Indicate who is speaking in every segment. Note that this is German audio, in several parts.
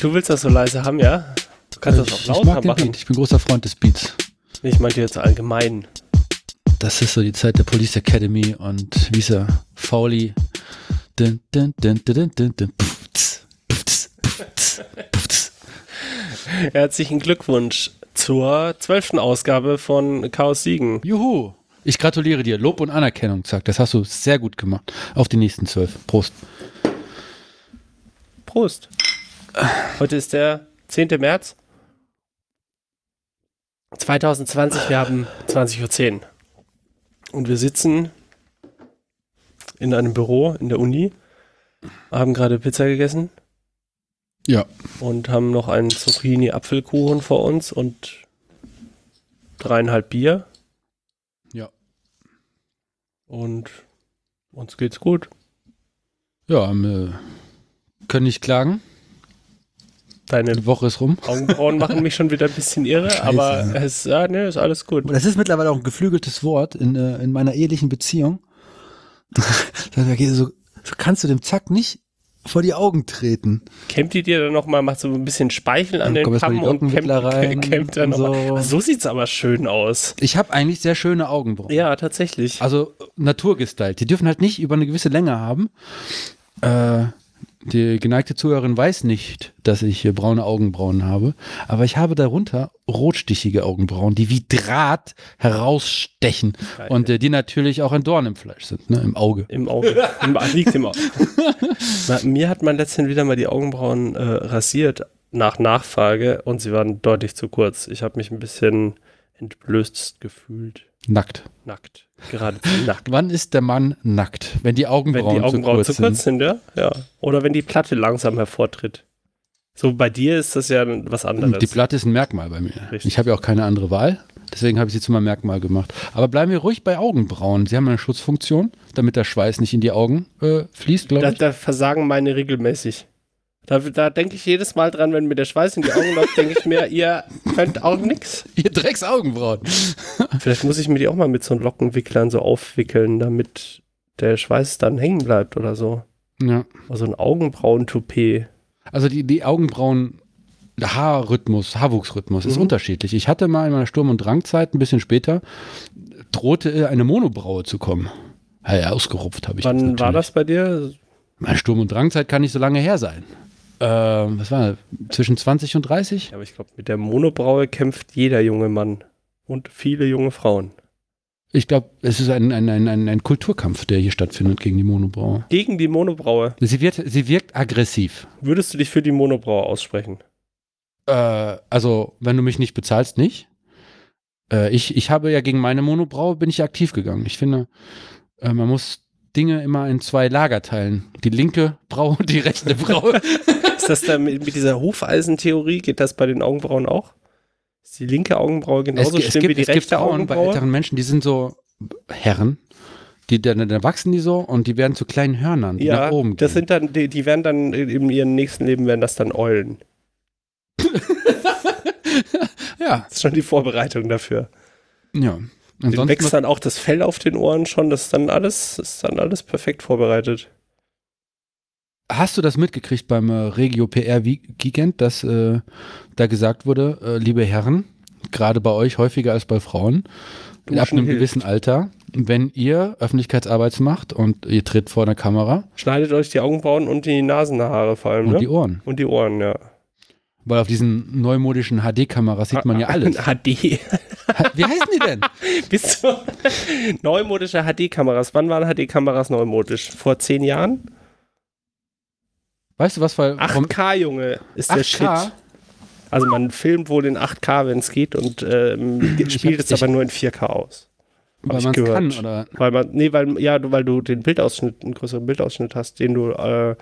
Speaker 1: Du willst das so leise haben, ja? Du kannst das auch
Speaker 2: ich, ich mag den
Speaker 1: machen.
Speaker 2: Beat. Ich bin großer Freund des Beats.
Speaker 1: Ich meinte jetzt allgemein.
Speaker 2: Das ist so die Zeit der Police Academy und wie ist er? Fowley. Dun, dun, dun, dun, dun, dun, puff, tz, puff, tz.
Speaker 1: Herzlichen Glückwunsch zur zwölften Ausgabe von Chaos Siegen.
Speaker 2: Juhu. Ich gratuliere dir. Lob und Anerkennung, Zack. Das hast du sehr gut gemacht. Auf die nächsten zwölf. Prost.
Speaker 1: Prost. Heute ist der 10. März 2020. Wir haben 20.10 Uhr. Und wir sitzen in einem Büro in der Uni, haben gerade Pizza gegessen
Speaker 2: Ja.
Speaker 1: und haben noch einen Zucchini-Apfelkuchen vor uns und dreieinhalb Bier.
Speaker 2: Ja.
Speaker 1: Und uns geht's gut.
Speaker 2: Ja, äh, können nicht klagen.
Speaker 1: Deine
Speaker 2: Die Woche ist rum.
Speaker 1: Augenbrauen machen mich schon wieder ein bisschen irre,
Speaker 2: Scheiße.
Speaker 1: aber es ja, ne, ist alles gut.
Speaker 2: Das ist mittlerweile auch ein geflügeltes Wort in, äh, in meiner ehelichen Beziehung. So, kannst du dem Zack nicht vor die Augen treten.
Speaker 1: Kämmt die dir dann nochmal, macht so ein bisschen Speichel an
Speaker 2: Dann
Speaker 1: den Kamm und kämmt,
Speaker 2: rein
Speaker 1: kämmt dann nochmal.
Speaker 2: so.
Speaker 1: So. so sieht's aber schön aus.
Speaker 2: Ich habe eigentlich sehr schöne Augenbrauen.
Speaker 1: Ja, tatsächlich.
Speaker 2: Also naturgestylt. Die dürfen halt nicht über eine gewisse Länge haben. Äh, die geneigte Zuhörerin weiß nicht, dass ich braune Augenbrauen habe, aber ich habe darunter rotstichige Augenbrauen, die wie Draht herausstechen
Speaker 1: Geil.
Speaker 2: und äh, die natürlich auch ein Dorn im Fleisch sind, ne, im Auge.
Speaker 1: Im Auge. Im, liegt im Auge. Na, mir hat man letztens wieder mal die Augenbrauen äh, rasiert nach Nachfrage und sie waren deutlich zu kurz. Ich habe mich ein bisschen entblößt gefühlt.
Speaker 2: Nackt.
Speaker 1: Nackt. Geradezu nackt.
Speaker 2: Wann ist der Mann nackt? Wenn die
Speaker 1: Wenn
Speaker 2: Augenbrauen,
Speaker 1: die Augenbrauen
Speaker 2: zu
Speaker 1: zu
Speaker 2: kurz
Speaker 1: kurz
Speaker 2: sind.
Speaker 1: sind, ja? ja. Oder wenn die Platte langsam hervortritt. So bei dir ist das ja was anderes.
Speaker 2: Die Platte ist ein Merkmal bei mir.
Speaker 1: Richtig.
Speaker 2: Ich habe ja auch keine andere Wahl. Deswegen habe ich sie zu meinem Merkmal gemacht. Aber bleiben wir ruhig bei Augenbrauen. Sie haben eine Schutzfunktion, damit der Schweiß nicht in die Augen äh, fließt, glaube
Speaker 1: Da,
Speaker 2: ich.
Speaker 1: da versagen meine regelmäßig. Da, da denke ich jedes Mal dran, wenn mir der Schweiß in die Augen läuft, denke ich mir, ihr könnt auch nix.
Speaker 2: Ihr Drecksaugenbrauen.
Speaker 1: Vielleicht muss ich mir die auch mal mit so Lockenwicklern so aufwickeln, damit der Schweiß dann hängen bleibt oder so.
Speaker 2: Ja.
Speaker 1: Also ein Augenbrauen-Toupet.
Speaker 2: Also die, die Augenbrauen, Haarrhythmus, Haarwuchsrhythmus ist
Speaker 1: Mhm.
Speaker 2: unterschiedlich. Ich hatte mal in meiner Sturm- und Drangzeit, ein bisschen später, drohte eine Monobraue zu kommen. Ja, ausgerupft habe ich
Speaker 1: Wann
Speaker 2: natürlich.
Speaker 1: war das bei dir?
Speaker 2: Meine Sturm- und Drangzeit kann nicht so lange her sein. Ähm, was war das? Zwischen 20 und 30?
Speaker 1: Ja, aber ich glaube, mit der Monobraue kämpft jeder junge Mann und viele junge Frauen.
Speaker 2: Ich glaube, es ist ein, ein, ein, ein, Kulturkampf, der hier stattfindet gegen die Monobraue.
Speaker 1: Gegen die Monobraue.
Speaker 2: Sie, wird, sie wirkt aggressiv.
Speaker 1: Würdest du dich für die Monobraue aussprechen?
Speaker 2: Äh, also, wenn du mich nicht bezahlst, nicht. Äh, ich, ich habe ja gegen meine Monobraue bin ich aktiv gegangen. Ich finde, äh, man muss Dinge immer in zwei Lager teilen. Die linke Braue und die rechte Braue.
Speaker 1: Ist das da mit, mit dieser Hufeisentheorie, geht das bei den Augenbrauen auch? Ist die linke Augenbraue genauso
Speaker 2: es, es
Speaker 1: schlimm
Speaker 2: gibt,
Speaker 1: wie die
Speaker 2: es gibt
Speaker 1: rechte
Speaker 2: bei
Speaker 1: Augenbraue?
Speaker 2: älteren Menschen, die sind so Herren. Die, dann, dann wachsen die so und die werden zu kleinen Hörnern, die
Speaker 1: Ja,
Speaker 2: nach oben
Speaker 1: das
Speaker 2: gehen.
Speaker 1: sind dann, die, die werden dann in ihrem nächsten Leben werden das dann Eulen.
Speaker 2: ja,
Speaker 1: Das ist schon die Vorbereitung dafür.
Speaker 2: ja. Ansonsten
Speaker 1: wächst dann auch das Fell auf den Ohren schon, das ist dann alles, ist dann alles perfekt vorbereitet.
Speaker 2: Hast du das mitgekriegt beim äh, Regio PR Weekend, dass äh, da gesagt wurde, äh, liebe Herren, gerade bei euch häufiger als bei Frauen,
Speaker 1: Duschen
Speaker 2: ab einem
Speaker 1: hilft.
Speaker 2: gewissen Alter, wenn ihr Öffentlichkeitsarbeit macht und ihr tritt vor einer Kamera
Speaker 1: Schneidet euch die Augenbrauen und die Nasenhaare vor allem,
Speaker 2: und
Speaker 1: ne?
Speaker 2: die Ohren.
Speaker 1: und die Ohren, ja.
Speaker 2: Weil auf diesen neumodischen HD-Kameras sieht man ja alles.
Speaker 1: HD.
Speaker 2: Wie heißen die denn?
Speaker 1: Bist du neumodische HD-Kameras? Wann waren HD-Kameras neumodisch? Vor zehn Jahren?
Speaker 2: Weißt du was? Weil, vom
Speaker 1: 8K, Junge, ist der
Speaker 2: 8K?
Speaker 1: Shit. Also man filmt wohl in 8K, wenn es geht und ähm, spielt es aber nur in 4K aus.
Speaker 2: weil man kann, oder?
Speaker 1: Weil man, nee, weil, ja, du- weil du den Bildausschnitt, einen größeren Bildausschnitt hast, den du äh,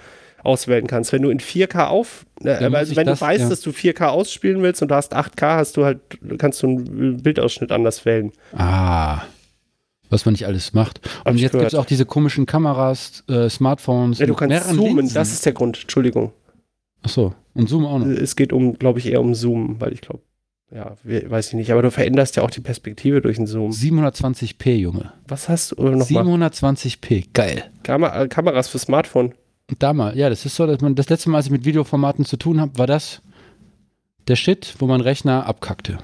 Speaker 1: auswählen kannst. Wenn du in 4K auf, äh, also wenn
Speaker 2: das-
Speaker 1: du weißt,
Speaker 2: ja.
Speaker 1: dass du 4K ausspielen willst und du hast 8K, hast du halt, kannst du einen Bildausschnitt anders wählen.
Speaker 2: Ah. Was man nicht alles macht. Und jetzt gibt es auch diese komischen Kameras, äh, Smartphones.
Speaker 1: Ja, du kannst zoomen,
Speaker 2: Linsen.
Speaker 1: das ist der Grund, Entschuldigung.
Speaker 2: Achso, und Zoom auch noch.
Speaker 1: Es geht um, glaube ich, eher um Zoom, weil ich glaube, ja, we- weiß ich nicht, aber du veränderst ja auch die Perspektive durch den Zoom.
Speaker 2: 720p, Junge.
Speaker 1: Was hast du nochmal?
Speaker 2: 720p, geil.
Speaker 1: Kam Kameras für Smartphone.
Speaker 2: Damals, ja, das ist so, dass man das letzte Mal, als ich mit Videoformaten zu tun habe, war das der Shit, wo mein Rechner abkackte.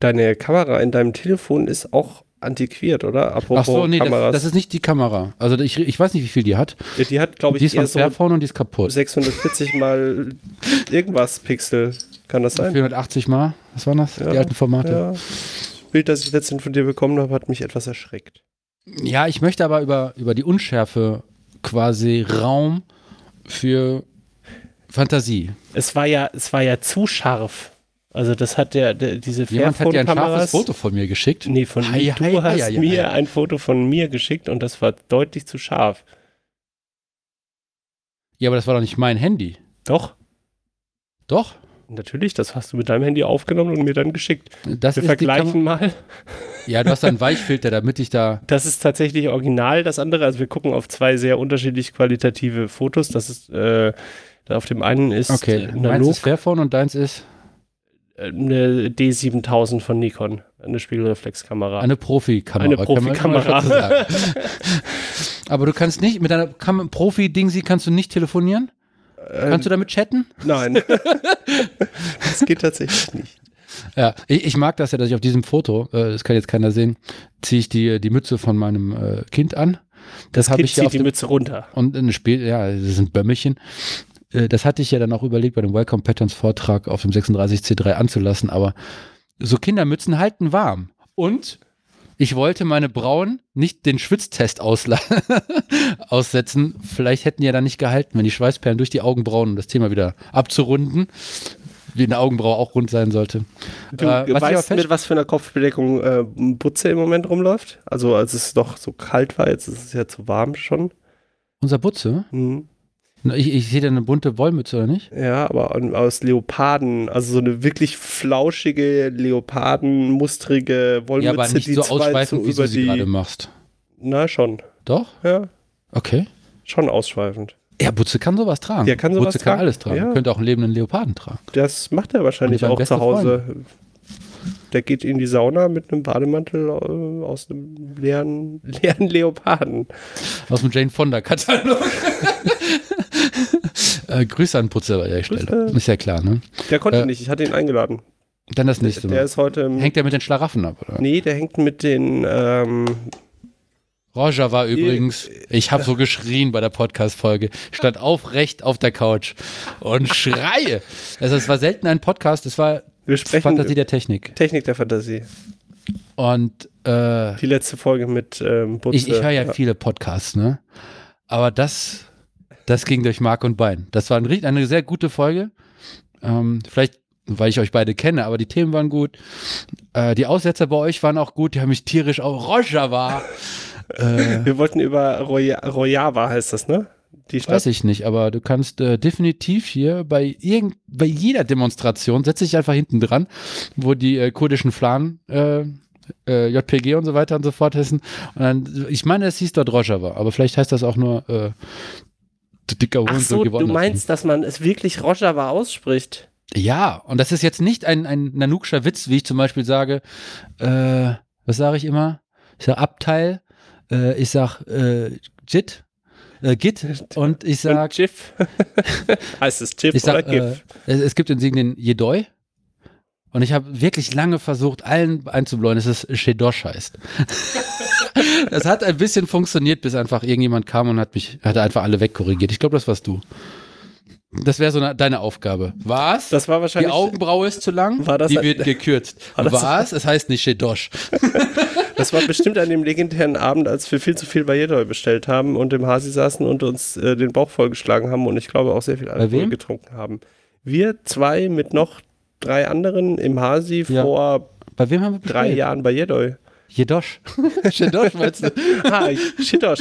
Speaker 1: Deine Kamera in deinem Telefon ist auch antiquiert, oder? Apropos
Speaker 2: Ach so, nee, das,
Speaker 1: Kameras.
Speaker 2: das ist nicht die Kamera. Also ich, ich weiß nicht, wie viel die hat.
Speaker 1: die hat, glaube
Speaker 2: Die
Speaker 1: ich,
Speaker 2: ist von
Speaker 1: eher so
Speaker 2: Fairphone und die ist kaputt.
Speaker 1: 640 mal irgendwas Pixel. Kann das sein?
Speaker 2: 480 mal, was waren das?
Speaker 1: Ja,
Speaker 2: die alten Formate.
Speaker 1: Ja. Das Bild, das ich letztens von dir bekommen habe, hat mich etwas erschreckt.
Speaker 2: Ja, ich möchte aber über, über die Unschärfe quasi Raum für Fantasie.
Speaker 1: Es war ja, es war ja zu scharf. Also das hat der, der diese
Speaker 2: Jemand hat dir ein scharfes. Foto von mir geschickt.
Speaker 1: Nee, von
Speaker 2: Hei,
Speaker 1: mir. Du
Speaker 2: hei, hei,
Speaker 1: hast
Speaker 2: hei,
Speaker 1: mir
Speaker 2: hei.
Speaker 1: ein Foto von mir geschickt und das war deutlich zu scharf.
Speaker 2: Ja, aber das war doch nicht mein Handy.
Speaker 1: Doch,
Speaker 2: Doch?
Speaker 1: Natürlich, das hast du mit deinem Handy aufgenommen und mir dann geschickt.
Speaker 2: Das
Speaker 1: Wir vergleichen mal.
Speaker 2: Ja, du hast einen Weichfilter, damit ich da.
Speaker 1: Das ist tatsächlich original, das andere. Also wir gucken auf zwei sehr unterschiedlich qualitative Fotos. Das ist, äh, auf dem einen ist
Speaker 2: Okay,
Speaker 1: äh,
Speaker 2: meins
Speaker 1: analog
Speaker 2: ist Fairphone und deins ist
Speaker 1: äh, eine D7000 von Nikon, eine Spiegelreflexkamera.
Speaker 2: eine Profikamera.
Speaker 1: Eine Profikamera.
Speaker 2: Aber du kannst nicht, mit deiner Kam Profi-Dingsi kannst du nicht telefonieren?
Speaker 1: Ähm,
Speaker 2: Kannst du damit chatten?
Speaker 1: Nein. das geht tatsächlich nicht.
Speaker 2: Ja, ich, ich mag das ja, dass ich auf diesem Foto, äh, das kann jetzt keiner sehen, ziehe ich die, die Mütze von meinem äh, Kind an. Das habe
Speaker 1: Kind
Speaker 2: ich ja auf
Speaker 1: die
Speaker 2: dem,
Speaker 1: Mütze runter.
Speaker 2: und ein Spiel, ja, das sind Bömmelchen. Äh, Das hatte ich ja dann auch überlegt, bei dem Welcome Patterns Vortrag auf dem 36C3 anzulassen, aber so Kindermützen halten warm. Und ich wollte meine Brauen nicht den Schwitztest aussetzen. Vielleicht hätten die ja dann nicht gehalten, wenn die Schweißperlen durch die Augenbrauen, um das Thema wieder abzurunden, wie eine Augenbraue auch rund sein sollte.
Speaker 1: Du
Speaker 2: Äh, was
Speaker 1: weißt, mit was für einer Kopfbedeckung äh, Butze im Moment rumläuft? Also als es doch so kalt war, jetzt ist es ja zu warm schon.
Speaker 2: Unser Butze?
Speaker 1: Mhm.
Speaker 2: Ich, ich sehe da eine bunte Wollmütze, oder nicht?
Speaker 1: Ja, aber aus Leoparden, also so eine wirklich flauschige, leopardenmustrige Wollmütze,
Speaker 2: ja, aber nicht
Speaker 1: die
Speaker 2: so ausschweifend, wie du sie gerade
Speaker 1: die.
Speaker 2: machst.
Speaker 1: Na schon,
Speaker 2: Doch?
Speaker 1: ja,
Speaker 2: Okay.
Speaker 1: schon ausschweifend.
Speaker 2: Ja, Butze kann sowas tragen.
Speaker 1: Der kann sowas
Speaker 2: Butze kann
Speaker 1: tragen.
Speaker 2: alles tragen.
Speaker 1: Ja.
Speaker 2: Könnte auch einen lebenden Leoparden tragen.
Speaker 1: Das macht er wahrscheinlich auch zu Hause. Der geht in die Sauna mit einem Bademantel äh, aus einem leeren, leeren Leoparden.
Speaker 2: Aus dem Jane Fonda-Katalog. äh, Grüße an Putze bei der Stelle.
Speaker 1: Grüße.
Speaker 2: Ist ja klar, ne?
Speaker 1: Der konnte
Speaker 2: Äh,
Speaker 1: nicht, ich hatte ihn eingeladen.
Speaker 2: Dann das nächste
Speaker 1: Der
Speaker 2: Mal.
Speaker 1: ist heute.
Speaker 2: Hängt er mit den Schlaraffen ab, oder?
Speaker 1: Nee, der hängt mit den. Ähm,
Speaker 2: Roger war übrigens, ich habe so geschrien bei der Podcast-Folge, stand aufrecht auf der Couch und schreie. Also es war selten ein Podcast, es war
Speaker 1: wir sprechen
Speaker 2: Fantasie der Technik.
Speaker 1: Technik der Fantasie.
Speaker 2: Und äh,
Speaker 1: Die letzte Folge mit ähm, Butze.
Speaker 2: ich, ich höre ja, viele Podcasts, ne? Aber das, das ging durch Mark und Bein. Das war ein, eine sehr gute Folge. Ähm, vielleicht, weil ich euch beide kenne, aber die Themen waren gut. Äh, die Aussetzer bei euch waren auch gut. Die haben mich tierisch auch. War. äh,
Speaker 1: Wir wollten über Roya Rojava, heißt das, ne? Die Stadt.
Speaker 2: weiß ich nicht, aber du kannst äh, definitiv hier bei, irgend, bei jeder Demonstration, setze ich einfach hinten dran, wo die äh, kurdischen Flan. Äh, äh, JPG und so weiter und so fort heißen. Und dann, ich meine, es hieß dort Rojava, aber vielleicht heißt das auch nur äh, dicker Hund
Speaker 1: Ach so, du meinst, dass man es wirklich Rojava ausspricht?
Speaker 2: Ja, und das ist jetzt nicht ein, ein Nanukscher Witz, wie ich zum Beispiel sage, äh, was sage ich immer? Ich sage Abteil, äh, ich sage äh, Jit, äh, Git und ich sage,
Speaker 1: GIF? heißt es GIF oder GIF?
Speaker 2: äh, es, es gibt den Jedoi. Und ich habe wirklich lange versucht, allen einzubläuen, dass es Shedosh heißt. das hat ein bisschen funktioniert, bis einfach irgendjemand kam und hat mich, hat einfach alle wegkorrigiert. Ich glaube, das warst du. Das wäre so eine, deine Aufgabe. Was?
Speaker 1: das war
Speaker 2: Die
Speaker 1: wahrscheinlich.
Speaker 2: Augenbraue ist zu lang,
Speaker 1: War das
Speaker 2: die wird gekürzt.
Speaker 1: War das-
Speaker 2: Was? Es heißt nicht Shedosh.
Speaker 1: Das war bestimmt an dem legendären Abend, als wir viel zu viel bei Jedoi bestellt haben und im Hasi saßen und uns äh, den Bauch vollgeschlagen haben und ich glaube auch sehr viel Alkohol getrunken haben. Wir zwei mit noch drei anderen im Hasi
Speaker 2: Ja.
Speaker 1: vor
Speaker 2: Bei wem haben wir
Speaker 1: drei? Jahren bei Jedoi.
Speaker 2: Jedosh. Shedosh meinst du?
Speaker 1: Ah, Shidosh.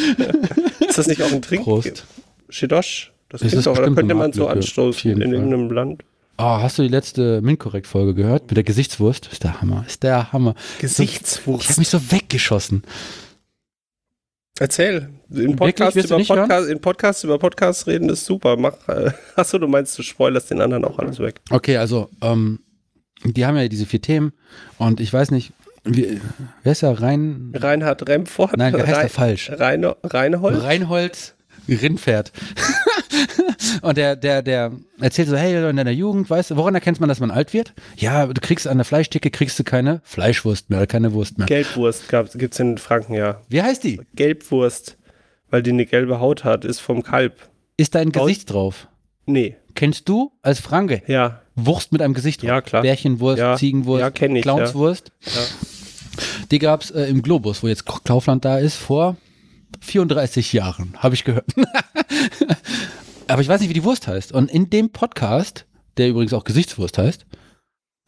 Speaker 1: Ist das nicht auch ein Trink?
Speaker 2: Prost.
Speaker 1: Shidosh? Das
Speaker 2: ist
Speaker 1: doch, oder könnte man so anstoßen in irgendeinem Land.
Speaker 2: Oh, hast du die letzte Minkorrekt-Folge gehört? Mit der Gesichtswurst? Ist der Hammer. Ist der Hammer. Ich habe
Speaker 1: Gesichtswurst.
Speaker 2: mich so weggeschossen.
Speaker 1: Erzähl. In
Speaker 2: Wirklich?
Speaker 1: Podcast,
Speaker 2: Willst du
Speaker 1: über? Podcast, in Podcast über Podcasts reden ist super. Mach, äh, achso, du meinst, du spoilerst den anderen auch alles weg.
Speaker 2: Okay, also, ähm, die haben ja diese vier Themen und ich weiß nicht, wie, wer ist da rein?
Speaker 1: Reinhard Remford.
Speaker 2: Nein, der heißt
Speaker 1: Rein,
Speaker 2: ja falsch.
Speaker 1: Reine, Reinhold.
Speaker 2: Reinhold Rindpferd. Und der, der, der erzählt so, hey, in deiner Jugend, weißt du, woran erkennt man, dass man alt wird? Ja, du kriegst an der Fleischtheke, kriegst du keine Fleischwurst mehr oder keine Wurst mehr.
Speaker 1: Gelbwurst gibt es in Franken, ja.
Speaker 2: Wie heißt die?
Speaker 1: Gelbwurst, weil die eine gelbe Haut hat, ist vom Kalb.
Speaker 2: Ist da ein Gesicht drauf?
Speaker 1: Nee,
Speaker 2: Kennst du als Franke
Speaker 1: ja,
Speaker 2: Wurst mit einem Gesicht drauf?
Speaker 1: Ja, klar.
Speaker 2: Bärchenwurst,
Speaker 1: Ja.
Speaker 2: Ziegenwurst,
Speaker 1: Ja, kenn ich,
Speaker 2: Clownswurst.
Speaker 1: ja.
Speaker 2: Die gab es äh, im Globus, wo jetzt Kaufland da ist, vor 34 Jahren, habe ich gehört. Aber ich weiß nicht, wie die Wurst heißt. Und in dem Podcast, der übrigens auch Gesichtswurst heißt,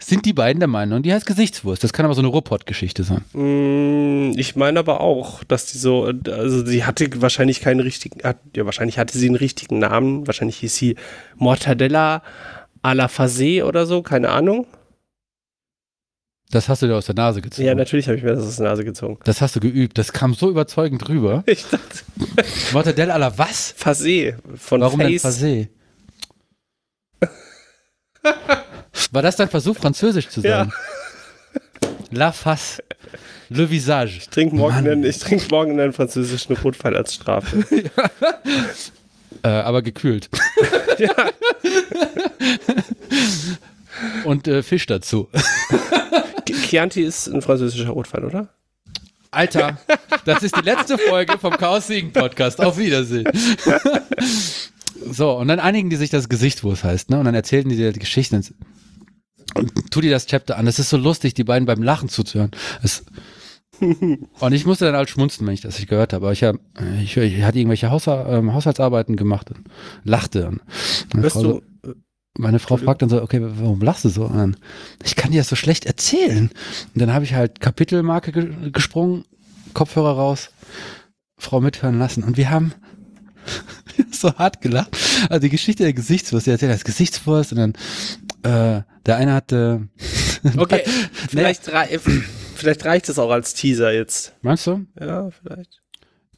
Speaker 2: sind die beiden der Meinung, die heißt Gesichtswurst. Das kann aber so eine Ruhrpott-Geschichte sein.
Speaker 1: Mm, Ich meine aber auch, dass die so, also sie hatte wahrscheinlich keinen richtigen, hat, ja, wahrscheinlich hatte sie einen richtigen Namen. Wahrscheinlich hieß sie Mortadella à la Fasé oder so, keine Ahnung.
Speaker 2: Das hast du dir aus der Nase gezogen.
Speaker 1: Ja, natürlich habe ich mir das aus der Nase gezogen.
Speaker 2: das hast du geübt. Das kam so überzeugend rüber.
Speaker 1: Ich dachte,
Speaker 2: Mortadella à la was?
Speaker 1: Fasé von
Speaker 2: Warum denn
Speaker 1: Face.
Speaker 2: Fasé? War das dein Versuch, französisch zu
Speaker 1: Ja.
Speaker 2: sein? La face. Le visage.
Speaker 1: Ich trinke morgen, einen, ich trink morgen einen französischen Rotwein als Strafe.
Speaker 2: Äh, aber gekühlt.
Speaker 1: ja.
Speaker 2: Und äh, Fisch dazu.
Speaker 1: Chianti ist ein französischer Rotwein, oder?
Speaker 2: Alter, das ist die letzte Folge vom Chaos Siegen Podcast. Auf Wiedersehen. So, und dann einigen die sich das Gesicht, wo es heißt, ne? Und dann erzählten die dir die Geschichten. Und tu dir das Chapter an. Es ist so lustig, die beiden beim Lachen zuzuhören. Es und ich musste dann halt schmunzen, wenn ich das nicht gehört habe. Aber ich, hab, ich, ich hatte irgendwelche ähm, Haushaltsarbeiten gemacht und lachte. Und
Speaker 1: Hörst du,
Speaker 2: meine Frau fragt dann so, okay, warum lachst du so? Dann, ich kann dir das so schlecht erzählen. Und dann habe ich halt Kapitelmarke ge gesprungen, Kopfhörer raus, Frau mithören lassen. Und wir haben so hart gelacht. Also die Geschichte der Gesichtswurst, die erzählt als Gesichtswurst und dann äh, der eine hatte.
Speaker 1: okay, vielleicht, rei vielleicht reicht es auch als Teaser jetzt.
Speaker 2: Meinst du?
Speaker 1: Ja, vielleicht.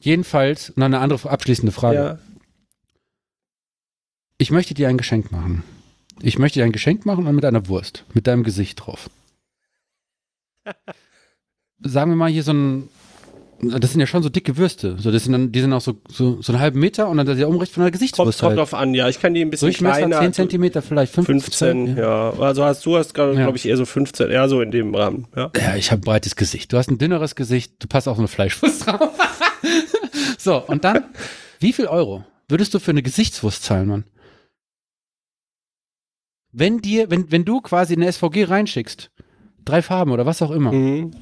Speaker 2: Jedenfalls, noch eine andere abschließende Frage.
Speaker 1: Ja.
Speaker 2: Ich möchte dir ein Geschenk machen. Ich möchte dir ein Geschenk machen und mit einer Wurst, mit deinem Gesicht drauf. Sagen wir mal hier so ein, das sind ja schon so dicke Würste. So, das sind dann, die sind auch so, so, so einen halben Meter und dann der Umricht von einer
Speaker 1: Kommt,
Speaker 2: Gesichtswurst
Speaker 1: kommt
Speaker 2: halt.
Speaker 1: drauf an, ja. Ich kann die ein bisschen
Speaker 2: Durchmesser
Speaker 1: kleiner.
Speaker 2: 10
Speaker 1: also
Speaker 2: Zentimeter, vielleicht 15.
Speaker 1: 15, ja. Also hast du hast, glaube
Speaker 2: Ja.
Speaker 1: glaub ich, eher so 15, eher so in dem Rahmen. Ja.
Speaker 2: Ja, ich habe ein breites Gesicht. Du hast ein dünneres Gesicht, du passt auch so eine Fleischwurst drauf. so, und dann, wie viel Euro würdest du für eine Gesichtswurst zahlen, Mann? Wenn dir, wenn, wenn du quasi eine SVG reinschickst, drei Farben oder was auch immer,
Speaker 1: Mhm.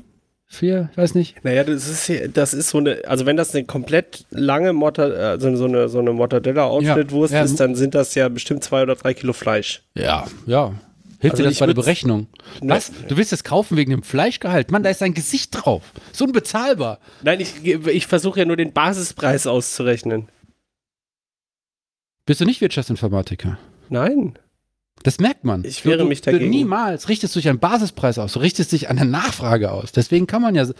Speaker 2: vier, ich weiß nicht,
Speaker 1: Naja, das ist, hier- das ist so eine, also wenn das eine komplett lange Morta, also so eine, so eine Mortadella-Ausschnittwurst
Speaker 2: Ja, ja.
Speaker 1: ist, dann sind das ja bestimmt zwei oder drei Kilo Fleisch.
Speaker 2: ja, ja. Hilft
Speaker 1: Also
Speaker 2: dir das bei der Berechnung?
Speaker 1: Ne.
Speaker 2: Was? Du willst es kaufen wegen dem Fleischgehalt? Mann, da ist dein Gesicht drauf. So unbezahlbar.
Speaker 1: Nein, ich, ich versuche ja nur den Basispreis auszurechnen.
Speaker 2: Bist du nicht Wirtschaftsinformatiker?
Speaker 1: Nein.
Speaker 2: Das merkt man.
Speaker 1: Ich wehre
Speaker 2: du,
Speaker 1: mich dagegen.
Speaker 2: Du niemals richtest du dich an Basispreis aus, du richtest dich an der Nachfrage aus. Deswegen kann man ja so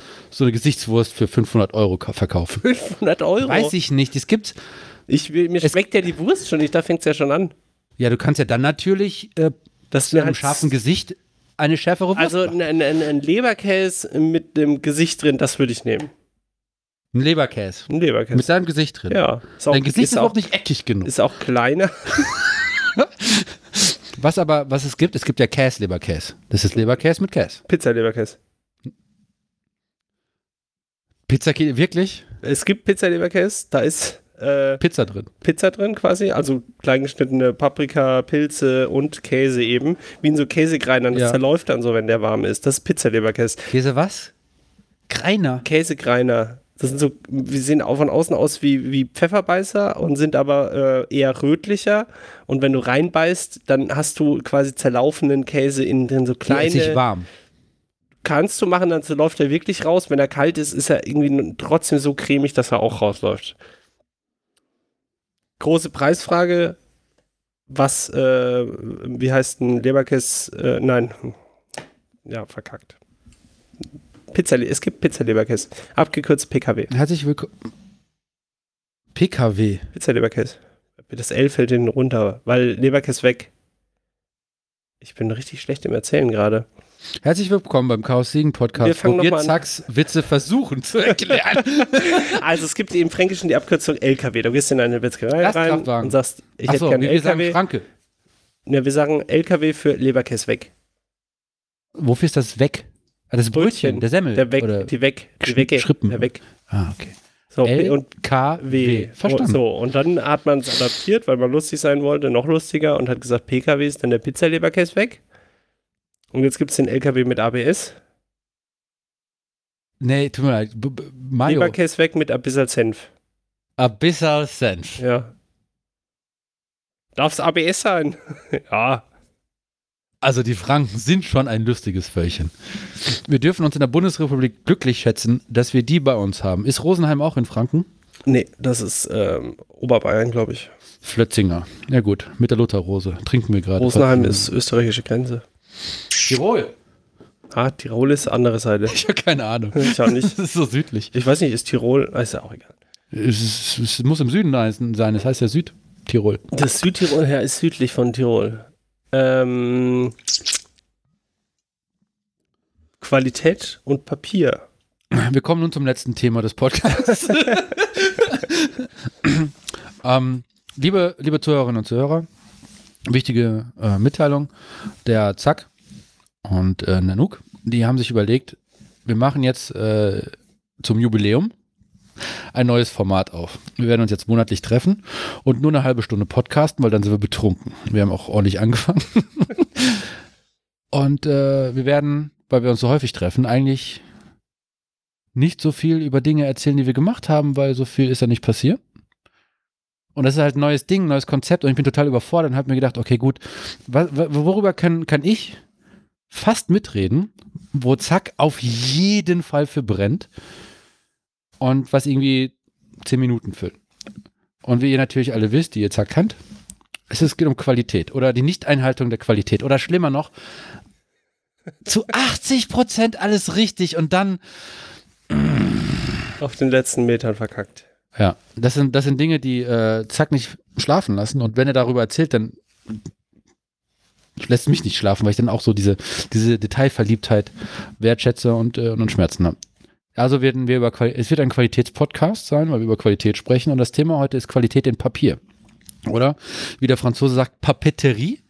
Speaker 2: eine Gesichtswurst für 500 Euro ka- verkaufen.
Speaker 1: 500 Euro.
Speaker 2: Weiß ich nicht. Es gibt,
Speaker 1: Ich, will- mir
Speaker 2: Es-
Speaker 1: schmeckt ja die Wurst schon nicht, da fängt es ja schon an.
Speaker 2: ja, du kannst ja dann natürlich äh,
Speaker 1: Das
Speaker 2: zu einem scharfen Gesicht eine schärfere Wurst
Speaker 1: Also ein, ein, ein Leberkäse mit dem Gesicht drin, das würde ich nehmen.
Speaker 2: Ein Leberkäse.
Speaker 1: Ein Leberkäse.
Speaker 2: Mit deinem Gesicht drin.
Speaker 1: ja. Ist auch,
Speaker 2: Dein Gesicht ist,
Speaker 1: ist,
Speaker 2: auch
Speaker 1: auch,
Speaker 2: nicht eckig genug.
Speaker 1: ist auch kleiner.
Speaker 2: Was aber, was es gibt, es gibt ja Käse-Leberkäse. Das ist Leberkäse mit Käse.
Speaker 1: Pizza-Leberkäse.
Speaker 2: Pizza, wirklich?
Speaker 1: Es gibt Pizza-Leberkäse, da ist äh,
Speaker 2: Pizza drin.
Speaker 1: Pizza drin quasi, also kleingeschnittene Paprika, Pilze und Käse eben. Wie in so Käsegreinern, das
Speaker 2: Ja.
Speaker 1: zerläuft dann so, wenn der warm ist. Das ist Pizza-Leberkäse.
Speaker 2: Käse was? Greiner.
Speaker 1: Käsegreiner. Das sind so, wir sehen auch von außen aus wie, wie Pfefferbeißer und sind aber äh, eher rötlicher. Und wenn du reinbeißt, dann hast du quasi zerlaufenden Käse innen drin, so
Speaker 2: Die esse ich
Speaker 1: kleine.
Speaker 2: warm.
Speaker 1: Kannst du machen, dann läuft er wirklich raus. Wenn er kalt ist, ist er irgendwie trotzdem so cremig, dass er auch rausläuft. Große Preisfrage. Was, äh, wie heißt ein Leberkäse? Äh, nein. Ja, verkackt. Pizza, es gibt Pizza-Leberkäse. Abgekürzt PKW.
Speaker 2: Herzlich willkommen. PKW.
Speaker 1: Pizza-Leberkäse. Das L fällt hinten runter, weil Leberkäse weg. Ich bin richtig schlecht im Erzählen gerade.
Speaker 2: Herzlich willkommen beim Chaos Siegen Podcast,
Speaker 1: Wir fangen
Speaker 2: wo wir. Zacks Witze versuchen zu erklären.
Speaker 1: Also es gibt im Fränkischen die Abkürzung LKW. Du gehst in eine Metzgerei rein und sagst, ich hätte
Speaker 2: Achso,
Speaker 1: gerne
Speaker 2: wie wir sagen
Speaker 1: LKW.
Speaker 2: Franke.
Speaker 1: Ne, wir sagen LKW für Leberkäse weg.
Speaker 2: Wofür ist das weg? Ah, das Brötchen,
Speaker 1: Brötchen.
Speaker 2: der Semmel.
Speaker 1: Der weg,
Speaker 2: Oder
Speaker 1: die weg, die Wecke,
Speaker 2: Schrippen.
Speaker 1: der weg.
Speaker 2: ah, okay.
Speaker 1: So,
Speaker 2: L
Speaker 1: und
Speaker 2: K W. Verstanden.
Speaker 1: So, und dann hat man es adaptiert, weil man lustig sein wollte, noch lustiger und hat gesagt, PKW ist dann der Pizzaleberkäse weg. Und jetzt gibt es den LKW mit ABS.
Speaker 2: Nee, tut mir leid. B B Mayo.
Speaker 1: Leberkäse weg mit ein bisschen Senf.
Speaker 2: Abyssal Senf.
Speaker 1: Ja. Darf es ABS sein? ja.
Speaker 2: Also die Franken sind schon ein lustiges Völkchen. Wir dürfen uns in der Bundesrepublik glücklich schätzen, dass wir die bei uns haben. Ist Rosenheim auch in Franken?
Speaker 1: Nee, das ist ähm, Oberbayern, glaube ich.
Speaker 2: Flötzinger. Ja gut, mit der Lutherrose. Trinken wir gerade.
Speaker 1: Rosenheim ist österreichische Grenze.
Speaker 2: Tirol.
Speaker 1: Ah, Tirol ist andere Seite.
Speaker 2: Ich habe keine Ahnung.
Speaker 1: Ich auch nicht.
Speaker 2: Das ist so südlich.
Speaker 1: Ich weiß nicht, ist Tirol, ah, ist ja auch egal.
Speaker 2: Es, ist, es muss im Süden sein. Es heißt ja Südtirol.
Speaker 1: Das Südtirol her ist südlich von Tirol. Ähm, Qualität und Papier.
Speaker 2: Wir kommen nun zum letzten Thema des Podcasts. ähm, liebe, liebe Zuhörerinnen und Zuhörer, wichtige äh, Mitteilung. Der Zack und äh, Nanook, die haben sich überlegt, wir machen jetzt äh, zum Jubiläum ein neues Format auf. Wir werden uns jetzt monatlich treffen und nur eine halbe Stunde podcasten, weil dann sind wir betrunken. Wir haben auch ordentlich angefangen. und äh, wir werden, weil wir uns so häufig treffen, eigentlich nicht so viel über Dinge erzählen, die wir gemacht haben, weil so viel ist ja nicht passiert. Und das ist halt ein neues Ding, ein neues Konzept und ich bin total überfordert und habe mir gedacht, okay, gut, worüber kann, kann ich fast mitreden, wo Zack auf jeden Fall für brennt und was irgendwie zehn Minuten füllt. Und wie ihr natürlich alle wisst, die ihr Zack kennt, es geht um Qualität oder die Nichteinhaltung der Qualität oder schlimmer noch, zu 80 Prozent alles richtig und dann
Speaker 1: Auf den letzten Metern verkackt.
Speaker 2: Ja, das sind, das sind Dinge, die äh, Zack nicht schlafen lassen. Und wenn er darüber erzählt, dann lässt mich nicht schlafen, weil ich dann auch so diese, diese Detailverliebtheit wertschätze und, äh, und Schmerzen habe. Also werden wir über es wird ein Qualitätspodcast sein, weil wir über Qualität sprechen. Und das Thema heute ist Qualität in Papier. Oder wie der Franzose sagt, Papeterie,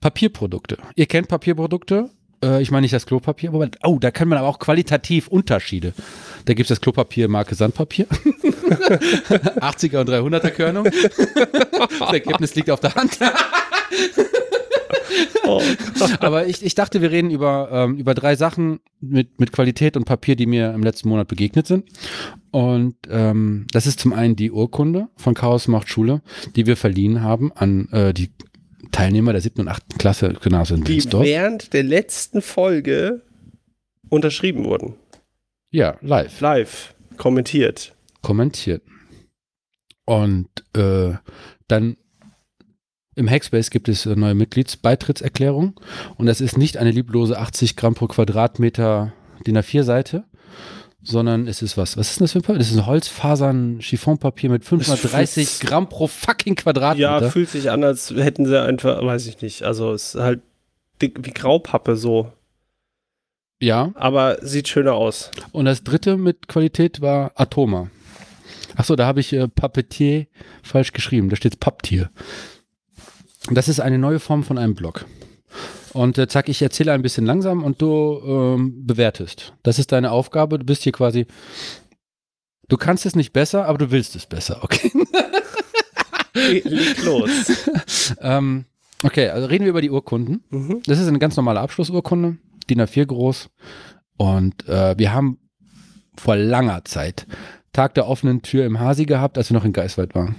Speaker 2: Papierprodukte. Ihr kennt Papierprodukte. Äh, ich meine nicht das Klopapier, aber oh, da kann man aber auch qualitativ Unterschiede. Da gibt es das Klopapier Marke Sandpapier. 80er und 300er Körnung. Das Ergebnis liegt auf der Hand.
Speaker 1: Oh,
Speaker 2: Aber ich, ich dachte, wir reden über, ähm, über drei Sachen mit, mit Qualität und Papier, die mir im letzten Monat begegnet sind. Und ähm, das ist zum einen die Urkunde von Chaos macht Schule, die wir verliehen haben an äh, die Teilnehmer der siebten und achten Klasse Gymnasium
Speaker 1: die während der letzten Folge unterschrieben wurden.
Speaker 2: Ja, live.
Speaker 1: Live. Kommentiert.
Speaker 2: kommentiert. Und äh, dann im Hackspace gibt es eine neue Mitgliedsbeitrittserklärung und das ist nicht eine lieblose 80 Gramm pro Quadratmeter DIN A4-Seite, sondern es ist was? Was ist denn das für ein Papier? Das ist ein Holzfasern-Chiffonpapier mit 530
Speaker 1: Das-
Speaker 2: Gramm pro fucking Quadratmeter.
Speaker 1: Ja, fühlt sich an, als hätten sie einfach, weiß ich nicht. Also es ist halt dick wie Graupappe so.
Speaker 2: ja.
Speaker 1: Aber sieht schöner aus.
Speaker 2: Und das dritte mit Qualität war Atoma. Achso, da habe ich äh, Papetier falsch geschrieben. Da steht Papptier. Das ist eine neue Form von einem Blog. Und äh, zack, ich erzähle ein bisschen langsam und du ähm, bewertest. Das ist deine Aufgabe. Du bist hier quasi. Du kannst es nicht besser, aber du willst es besser, okay?
Speaker 1: Le- Leg los.
Speaker 2: ähm, okay, also reden wir über die Urkunden.
Speaker 1: Mhm.
Speaker 2: Das ist eine ganz normale Abschlussurkunde, DIN A4 groß. Und äh, wir haben vor langer Zeit Tag der offenen Tür im Hasi gehabt, als wir noch in Geiswald waren.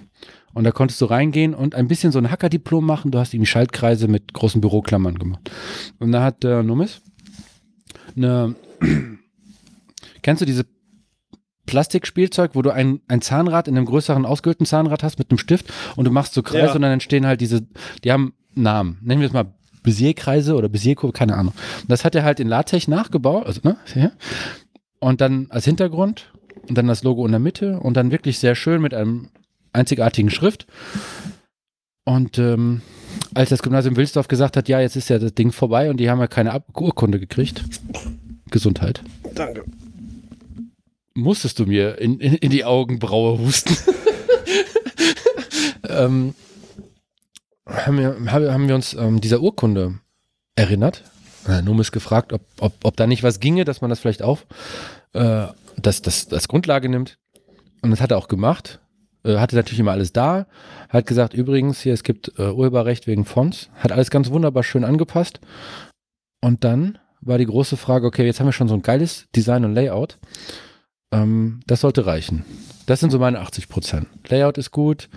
Speaker 2: Und da konntest du reingehen und ein bisschen so ein Hackerdiplom machen. Du hast irgendwie Schaltkreise mit großen Büroklammern gemacht. Und da hat der Nummis eine, kennst du diese Plastikspielzeug, wo du ein, ein Zahnrad in einem größeren ausgehöhlten Zahnrad hast mit einem Stift und du machst so Kreise
Speaker 1: Ja.
Speaker 2: und dann entstehen halt diese, die haben Namen. Nennen wir es mal Bézier-Kreise oder Bézier-Kurve, keine Ahnung. Und das hat er halt in LaTeX nachgebaut, also, ne. Und dann als Hintergrund und dann das Logo in der Mitte und dann wirklich sehr schön mit einem einzigartigen Schrift. Und ähm, als das Gymnasium Wilsdorf gesagt hat, ja, jetzt ist ja das Ding vorbei und die haben ja keine Ab Urkunde gekriegt. Gesundheit.
Speaker 1: Danke.
Speaker 2: Musstest du mir in, in, in die Augenbraue husten. ähm, haben, wir, haben wir uns ähm, dieser Urkunde erinnert. Äh, Numis gefragt, ob, ob, ob da nicht was ginge, dass man das vielleicht auf äh, das, das, das Grundlage nimmt. Und das hat er auch gemacht. Äh, hatte natürlich immer alles da. Hat gesagt, übrigens, hier, es gibt äh, Urheberrecht wegen Fonts. Hat alles ganz wunderbar schön angepasst. Und dann war die große Frage, okay, jetzt haben wir schon so ein geiles Design und Layout. Ähm, das sollte reichen. Das sind so meine 80 Prozent. Layout ist gut,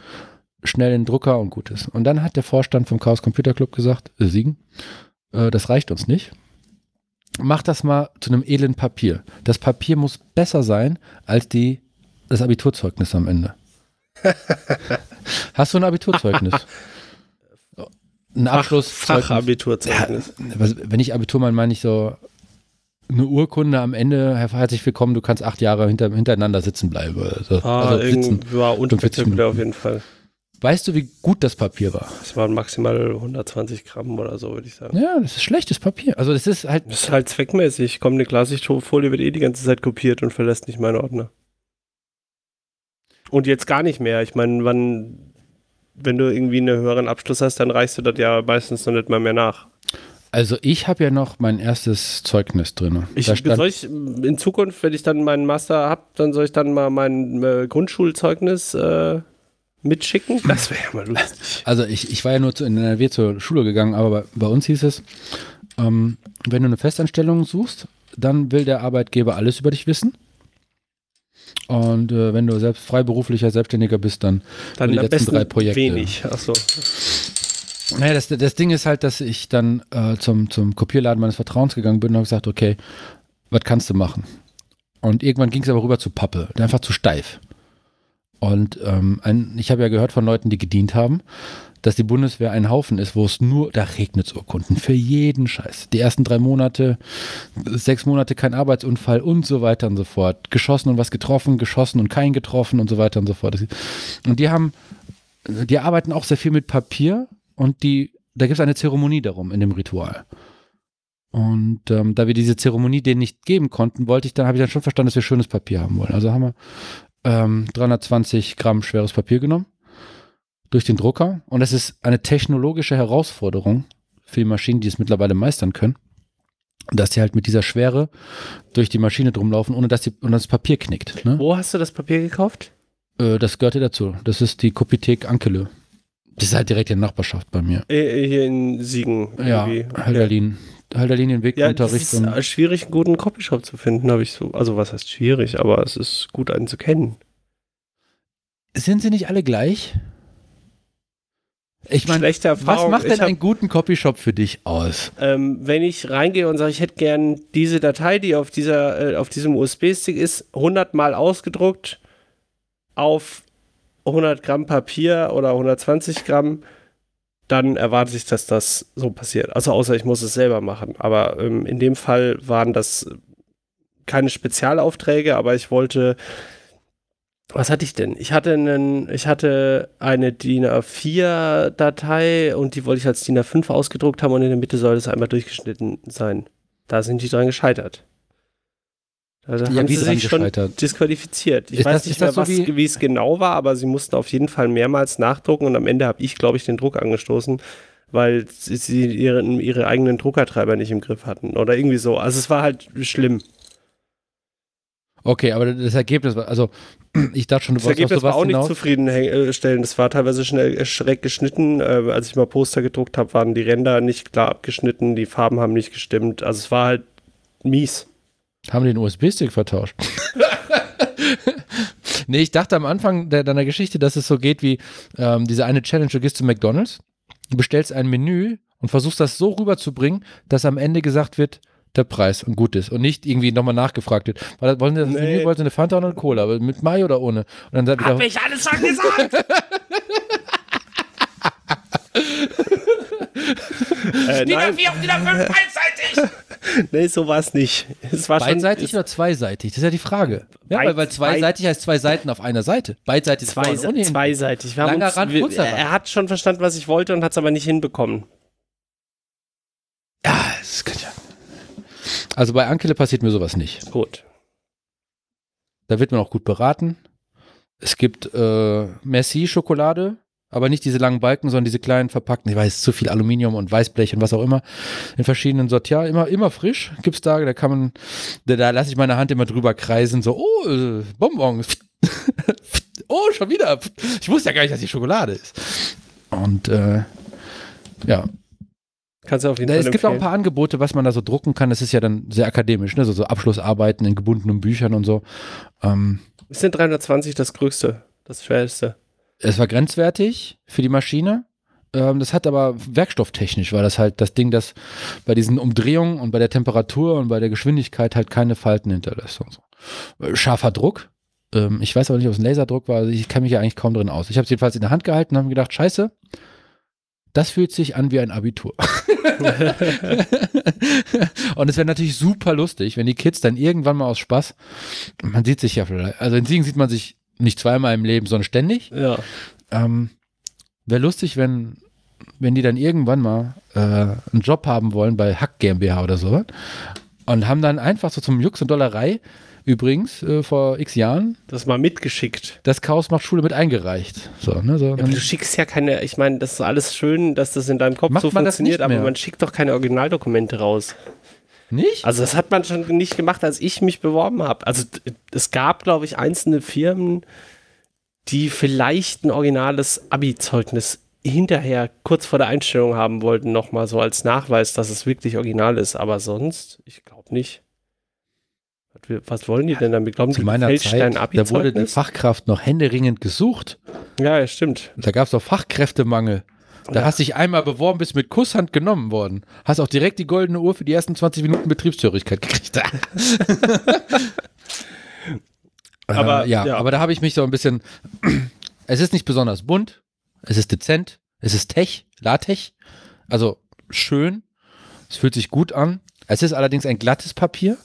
Speaker 2: schnell in Drucker und gut ist. Und dann hat der Vorstand vom Chaos Computer Club gesagt, äh, Siegen, äh, das reicht uns nicht. Mach das mal zu einem edlen Papier. Das Papier muss besser sein als die, das Abiturzeugnis am Ende. Hast du ein Abiturzeugnis?
Speaker 1: Ein Abschluss. Fachabiturzeugnis.
Speaker 2: Ja, wenn ich Abitur meine, meine ich so eine Urkunde am Ende, herzlich willkommen, du kannst acht Jahre hinter, hintereinander sitzen bleiben. Also,
Speaker 1: ah, also sitzen, war unspektakulär auf jeden Fall.
Speaker 2: Weißt du, wie gut das Papier war?
Speaker 1: Es waren maximal 120 Gramm oder so, würde ich sagen.
Speaker 2: Ja, das ist schlechtes Papier. Also das ist halt.
Speaker 1: Das ist halt zweckmäßig. Komm, eine Klarsichtfolie wird eh die ganze Zeit kopiert und verlässt nicht meinen Ordner. Und jetzt gar nicht mehr. Ich meine, wann, wenn du irgendwie einen höheren Abschluss hast, dann reichst du das ja meistens noch nicht mal mehr nach.
Speaker 2: Also ich habe ja noch mein erstes Zeugnis drin.
Speaker 1: Ich, soll ich in Zukunft, wenn ich dann meinen Master habe, dann soll ich dann mal mein äh, Grundschulzeugnis äh, mitschicken?
Speaker 2: Das wäre ja mal lustig. Also ich, ich war ja nur zu, in NRW zur Schule gegangen, aber bei, bei uns hieß es, ähm, wenn du eine Festanstellung suchst, dann will der Arbeitgeber alles über dich wissen. Und äh, wenn du selbst freiberuflicher Selbstständiger bist, dann,
Speaker 1: dann die letzten drei Projekte. Wenig. Achso.
Speaker 2: Naja, das, das Ding ist halt, dass ich dann äh, zum, zum Kopierladen meines Vertrauens gegangen bin und habe gesagt, okay, was kannst du machen? Und irgendwann ging es aber rüber zu Pappe, einfach zu steif. Und ähm, ein, ich habe ja gehört von Leuten, die gedient haben, dass die Bundeswehr ein Haufen ist, wo es nur, da regnet es Urkunden für jeden Scheiß. Die ersten drei Monate, sechs Monate kein Arbeitsunfall und so weiter und so fort. Geschossen und was getroffen, geschossen und kein getroffen und so weiter und so fort. Und die haben, die arbeiten auch sehr viel mit Papier und die, da gibt es eine Zeremonie darum in dem Ritual. Und ähm, da wir diese Zeremonie denen nicht geben konnten, wollte ich dann, habe ich dann schon verstanden, dass wir schönes Papier haben wollen. Also haben wir ähm, 320 Gramm schweres Papier genommen durch den Drucker. Und es ist eine technologische Herausforderung für die Maschinen, die es mittlerweile meistern können, dass die halt mit dieser Schwere durch die Maschine drumlaufen, ohne dass die, und das Papier knickt. Ne?
Speaker 1: Wo hast du das Papier gekauft?
Speaker 2: Äh, das gehörte dazu. Das ist die Kopithek Ankele. Das ist halt direkt in der Nachbarschaft bei mir.
Speaker 1: Äh, äh hier in Siegen.
Speaker 2: Ja, Halderlin. Halderlin den Weg ja,
Speaker 1: Unterricht. Es ist schwierig, einen guten Copyshop zu finden, habe ich so. Also, was heißt schwierig, aber es ist gut, einen zu kennen.
Speaker 2: Sind sie nicht alle gleich? Ich meine, was macht denn hab, einen guten Copyshop für dich aus?
Speaker 1: Ähm, wenn ich reingehe und sage, ich hätte gern diese Datei, die auf, dieser, äh, auf diesem USB-Stick ist, 100 Mal ausgedruckt auf 100 Gramm Papier oder 120 Gramm, dann erwarte ich, dass das so passiert. Also außer ich muss es selber machen. Aber ähm, in dem Fall waren das keine Spezialaufträge, aber ich wollte was hatte ich denn? Ich hatte einen, ich hatte eine DIN A4-Datei und die wollte ich als DIN A5 ausgedruckt haben und in der Mitte soll es einmal durchgeschnitten sein. Da sind die dran gescheitert.
Speaker 2: Da ja, haben sie sich schon
Speaker 1: disqualifiziert. Ich ist weiß das, nicht mehr, so was, wie es genau war, aber sie mussten auf jeden Fall mehrmals nachdrucken und am Ende habe ich, glaube ich, den Druck angestoßen, weil sie ihre, ihre eigenen Druckertreiber nicht im Griff hatten oder irgendwie so. Also es war halt schlimm.
Speaker 2: Okay, aber das Ergebnis war, also ich dachte schon,
Speaker 1: du Das Ergebnis war auch nicht zufriedenstellend. Das war teilweise schnell schreck geschnitten. Äh, als ich mal Poster gedruckt habe, waren die Ränder nicht klar abgeschnitten, die Farben haben nicht gestimmt. Also es war halt mies.
Speaker 2: Haben den USB-Stick vertauscht? nee, ich dachte am Anfang der, deiner Geschichte, dass es so geht wie ähm, diese eine Challenge, du gehst zu McDonalds, du bestellst ein Menü und versuchst das so rüberzubringen, dass am Ende gesagt wird, der Preis und gut ist und nicht irgendwie nochmal nachgefragt wird. Weil, wollen Sie das nee. wollen Sie eine Fanta oder eine Cola? Aber mit Mai oder ohne? Und
Speaker 1: dann Hab wieder, ich alles schon gesagt!
Speaker 2: äh, DIN A4 auf DIN A5 einseitig!
Speaker 1: nee, so war es nicht. Es war
Speaker 2: Beidseitig
Speaker 1: schon,
Speaker 2: oder zweiseitig? Das ist ja die Frage. Ja, weil, weil zweiseitig heißt zwei Seiten auf einer Seite. Beidseitig ist
Speaker 1: zwei,
Speaker 2: vorne und hinten.
Speaker 1: zweiseitig. Wir haben
Speaker 2: Langer
Speaker 1: uns,
Speaker 2: Rand,
Speaker 1: wir,
Speaker 2: kurzer Rand.
Speaker 1: er hat schon verstanden, was ich wollte und hat es aber nicht hinbekommen.
Speaker 2: Ja, das kann ja. Also bei Ankele passiert mir sowas nicht.
Speaker 1: Gut.
Speaker 2: Da wird man auch gut beraten. Es gibt äh, Merci-Schokolade, aber nicht diese langen Balken, sondern diese kleinen verpackten. Ich weiß, zu viel Aluminium und Weißblech und was auch immer. In verschiedenen Sortieren. Immer, immer frisch gibt's da. Da kann man, da, da lasse ich meine Hand immer drüber kreisen. So, oh, äh, Bonbons. oh, schon wieder. Ich wusste ja gar nicht, dass die Schokolade ist. Und äh, ja,
Speaker 1: Kannst du auf jeden
Speaker 2: Na,
Speaker 1: Fall
Speaker 2: es gibt auch ein paar Angebote, was man da so drucken kann. Das ist ja dann sehr akademisch, ne? so, so Abschlussarbeiten in gebundenen Büchern und so. Ähm,
Speaker 1: Ist denn 320 das größte, das schwerste?
Speaker 2: es war grenzwertig für die Maschine. Ähm, das hat aber werkstofftechnisch, weil das halt das Ding, das bei diesen Umdrehungen und bei der Temperatur und bei der Geschwindigkeit halt keine Falten hinterlässt. Und so. Äh, Scharfer Druck. Ähm, ich weiß aber nicht, ob es ein Laserdruck war. Also ich kann mich ja eigentlich kaum drin aus. Ich habe es jedenfalls in der Hand gehalten und habe mir gedacht, scheiße, das fühlt sich an wie ein Abitur. und es wäre natürlich super lustig, wenn die Kids dann irgendwann mal aus Spaß, man sieht sich ja vielleicht, also in Siegen sieht man sich nicht zweimal im Leben, sondern ständig.
Speaker 1: Ja.
Speaker 2: Ähm, wäre lustig, wenn, wenn die dann irgendwann mal äh, einen Job haben wollen bei Hack GmbH oder so und haben dann einfach so zum Jux und Dollerei übrigens äh, vor x Jahren
Speaker 1: Das mal mitgeschickt.
Speaker 2: das Chaos macht Schule mit eingereicht. So, ne, so,
Speaker 1: Ja, du schickst ja keine, ich meine, das ist alles schön, dass das in deinem Kopf so funktioniert, aber man schickt doch keine Originaldokumente raus.
Speaker 2: nicht?
Speaker 1: Also das hat man schon nicht gemacht, als ich mich beworben habe. Also es gab, glaube ich, einzelne Firmen, die vielleicht ein originales Abi-Zeugnis hinterher kurz vor der Einstellung haben wollten, nochmal so als Nachweis, dass es wirklich original ist. Aber sonst, ich glaube nicht. Was wollen die denn damit? Glauben
Speaker 2: Zu meiner Zeit, da wurde die? Fachkraft noch händeringend gesucht.
Speaker 1: Ja, stimmt.
Speaker 2: Da gab es doch Fachkräftemangel. Da
Speaker 1: Ja.
Speaker 2: hast dich einmal beworben, bist mit Kusshand genommen worden. Hast auch direkt die goldene Uhr für die ersten 20 Minuten Betriebshörigkeit gekriegt.
Speaker 1: Aber,
Speaker 2: äh, ja,
Speaker 1: ja.
Speaker 2: aber da habe ich mich so ein bisschen. es ist nicht besonders bunt, es ist dezent, es ist Tech, LaTeX, also schön, es fühlt sich gut an. Es ist allerdings ein glattes Papier,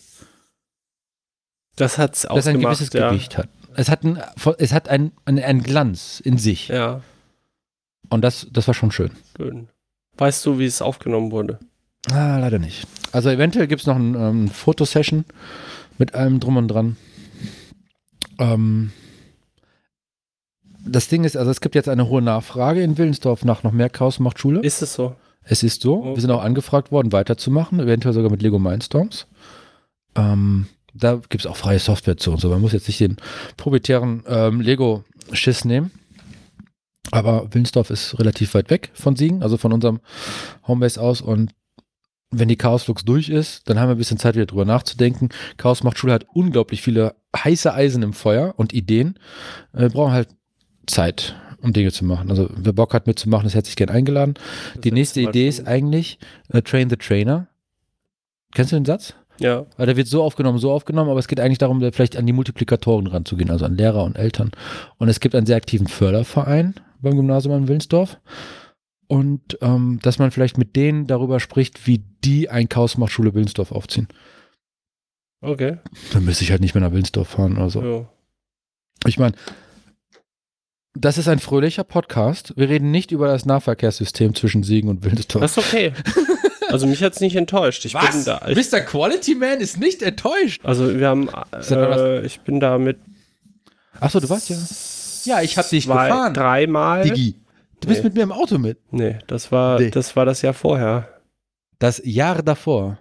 Speaker 1: Das hat es
Speaker 2: das ein
Speaker 1: ausgemacht.
Speaker 2: gewisses
Speaker 1: ja.
Speaker 2: Gewicht hat. Es hat, ein, es hat ein, ein, einen Glanz in sich.
Speaker 1: Ja,
Speaker 2: Und das, das war schon schön.
Speaker 1: schön. Weißt du, wie es aufgenommen wurde?
Speaker 2: Ah, leider nicht. Also eventuell gibt es noch eine ähm, Fotosession mit allem drum und dran. Ähm, das Ding ist, also es gibt jetzt eine hohe Nachfrage in Willensdorf nach noch mehr Chaos macht Schule.
Speaker 1: Ist es so?
Speaker 2: es ist so.
Speaker 1: Okay.
Speaker 2: Wir sind auch angefragt worden, weiterzumachen, eventuell sogar mit Lego Mindstorms. Ähm, da gibt es auch freie Software zu und so. Man muss jetzt nicht den proprietären ähm, Lego-Schiss nehmen. Aber Willensdorf ist relativ weit weg von Siegen, also von unserem Homebase aus. Und wenn die Chaosflux durch ist, dann haben wir ein bisschen Zeit, wieder drüber nachzudenken. Chaos macht Schule hat unglaublich viele heiße Eisen im Feuer und Ideen. Wir brauchen halt Zeit, um Dinge zu machen. Also wer Bock hat mitzumachen, hätte sich gern eingeladen.
Speaker 1: Das
Speaker 2: Die nächste Idee ist eigentlich äh, Train the Trainer. Kennst du den Satz?
Speaker 1: Ja.
Speaker 2: Weil der wird so aufgenommen, so aufgenommen, aber es geht eigentlich darum, da vielleicht an die Multiplikatoren ranzugehen, also an Lehrer und Eltern. Und es gibt einen sehr aktiven Förderverein beim Gymnasium in Willensdorf. Und ähm, dass man vielleicht mit denen darüber spricht, wie die ein Chaos macht Schule Willensdorf aufziehen.
Speaker 1: Okay.
Speaker 2: Dann müsste ich halt nicht mehr nach Willensdorf fahren oder so.
Speaker 1: Ja.
Speaker 2: Ich meine, das ist ein fröhlicher Podcast. Wir reden nicht über das Nahverkehrssystem zwischen Siegen und Willensdorf.
Speaker 1: Das ist okay. Also mich hat es nicht enttäuscht. Ich bin da. Ich,
Speaker 2: Mr. Quality Man ist nicht enttäuscht.
Speaker 1: also wir haben.
Speaker 2: was?
Speaker 1: Äh, ich bin da mit.
Speaker 2: Achso, du warst ja. Ja, ich hab dich
Speaker 1: zwei,
Speaker 2: gefahren.
Speaker 1: Dreimal.
Speaker 2: Digi. Du bist
Speaker 1: Nee.
Speaker 2: mit mir im Auto mit.
Speaker 1: Nee, das war,
Speaker 2: Nee.
Speaker 1: das war das Jahr vorher.
Speaker 2: Das Jahr davor.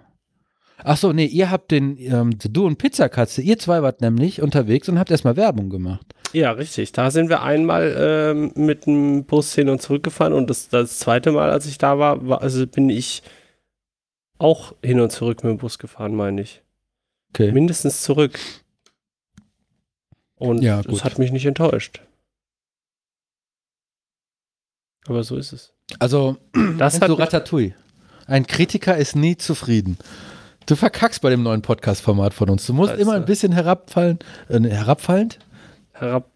Speaker 2: Achso, nee, ihr habt den, ähm, du und Pizzakatze, ihr zwei wart nämlich unterwegs und habt erstmal Werbung gemacht.
Speaker 1: Ja, richtig. Da sind wir einmal ähm, mit dem Bus hin und zurück gefahren und das, das zweite Mal, als ich da war, war, also bin ich auch hin und zurück mit dem Bus gefahren, meine ich.
Speaker 2: Okay.
Speaker 1: Mindestens zurück. Und
Speaker 2: Ja,
Speaker 1: das hat mich nicht enttäuscht. Aber so ist es.
Speaker 2: Also,
Speaker 1: Das hat
Speaker 2: du
Speaker 1: mich-
Speaker 2: Ratatouille. Ein Kritiker ist nie zufrieden. Du verkackst bei dem neuen Podcast-Format von uns. Du musst
Speaker 1: Also.
Speaker 2: immer ein bisschen herabfallen, äh, herabfallend,
Speaker 1: herab.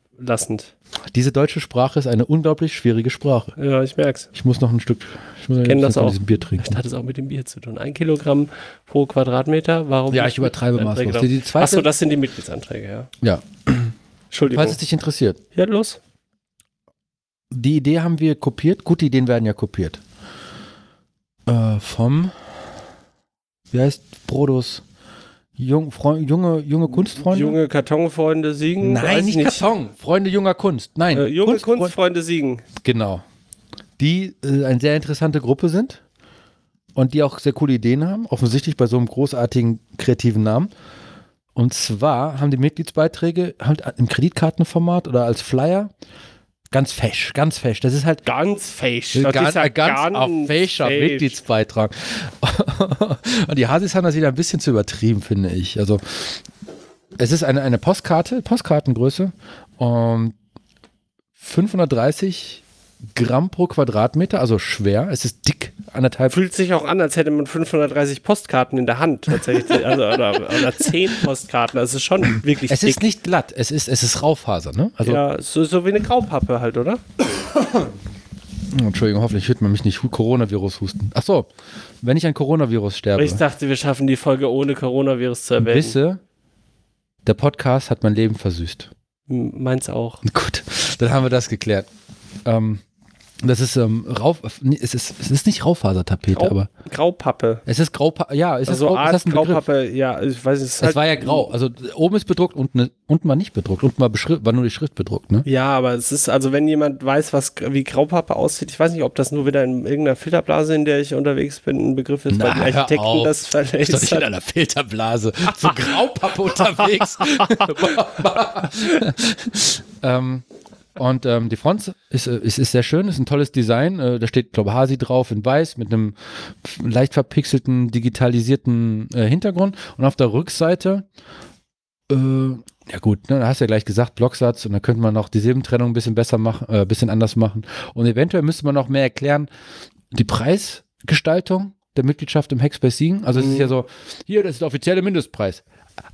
Speaker 2: Diese deutsche Sprache ist eine unglaublich schwierige Sprache.
Speaker 1: Ja, ich merk's.
Speaker 2: Ich muss noch ein Stück, ich muss
Speaker 1: kenn das
Speaker 2: von
Speaker 1: auch.
Speaker 2: diesem Bier trinken.
Speaker 1: Vielleicht hat es auch mit dem Bier zu tun. Ein Kilogramm pro Quadratmeter. Warum?
Speaker 2: Ja, ich übertreibe maßlos. Die, die zweite,
Speaker 1: Achso, das sind die Mitgliedsanträge, ja.
Speaker 2: ja,
Speaker 1: Entschuldigung.
Speaker 2: falls es dich interessiert.
Speaker 1: Ja, los.
Speaker 2: Die Idee haben wir kopiert. Gute Ideen werden ja kopiert. Äh, vom, wie heißt Brodus? Jung, Freu- junge, junge Kunstfreunde?
Speaker 1: Junge Kartonfreunde siegen.
Speaker 2: Nein, nicht,
Speaker 1: ich
Speaker 2: Karton. Freunde junger Kunst. Nein,
Speaker 1: Äh, junge
Speaker 2: Kunstfreund-
Speaker 1: Kunstfreunde siegen.
Speaker 2: Genau. Die äh, eine sehr interessante Gruppe sind und die auch sehr coole Ideen haben, offensichtlich bei so einem großartigen kreativen Namen. Und zwar haben die Mitgliedsbeiträge halt im Kreditkartenformat oder als Flyer ganz fesch, ganz fesch. Das ist halt
Speaker 1: Ganz fesch.
Speaker 2: ganz,
Speaker 1: Das ist ja
Speaker 2: ganz auf fescher
Speaker 1: fesch.
Speaker 2: Mitgliedsbeitrag. und die Hasis haben das wieder ein bisschen zu übertrieben, finde ich. Also es ist eine, eine Postkarte, Postkartengröße, um 530 Gramm pro Quadratmeter, also schwer. Es ist dick, anderthalb.
Speaker 1: Fühlt sich auch an, als hätte man 530 Postkarten in der Hand tatsächlich. Also, oder, oder 10 Postkarten. Das ist schon wirklich
Speaker 2: Es
Speaker 1: dick.
Speaker 2: ist nicht glatt, es ist, es ist Raufaser, ne? Also,
Speaker 1: ja, so, so wie eine Graupappe halt, oder?
Speaker 2: Entschuldigung, hoffentlich hört man mich nicht Coronavirus husten. Ach so, wenn ich an Coronavirus sterbe,
Speaker 1: Ich dachte, wir schaffen die Folge ohne Coronavirus zu erwähnen.
Speaker 2: wisse, der Podcast hat mein Leben versüßt.
Speaker 1: Meins auch.
Speaker 2: Gut, dann haben wir das geklärt. Ähm, das ist ähm, Rauf, es ist es ist nicht Raufasertapete,
Speaker 1: Grau,
Speaker 2: aber
Speaker 1: Graupappe.
Speaker 2: es ist Graupa ja, es
Speaker 1: Also
Speaker 2: ist, Grau, ist
Speaker 1: Art
Speaker 2: Begriff?
Speaker 1: Graupappe, ja, ich weiß nicht. Es, ist
Speaker 2: Es
Speaker 1: halt,
Speaker 2: war ja grau, also oben ist bedruckt und unten war nicht bedruckt, unten war, war nur die Schrift bedruckt, ne?
Speaker 1: Ja, aber es ist, also wenn jemand weiß, was wie Graupappe aussieht, ich weiß nicht, ob das nur wieder in irgendeiner Filterblase, in der ich unterwegs bin, ein Begriff ist, weil
Speaker 2: Na,
Speaker 1: die
Speaker 2: hör
Speaker 1: Architekten das
Speaker 2: Ist doch
Speaker 1: verlässt.
Speaker 2: nicht in einer Filterblase zu Graupappe unterwegs. ähm, und ähm, die Front ist, äh, ist, ist sehr schön, ist ein tolles Design. Äh, da steht, glaube Hasi drauf in weiß mit einem leicht verpixelten, digitalisierten äh, Hintergrund. Und auf der Rückseite, äh, ja gut, ne, da hast du ja gleich gesagt, Blocksatz und da könnte man noch die Silbentrennung ein bisschen besser machen, äh, ein bisschen anders machen. Und eventuell müsste man noch mehr erklären, die Preisgestaltung der Mitgliedschaft im Hackspace Siegen. Also es ist ja so, hier, das ist der offizielle Mindestpreis.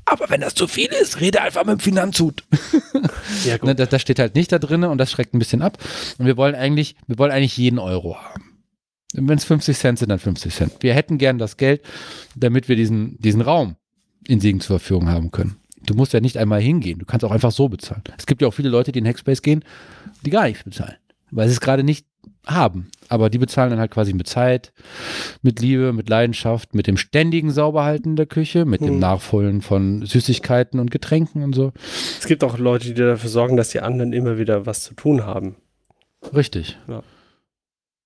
Speaker 2: Aber wenn das zu viel ist, rede einfach mit dem Finanzhut.
Speaker 1: Ja,
Speaker 2: Ne, das, das steht halt nicht da drin und das schreckt ein bisschen ab. Und wir wollen eigentlich, wir wollen eigentlich jeden Euro haben. Wenn es 50 Cent sind, dann 50 Cent. Wir hätten gern das Geld, damit wir diesen, diesen Raum in Siegen zur Verfügung haben können. Du musst ja nicht einmal hingehen, du kannst auch einfach so bezahlen. Es gibt ja auch viele Leute, die in Hackspace gehen, die gar nichts bezahlen, weil sie es gerade nicht haben. Aber die bezahlen dann halt quasi mit Zeit, mit Liebe, mit Leidenschaft, mit dem ständigen Sauberhalten der Küche, mit dem
Speaker 1: Hm.
Speaker 2: Nachfüllen von Süßigkeiten und Getränken und so.
Speaker 1: Es gibt auch Leute, die dafür sorgen, dass die anderen immer wieder was zu tun haben.
Speaker 2: Richtig.
Speaker 1: Ja.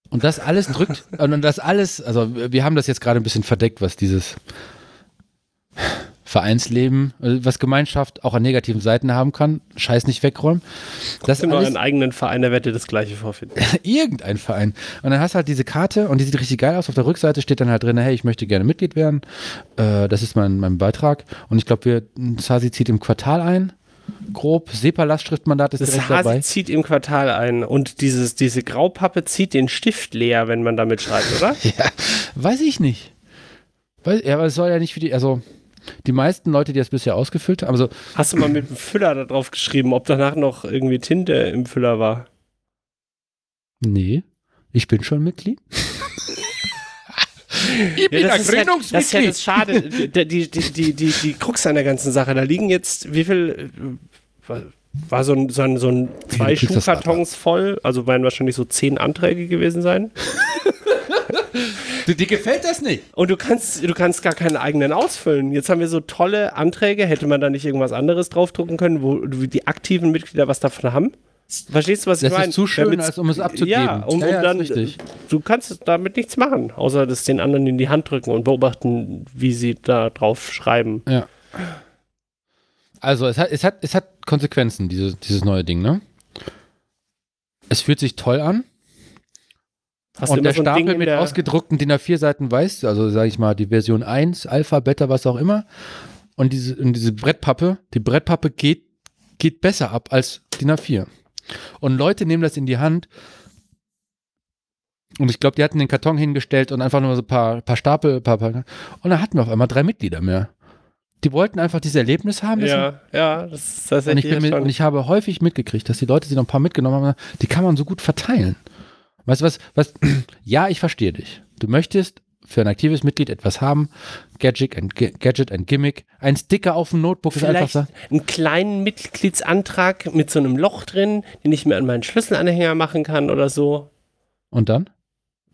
Speaker 2: Und das alles drückt, und das alles, also wir haben das jetzt gerade ein bisschen verdeckt, was dieses Vereinsleben, also was Gemeinschaft auch an negativen Seiten haben kann, Scheiß nicht wegräumen. Das
Speaker 1: in
Speaker 2: alles,
Speaker 1: euren eigenen Verein, der wird ihr das gleiche vorfinden.
Speaker 2: irgendein Verein. Und dann hast du halt diese Karte und die sieht richtig geil aus. Auf der Rückseite steht dann halt drin, hey, ich möchte gerne Mitglied werden. Äh, das ist mein, mein Beitrag. Und ich glaube, wir, Sasi zieht im Quartal ein. Grob. SEPA-Lastschriftmandat ist
Speaker 1: Das
Speaker 2: direkt
Speaker 1: Hasi
Speaker 2: dabei.
Speaker 1: zieht im Quartal ein und dieses, diese Graupappe zieht den Stift leer, wenn man damit schreibt, oder?
Speaker 2: Ja, weiß ich nicht. Weiß, ja, aber es soll ja nicht für die, also die meisten Leute, die das bisher ausgefüllt haben, also
Speaker 1: Hast du mal mit dem Füller da drauf geschrieben, ob danach noch irgendwie Tinte im Füller war?
Speaker 2: nee, ich bin schon Mitglied. ich
Speaker 1: Ja, das, ist ja, das ist ja das Schade. die, die, die, die, die, die Krux an der ganzen Sache. Da liegen jetzt, wie viel, äh, war- so ein, so ein, so ein zwei Schuhkartons voll, also werden wahrscheinlich so zehn Anträge gewesen sein.
Speaker 2: dir gefällt das nicht?
Speaker 1: Und du kannst, du kannst gar keinen eigenen ausfüllen. Jetzt haben wir so tolle Anträge. Hätte man da nicht irgendwas anderes draufdrucken können, wo die aktiven Mitglieder was davon haben? Verstehst du, was
Speaker 2: Das
Speaker 1: ich meine?
Speaker 2: ist zu schön,
Speaker 1: Damit's-
Speaker 2: als um es abzugeben.
Speaker 1: Ja, um,
Speaker 2: Ja, ja,
Speaker 1: dann,
Speaker 2: ist richtig.
Speaker 1: du kannst damit nichts machen, außer das den anderen in die Hand drücken und beobachten, wie sie da drauf schreiben.
Speaker 2: Ja. Also es hat, es hat, es hat Konsequenzen, diese, dieses neue Ding, ne? Es fühlt sich toll an.
Speaker 1: Hast
Speaker 2: und
Speaker 1: immer
Speaker 2: der
Speaker 1: so Ding
Speaker 2: Stapel
Speaker 1: in
Speaker 2: mit
Speaker 1: der-
Speaker 2: ausgedruckten DIN A4 Seiten weiß, also sage ich mal die Version 1, Alpha, Beta, was auch immer. Und diese, und diese Brettpappe, die Brettpappe geht, geht besser ab als DIN A4. Und Leute nehmen das in die Hand. Und ich glaube, die hatten den Karton hingestellt und einfach nur so ein paar, paar Stapel, paar, paar, und dann hatten wir auf einmal drei Mitglieder mehr. Die wollten einfach dieses Erlebnis haben.
Speaker 1: Ja, ja, das ist
Speaker 2: Und ich,
Speaker 1: tatsächlich
Speaker 2: mit, und ich habe häufig mitgekriegt, dass die Leute, die noch ein paar mitgenommen haben, die kann man so gut verteilen. Weißt du was, was? Ja, ich verstehe dich. Du möchtest für ein aktives Mitglied etwas haben. Gadget and, Gadget and Gimmick. Ein Sticker auf dem Notebook ist einfach
Speaker 1: Vielleicht
Speaker 2: so.
Speaker 1: einen kleinen Mitgliedsantrag mit so einem Loch drin, den ich mir an meinen Schlüsselanhänger machen kann oder so.
Speaker 2: Und dann?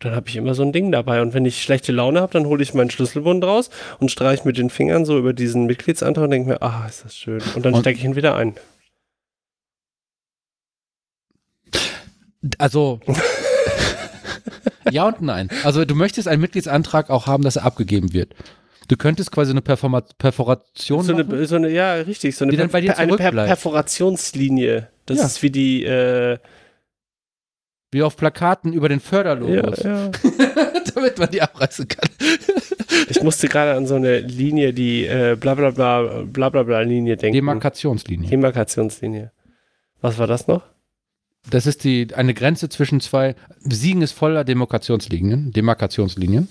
Speaker 1: Dann habe ich immer so ein Ding dabei. Und wenn ich schlechte Laune habe, dann hole ich meinen Schlüsselbund raus und streiche mit den Fingern so über diesen Mitgliedsantrag und denke mir, ah, ist das schön. Und dann stecke ich ihn wieder ein.
Speaker 2: Also. Ja und nein. Also du möchtest einen Mitgliedsantrag auch haben, dass er abgegeben wird. Du könntest quasi eine Performa Perforation
Speaker 1: So
Speaker 2: machen.
Speaker 1: eine, so eine, ja, richtig, so eine,
Speaker 2: bei dir
Speaker 1: eine per. Perforationslinie. Das
Speaker 2: Ja.
Speaker 1: ist wie die, äh,
Speaker 2: wie auf Plakaten über den
Speaker 1: ja,
Speaker 2: Förderlogos.
Speaker 1: ja.
Speaker 2: Damit man die abreißen kann.
Speaker 1: Ich musste gerade an so eine Linie, die äh, bla bla bla bla bla bla Linie denken.
Speaker 2: Demarkationslinie.
Speaker 1: Demarkationslinie. Was war das noch?
Speaker 2: Das ist die, eine Grenze zwischen zwei. Siegen ist voller Demarkationslinien. Demarkationslinien.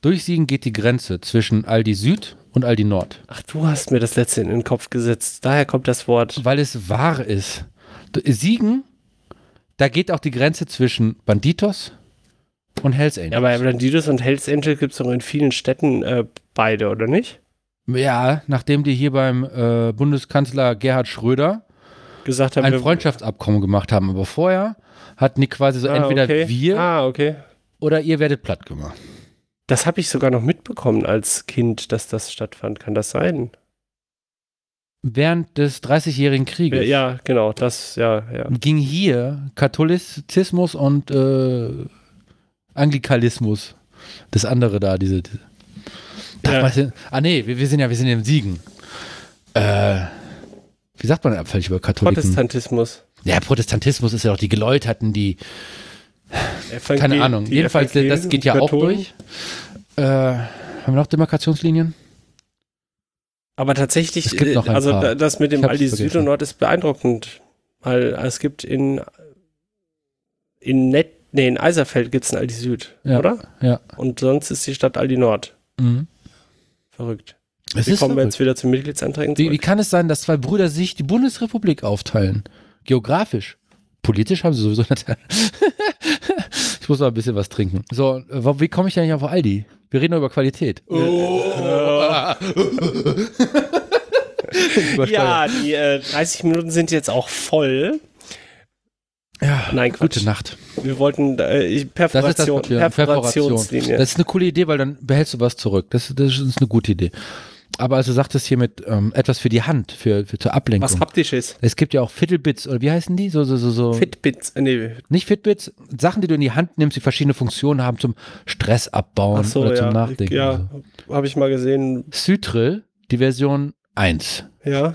Speaker 2: Durch Siegen geht die Grenze zwischen Aldi Süd und Aldi Nord.
Speaker 1: Ach, du hast mir das letzte in den Kopf gesetzt. Daher kommt das Wort.
Speaker 2: Weil es wahr ist. Siegen, da geht auch die Grenze zwischen Banditos und Hells Angels.
Speaker 1: Ja, aber Bandidos und Hells Angel gibt es doch in vielen Städten äh, beide, oder nicht?
Speaker 2: Ja, nachdem die hier beim äh, Bundeskanzler Gerhard Schröder
Speaker 1: Gesagt haben
Speaker 2: ein Freundschaftsabkommen gemacht haben. Aber vorher hatten die quasi so
Speaker 1: Ah,
Speaker 2: entweder
Speaker 1: okay.
Speaker 2: wir
Speaker 1: Ah, okay.
Speaker 2: oder ihr werdet platt gemacht.
Speaker 1: Das habe ich sogar noch mitbekommen als Kind, dass das stattfand. Kann das sein?
Speaker 2: Während des 30-jährigen Krieges
Speaker 1: Ja, ja genau. Das, ja, ja.
Speaker 2: ging hier Katholizismus und äh, Anglikalismus. Das andere da, diese. diese
Speaker 1: Ja.
Speaker 2: ah, nee, wir, wir sind ja, wir sind im Siegen. Äh, wie sagt man abfällig über Katholiken?
Speaker 1: Protestantismus.
Speaker 2: Ja, Protestantismus ist ja auch die Geläuterten, die,
Speaker 1: Evangel-
Speaker 2: keine Ahnung.
Speaker 1: die
Speaker 2: Jedenfalls, das
Speaker 1: Evangelien,
Speaker 2: geht ja auch durch. Äh, haben wir noch Demarkationslinien?
Speaker 1: Aber tatsächlich,
Speaker 2: Es gibt noch
Speaker 1: äh, also
Speaker 2: paar.
Speaker 1: da- das mit dem Aldi Süd und Nord ist beeindruckend. Weil es gibt in, in Net, nee, in Eiserfeld gibt es ein Aldi Süd,
Speaker 2: Ja.
Speaker 1: oder?
Speaker 2: Ja.
Speaker 1: Und sonst ist die Stadt Aldi Nord.
Speaker 2: Mhm.
Speaker 1: Verrückt.
Speaker 2: Es
Speaker 1: Wie
Speaker 2: ist
Speaker 1: kommen wir jetzt wieder zu Mitgliedsanträgen
Speaker 2: Wie, wie
Speaker 1: zurück?
Speaker 2: kann es sein, dass zwei Brüder sich die Bundesrepublik aufteilen? Geografisch. Politisch haben sie sowieso nicht. ich muss noch ein bisschen was trinken. So, äh, wie komme ich denn nicht auf Aldi? Wir reden nur über Qualität.
Speaker 1: Ja, die äh, 30 Minuten sind jetzt auch voll.
Speaker 2: ja.
Speaker 1: Nein, Quatsch.
Speaker 2: Gute Nacht.
Speaker 1: Wir wollten äh, ich-
Speaker 2: Das ist das
Speaker 1: Perforation. Perforationslinie.
Speaker 2: Das ist eine coole Idee, weil dann behältst du was zurück. Das, das ist eine gute Idee. Aber als du sagtest hier mit ähm, etwas für die Hand, für, für zur Ablenkung.
Speaker 1: Was haptisches.
Speaker 2: es gibt ja auch Fiddlebits, oder wie heißen die? So, so, so, so.
Speaker 1: Fitbits. äh, Nee,
Speaker 2: Nicht Fitbits, Sachen, die du in die Hand nimmst, die verschiedene Funktionen haben zum Stress abbauen
Speaker 1: so,
Speaker 2: oder zum
Speaker 1: ja.
Speaker 2: Nachdenken.
Speaker 1: Ja, habe ich mal gesehen.
Speaker 2: Sytril, die Version 1.
Speaker 1: Ja,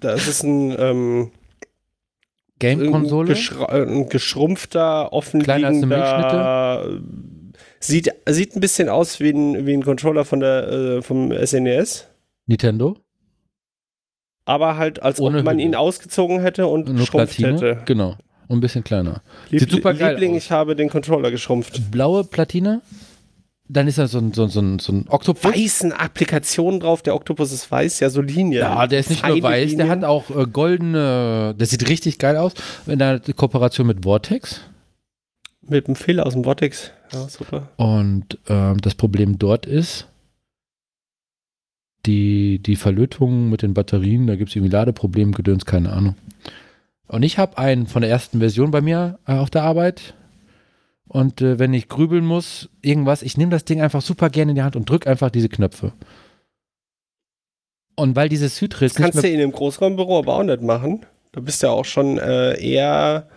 Speaker 1: das ist ein, ähm, ein,
Speaker 2: Game-Konsole.
Speaker 1: ein geschrumpfter,
Speaker 2: Kleiner als eine
Speaker 1: offenliegender. Sieht, sieht ein bisschen aus wie ein, wie ein Controller von der, äh, vom SNES.
Speaker 2: Nintendo.
Speaker 1: Aber halt, als
Speaker 2: Ohne
Speaker 1: ob man
Speaker 2: Hülle.
Speaker 1: ihn ausgezogen hätte und
Speaker 2: Nur
Speaker 1: geschrumpft
Speaker 2: Platine.
Speaker 1: hätte.
Speaker 2: Genau. Und ein bisschen kleiner.
Speaker 1: Lieb
Speaker 2: Sieht super geil
Speaker 1: Liebling,
Speaker 2: aus.
Speaker 1: ich habe den Controller geschrumpft.
Speaker 2: Blaue Platine. Dann ist da so ein, so, so, so ein Oktopus.
Speaker 1: Weißen Applikationen drauf. Der Oktopus ist weiß, ja, so Linien.
Speaker 2: Ja, der ist nicht nur
Speaker 1: Feine
Speaker 2: weiß, der
Speaker 1: Linien.
Speaker 2: hat auch äh, goldene, der sieht richtig geil aus. In der Kooperation mit Vortex.
Speaker 1: Mit dem Fehler aus dem Vortex. Ja, super.
Speaker 2: Und ähm, das Problem dort ist, die, die Verlötung mit den Batterien, da gibt es irgendwie Ladeprobleme, Gedöns, keine Ahnung. Und ich habe einen von der ersten Version bei mir äh, auf der Arbeit. Und äh, wenn ich grübeln muss, irgendwas, ich nehme das Ding einfach super gerne in die Hand und drücke einfach diese Knöpfe. Und weil dieses Hydris
Speaker 1: Das kannst du in einem Großraumbüro aber auch nicht machen. Du bist ja auch schon äh, eher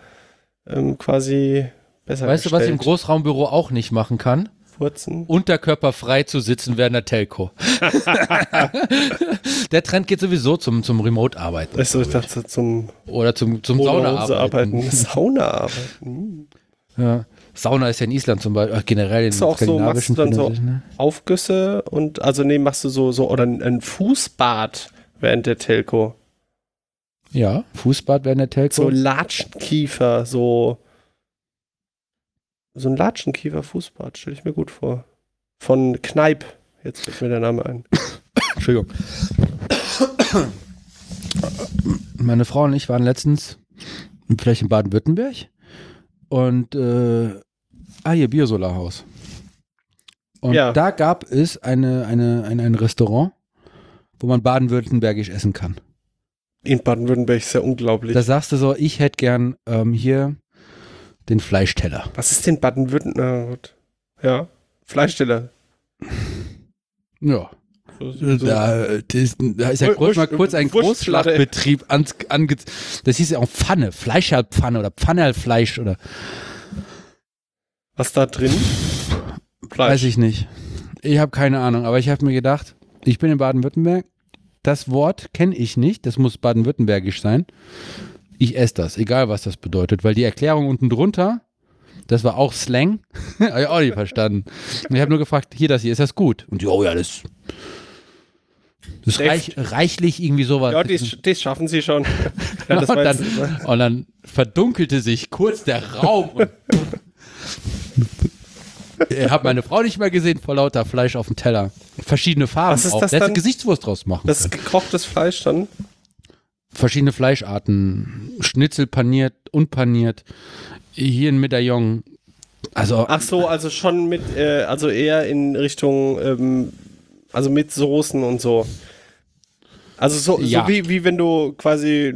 Speaker 1: ähm, quasi besser
Speaker 2: Weißt du, was ich im
Speaker 1: gestellt.
Speaker 2: Großraumbüro auch nicht machen kann?
Speaker 1: Furzen.
Speaker 2: Unterkörperfrei zu sitzen während der Telco. der Trend geht sowieso zum, zum Remote-Arbeiten.
Speaker 1: Also ich dachte zum
Speaker 2: Oder zum, zum Sauna-Arbeiten.
Speaker 1: arbeiten. Sauna-Arbeiten.
Speaker 2: Ja. Sauna ist ja in Island zum Beispiel, äh, generell in
Speaker 1: Ist auch so, machst du dann so-
Speaker 2: ne?
Speaker 1: Aufgüsse und also nee, machst du so, so oder ein, ein Fußbad während der Telco.
Speaker 2: Ja, Fußbad während der Telco.
Speaker 1: So Latschenkiefer, so so ein Latschenkiefer Fußbad, stelle ich mir gut vor. Von Kneip. Jetzt fällt mir der Name ein.
Speaker 2: Entschuldigung. Meine Frau und ich waren letztens vielleicht in Baden-Württemberg und äh, ah hier Biosolarhaus. Und
Speaker 1: Ja.
Speaker 2: da gab es eine, eine, ein, ein Restaurant, wo man baden-württembergisch essen kann.
Speaker 1: In Baden-Württemberg ist ja unglaublich.
Speaker 2: Da sagst du so, ich hätte gern ähm, hier den Fleischteller.
Speaker 1: Was ist denn Baden-Württemberg? Ja, Fleischsteller.
Speaker 2: Ja.
Speaker 1: So, so.
Speaker 2: Da, äh, das, da ist ja kurz, mal kurz ein. Großschlachtbetrieb an, ange, Das hieß ja auch Pfanne, Fleischerpfanne oder Pfannerfleisch oder
Speaker 1: Was da drin?
Speaker 2: weiß ich nicht. Ich habe keine Ahnung, aber ich habe mir gedacht, ich bin in Baden-Württemberg. Das Wort kenne ich nicht, das muss baden-württembergisch sein. Ich esse das, egal was das bedeutet, weil die Erklärung unten drunter, das war auch Slang, habe ich auch nicht verstanden. Ich habe nur gefragt, hier das hier, ist das gut? Und die, oh ja, das, das ist reich, reichlich irgendwie sowas.
Speaker 1: Ja, das, das schaffen sie schon. ja,
Speaker 2: und, dann,
Speaker 1: jetzt,
Speaker 2: und dann verdunkelte sich kurz der Raum. Ich habe meine Frau nicht mehr gesehen vor lauter Fleisch auf dem Teller. Verschiedene Farben
Speaker 1: Was ist
Speaker 2: auch.
Speaker 1: das?
Speaker 2: Gesichtswurst draus machen
Speaker 1: das
Speaker 2: können.
Speaker 1: ist gekochtes Fleisch dann.
Speaker 2: Verschiedene Fleischarten. Schnitzel paniert, unpaniert. Hier ein Medaillon. Also,
Speaker 1: Ach so, also schon mit, äh, also eher in Richtung, ähm, also mit Soßen und so. Also so,
Speaker 2: Ja.
Speaker 1: so wie, wie wenn du quasi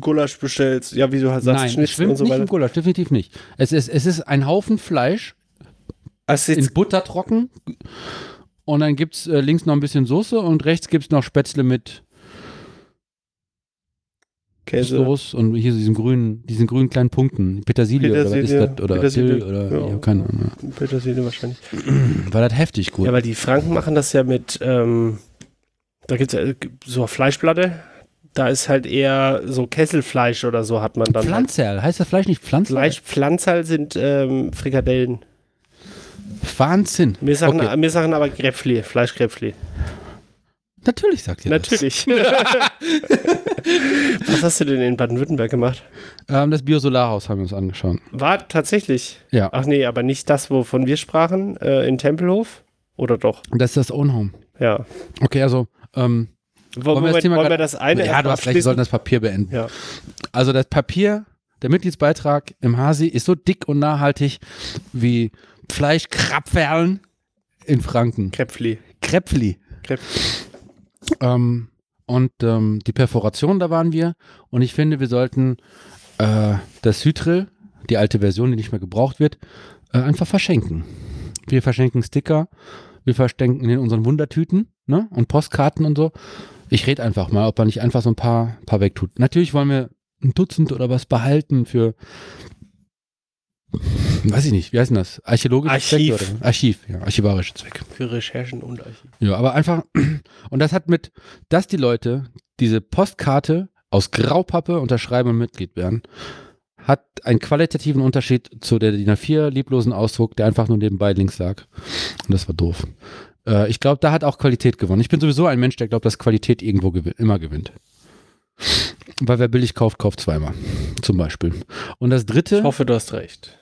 Speaker 1: Gulasch bestellst, ja, wie du halt sagst,
Speaker 2: nein, es
Speaker 1: Schnitzel
Speaker 2: schwimmt
Speaker 1: und so
Speaker 2: nicht im
Speaker 1: weiter.
Speaker 2: Gulasch, definitiv nicht. Es ist, es ist ein Haufen Fleisch
Speaker 1: Also
Speaker 2: in Butter trocken. Und dann gibt es äh, links noch ein bisschen Soße und rechts gibt es noch Spätzle mit
Speaker 1: Käse.
Speaker 2: Soße und hier diesen grünen, diesen grünen kleinen Punkten. Petersilie, oder was ist
Speaker 1: Petersilie,
Speaker 2: das? Oder
Speaker 1: Petersilie,
Speaker 2: Dill oder
Speaker 1: ja.
Speaker 2: ja. keine Ahnung.
Speaker 1: Petersilie wahrscheinlich.
Speaker 2: War das heftig gut.
Speaker 1: Ja, weil die Franken machen das ja mit, ähm, da gibt es so eine Fleischplatte, da ist halt eher so Kesselfleisch oder so hat man dann. Halt.
Speaker 2: Pflanzerl, heißt das Fleisch nicht Pflanzerl?
Speaker 1: Fleisch, Pflanzerl sind ähm, Frikadellen.
Speaker 2: Wahnsinn.
Speaker 1: Wir sagen,
Speaker 2: Okay.
Speaker 1: wir sagen aber Gräpfli, Fleischgräpfli.
Speaker 2: Natürlich sagt ihr
Speaker 1: Natürlich. Was hast du denn in Baden-Württemberg gemacht?
Speaker 2: das. Ähm, das Biosolarhaus haben wir uns angeschaut.
Speaker 1: War tatsächlich.
Speaker 2: Ja.
Speaker 1: Ach nee, aber nicht das, wovon wir sprachen, äh, in Tempelhof? Oder doch?
Speaker 2: Und das ist das Ownhome.
Speaker 1: Ja.
Speaker 2: Okay, also, ähm,
Speaker 1: Wo,
Speaker 2: Wollen wir das Thema
Speaker 1: wollen wir das eine
Speaker 2: ja, du hast recht, wir sollten das Papier beenden.
Speaker 1: Ja.
Speaker 2: Also das Papier, der Mitgliedsbeitrag im Hasi ist so dick und nachhaltig wie Fleischkrapferlen in Franken.
Speaker 1: Kräpfli.
Speaker 2: Kräpfli.
Speaker 1: Kräpfli.
Speaker 2: Ähm, und ähm, die Perforation, da waren wir. Und ich finde, wir sollten äh, das Hydril, die alte Version, die nicht mehr gebraucht wird, äh, einfach verschenken. Wir verschenken Sticker, wir verschenken in unseren Wundertüten ne? und Postkarten und so. Ich rede einfach mal, ob man nicht einfach so ein paar, paar wegtut. Natürlich wollen wir ein Dutzend oder was behalten für, weiß ich nicht, wie heißt denn das? Archäologische
Speaker 1: Archiv.
Speaker 2: Zwecke? Oder? Archiv, ja, archivarische Zwecke.
Speaker 1: Für Recherchen und Archiv.
Speaker 2: Ja, aber einfach, und das hat mit, dass die Leute diese Postkarte aus Graupappe unterschreiben und Mitglied werden, hat einen qualitativen Unterschied zu der DIN A4 lieblosen Ausdruck, der einfach nur nebenbei links lag. Und das war doof. Äh, ich glaube, da hat auch Qualität gewonnen. Ich bin sowieso ein Mensch, der glaubt, dass Qualität irgendwo gewi immer gewinnt. Weil wer billig kauft, kauft zweimal. Zum Beispiel. Und das dritte,
Speaker 1: Ich hoffe, du hast recht.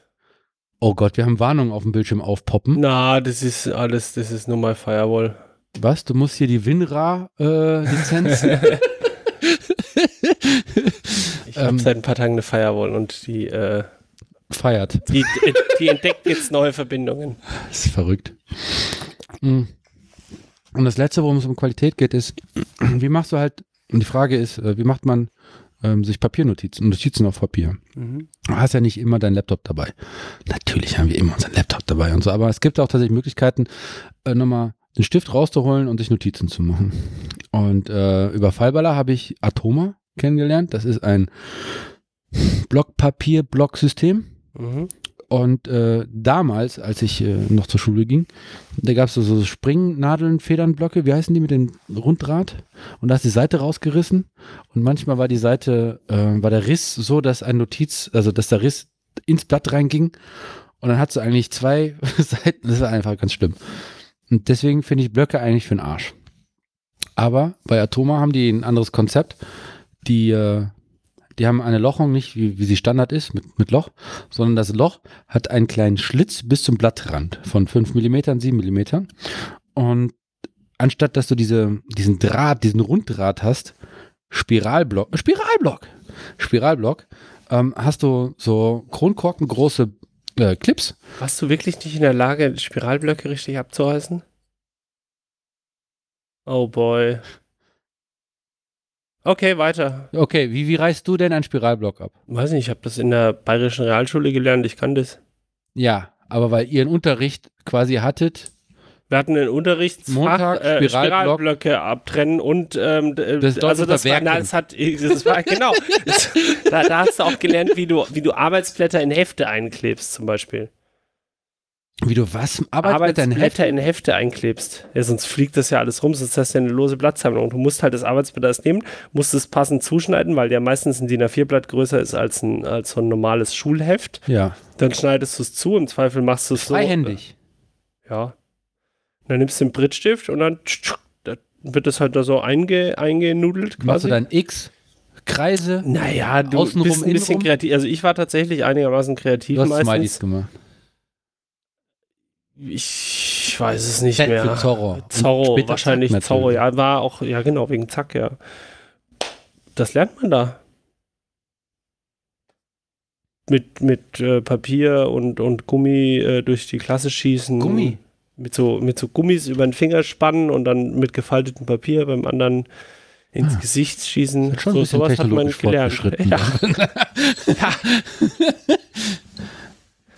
Speaker 2: Oh Gott, wir haben Warnungen auf dem Bildschirm aufpoppen.
Speaker 1: Na, das ist alles, das ist nur mal Firewall.
Speaker 2: Was? Du musst hier die WinRAR-Lizenz
Speaker 1: Ich
Speaker 2: Ähm.
Speaker 1: habe seit ein paar Tagen eine Firewall und die, äh,
Speaker 2: feiert.
Speaker 1: die, die entdeckt jetzt neue Verbindungen.
Speaker 2: Das ist verrückt. Mm. Und das Letzte, worum es um Qualität geht, ist, wie machst du halt, und die Frage ist, äh, wie macht man ähm, sich Papiernotizen, Notizen auf Papier?
Speaker 1: Mhm.
Speaker 2: Du hast ja nicht immer deinen Laptop dabei. Natürlich haben wir immer unseren Laptop dabei und so, aber es gibt auch tatsächlich Möglichkeiten, äh, nochmal den Stift rauszuholen und sich Notizen zu machen. Und äh, über Fallballer habe ich Atoma kennengelernt. Das ist ein Blockpapier-Blocksystem.
Speaker 1: Mhm.
Speaker 2: Und äh, damals, als ich äh, noch zur Schule ging, da gab es so, so Springnadeln, Federnblöcke, wie heißen die mit dem Runddraht? Und da ist die Seite rausgerissen. Und manchmal war die Seite, äh, war der Riss so, dass ein Notiz, also dass der Riss ins Blatt reinging. Und dann hat sie eigentlich zwei Seiten, das war einfach ganz schlimm. Und deswegen finde ich Blöcke eigentlich für den Arsch. Aber bei Atoma haben die ein anderes Konzept. Die, äh, die haben eine Lochung nicht, wie, wie sie Standard ist, mit, mit Loch, sondern das Loch hat einen kleinen Schlitz bis zum Blattrand von 5 mm, 7 mm. Und anstatt dass du diese, diesen Draht, diesen Runddraht hast, Spiralblock, Spiralblock, Spiralblock, ähm, hast du so Kronkorken große äh, Clips.
Speaker 1: Warst du wirklich nicht in der Lage, Spiralblöcke richtig abzureißen? Oh boy. Okay, weiter.
Speaker 2: Okay, wie, wie reißt du denn einen Spiralblock ab?
Speaker 1: Weiß nicht, ich habe das in der Bayerischen Realschule gelernt, ich kann das.
Speaker 2: Ja, aber weil ihr einen Unterricht quasi hattet,
Speaker 1: Wir hatten einen Unterrichtsfach,
Speaker 2: Montag,
Speaker 1: äh,
Speaker 2: Spiralblock.
Speaker 1: Spiralblöcke abtrennen und ähm, d-
Speaker 2: Das ist
Speaker 1: also das war, na, das hat, das war genau. Das, da, da hast du auch gelernt, wie du, wie du Arbeitsblätter in Hefte einklebst, zum Beispiel.
Speaker 2: Wie du was? Arbeitsblätter in Heft?
Speaker 1: Arbeitsblätter in Hefte einklebst. Ja, sonst fliegt das ja alles rum, sonst hast du ja eine lose Blattsammlung. Du musst halt das Arbeitsblatt erst nehmen, musst es passend zuschneiden, weil der meistens ein DIN A4-Blatt größer ist als, ein, als so ein normales Schulheft.
Speaker 2: Ja,
Speaker 1: Dann schneidest du es zu, im Zweifel machst du es so.
Speaker 2: freihändig.
Speaker 1: Ja. Dann nimmst du den Brittstift und dann wird das halt da so einge, eingenudelt
Speaker 2: Machst du
Speaker 1: quasi.
Speaker 2: dann X, Kreise?
Speaker 1: naja, du
Speaker 2: Außenrum,
Speaker 1: bist ein bisschen
Speaker 2: innenrum?
Speaker 1: kreativ. Also ich war tatsächlich einigermaßen kreativ
Speaker 2: Du hast Smileys
Speaker 1: meistens.
Speaker 2: gemacht.
Speaker 1: Ich weiß es nicht
Speaker 2: Z
Speaker 1: mehr.
Speaker 2: für Zorro.
Speaker 1: Zorro, wahrscheinlich
Speaker 2: Zack
Speaker 1: Zorro, ja, war auch, ja genau, wegen Zack, ja. Das lernt man da. Mit, mit äh, Papier und, und Gummi äh, durch die Klasse schießen.
Speaker 2: Gummi?
Speaker 1: Mit so, mit so Gummis über den Finger spannen und dann mit gefaltetem Papier beim anderen ins
Speaker 2: Ah.
Speaker 1: Gesicht schießen.
Speaker 2: Schon
Speaker 1: so, sowas hat man gelernt.
Speaker 2: fortgeschritten.
Speaker 1: Ja.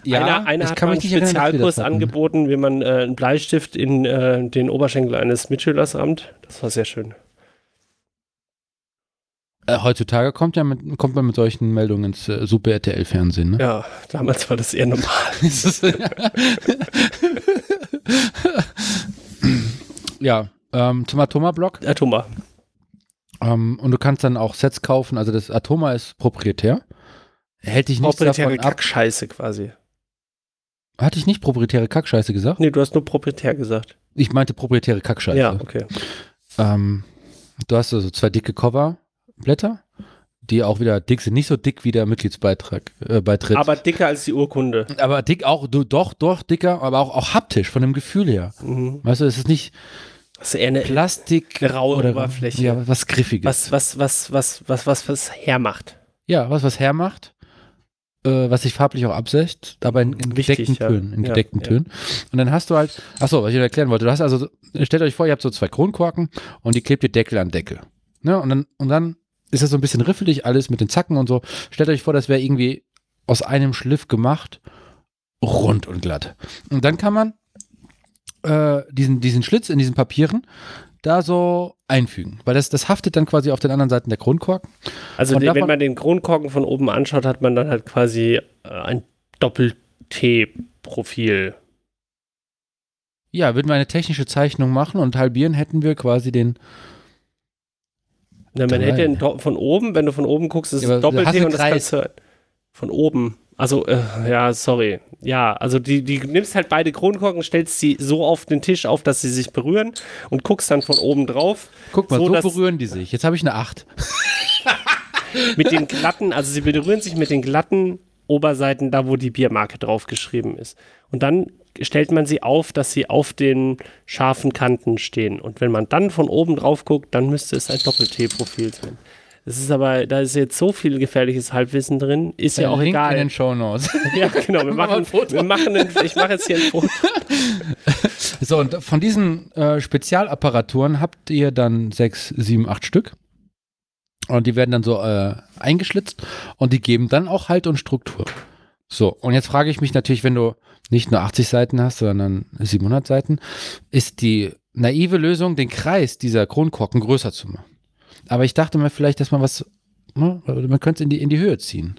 Speaker 1: einer einer
Speaker 2: ich
Speaker 1: hat
Speaker 2: kann
Speaker 1: mal
Speaker 2: mich
Speaker 1: einen
Speaker 2: nicht
Speaker 1: Spezialkurs angeboten, wie man äh, einen Bleistift in äh, den Oberschenkel eines Mitschülers rammt. Das war sehr schön.
Speaker 2: Äh, heutzutage kommt, ja mit, kommt man mit solchen Meldungen ins äh, Super RTL-Fernsehen. Ne?
Speaker 1: Ja, damals war das eher normal.
Speaker 2: ja, ähm, zum Atoma-Block.
Speaker 1: Atoma.
Speaker 2: Ähm, und du kannst dann auch Sets kaufen. Also das Atoma ist proprietär. Hält dich
Speaker 1: Proprietäre
Speaker 2: davon ab.
Speaker 1: Kackscheiße quasi.
Speaker 2: Hatte ich nicht proprietäre Kackscheiße gesagt?
Speaker 1: Nee, du hast nur proprietär gesagt.
Speaker 2: Ich meinte proprietäre Kackscheiße.
Speaker 1: Ja, okay.
Speaker 2: Ähm, du hast also zwei dicke Coverblätter, die auch wieder dick sind. Nicht so dick wie der Mitgliedsbeitrag, äh, Beitritt.
Speaker 1: Aber dicker als die Urkunde.
Speaker 2: aber dick auch, du, doch, doch, dicker, aber auch, auch haptisch, von dem Gefühl her.
Speaker 1: Mhm.
Speaker 2: Weißt du, es ist nicht
Speaker 1: Das ist eher eine
Speaker 2: Plastik
Speaker 1: eine raue
Speaker 2: oder
Speaker 1: Oberfläche.
Speaker 2: Ja, was Griffiges.
Speaker 1: was, was, was, was, was, was, was hermacht.
Speaker 2: Ja, was was hermacht, äh, was sich farblich auch absetzt, aber in, in
Speaker 1: Wichtig,
Speaker 2: gedeckten
Speaker 1: ja.
Speaker 2: Tönen. In
Speaker 1: Ja,
Speaker 2: gedeckten
Speaker 1: ja.
Speaker 2: Tönen. Und dann hast du halt, achso, was ich noch erklären wollte, du hast also, stellt euch vor, ihr habt so zwei Kronkorken und die klebt ihr Deckel an Deckel. Ne? Und dann, und dann ist das so ein bisschen riffelig alles mit den Zacken und so. Stellt euch vor, das wäre irgendwie aus einem Schliff gemacht, rund und glatt. Und dann kann man äh, diesen, diesen Schlitz in diesen Papieren da so einfügen, weil das, das haftet dann quasi auf den anderen Seiten der Kronkorken.
Speaker 1: Also die, wenn man den Kronkorken von oben anschaut, hat man dann halt quasi äh, ein Doppel-T-Profil.
Speaker 2: Ja, würden wir eine technische Zeichnung machen und halbieren, hätten wir quasi den.
Speaker 1: Na, man
Speaker 2: Drei.
Speaker 1: hätte von oben, wenn du von oben guckst, ist
Speaker 2: Ja,
Speaker 1: es Doppel-T und das kannst du von oben. Also, äh, ja, sorry. Ja, also die, die nimmst halt beide Kronkorken, stellst sie so auf den Tisch auf, dass sie sich berühren und guckst dann von oben drauf.
Speaker 2: Guck mal,
Speaker 1: So,
Speaker 2: so, berühren die sich. Jetzt habe ich eine 8.
Speaker 1: Mit den glatten, also sie berühren sich mit den glatten Oberseiten, da wo die Biermarke draufgeschrieben ist. Und dann stellt man sie auf, dass sie auf den scharfen Kanten stehen. Und wenn man dann von oben drauf guckt, dann müsste es ein Doppel-T-Profil sein. Es ist aber, da ist jetzt so viel gefährliches Halbwissen drin, ist ja auch
Speaker 2: Link in
Speaker 1: egal.
Speaker 2: den Show Notes.
Speaker 1: Ja, genau. Wir machen, wir machen ein, ich mache jetzt hier ein Foto.
Speaker 2: so, und von diesen äh, Spezialapparaturen habt ihr dann sechs, sieben, acht Stück. Und die werden dann so äh, eingeschlitzt und die geben dann auch Halt und Struktur. So, und jetzt frage ich mich natürlich, wenn du nicht nur 80 Seiten hast, sondern 700 Seiten, ist die naive Lösung, den Kreis dieser Kronkorken größer zu machen. Aber ich dachte mir vielleicht, dass man was, ne, man könnte es in die, in die Höhe ziehen.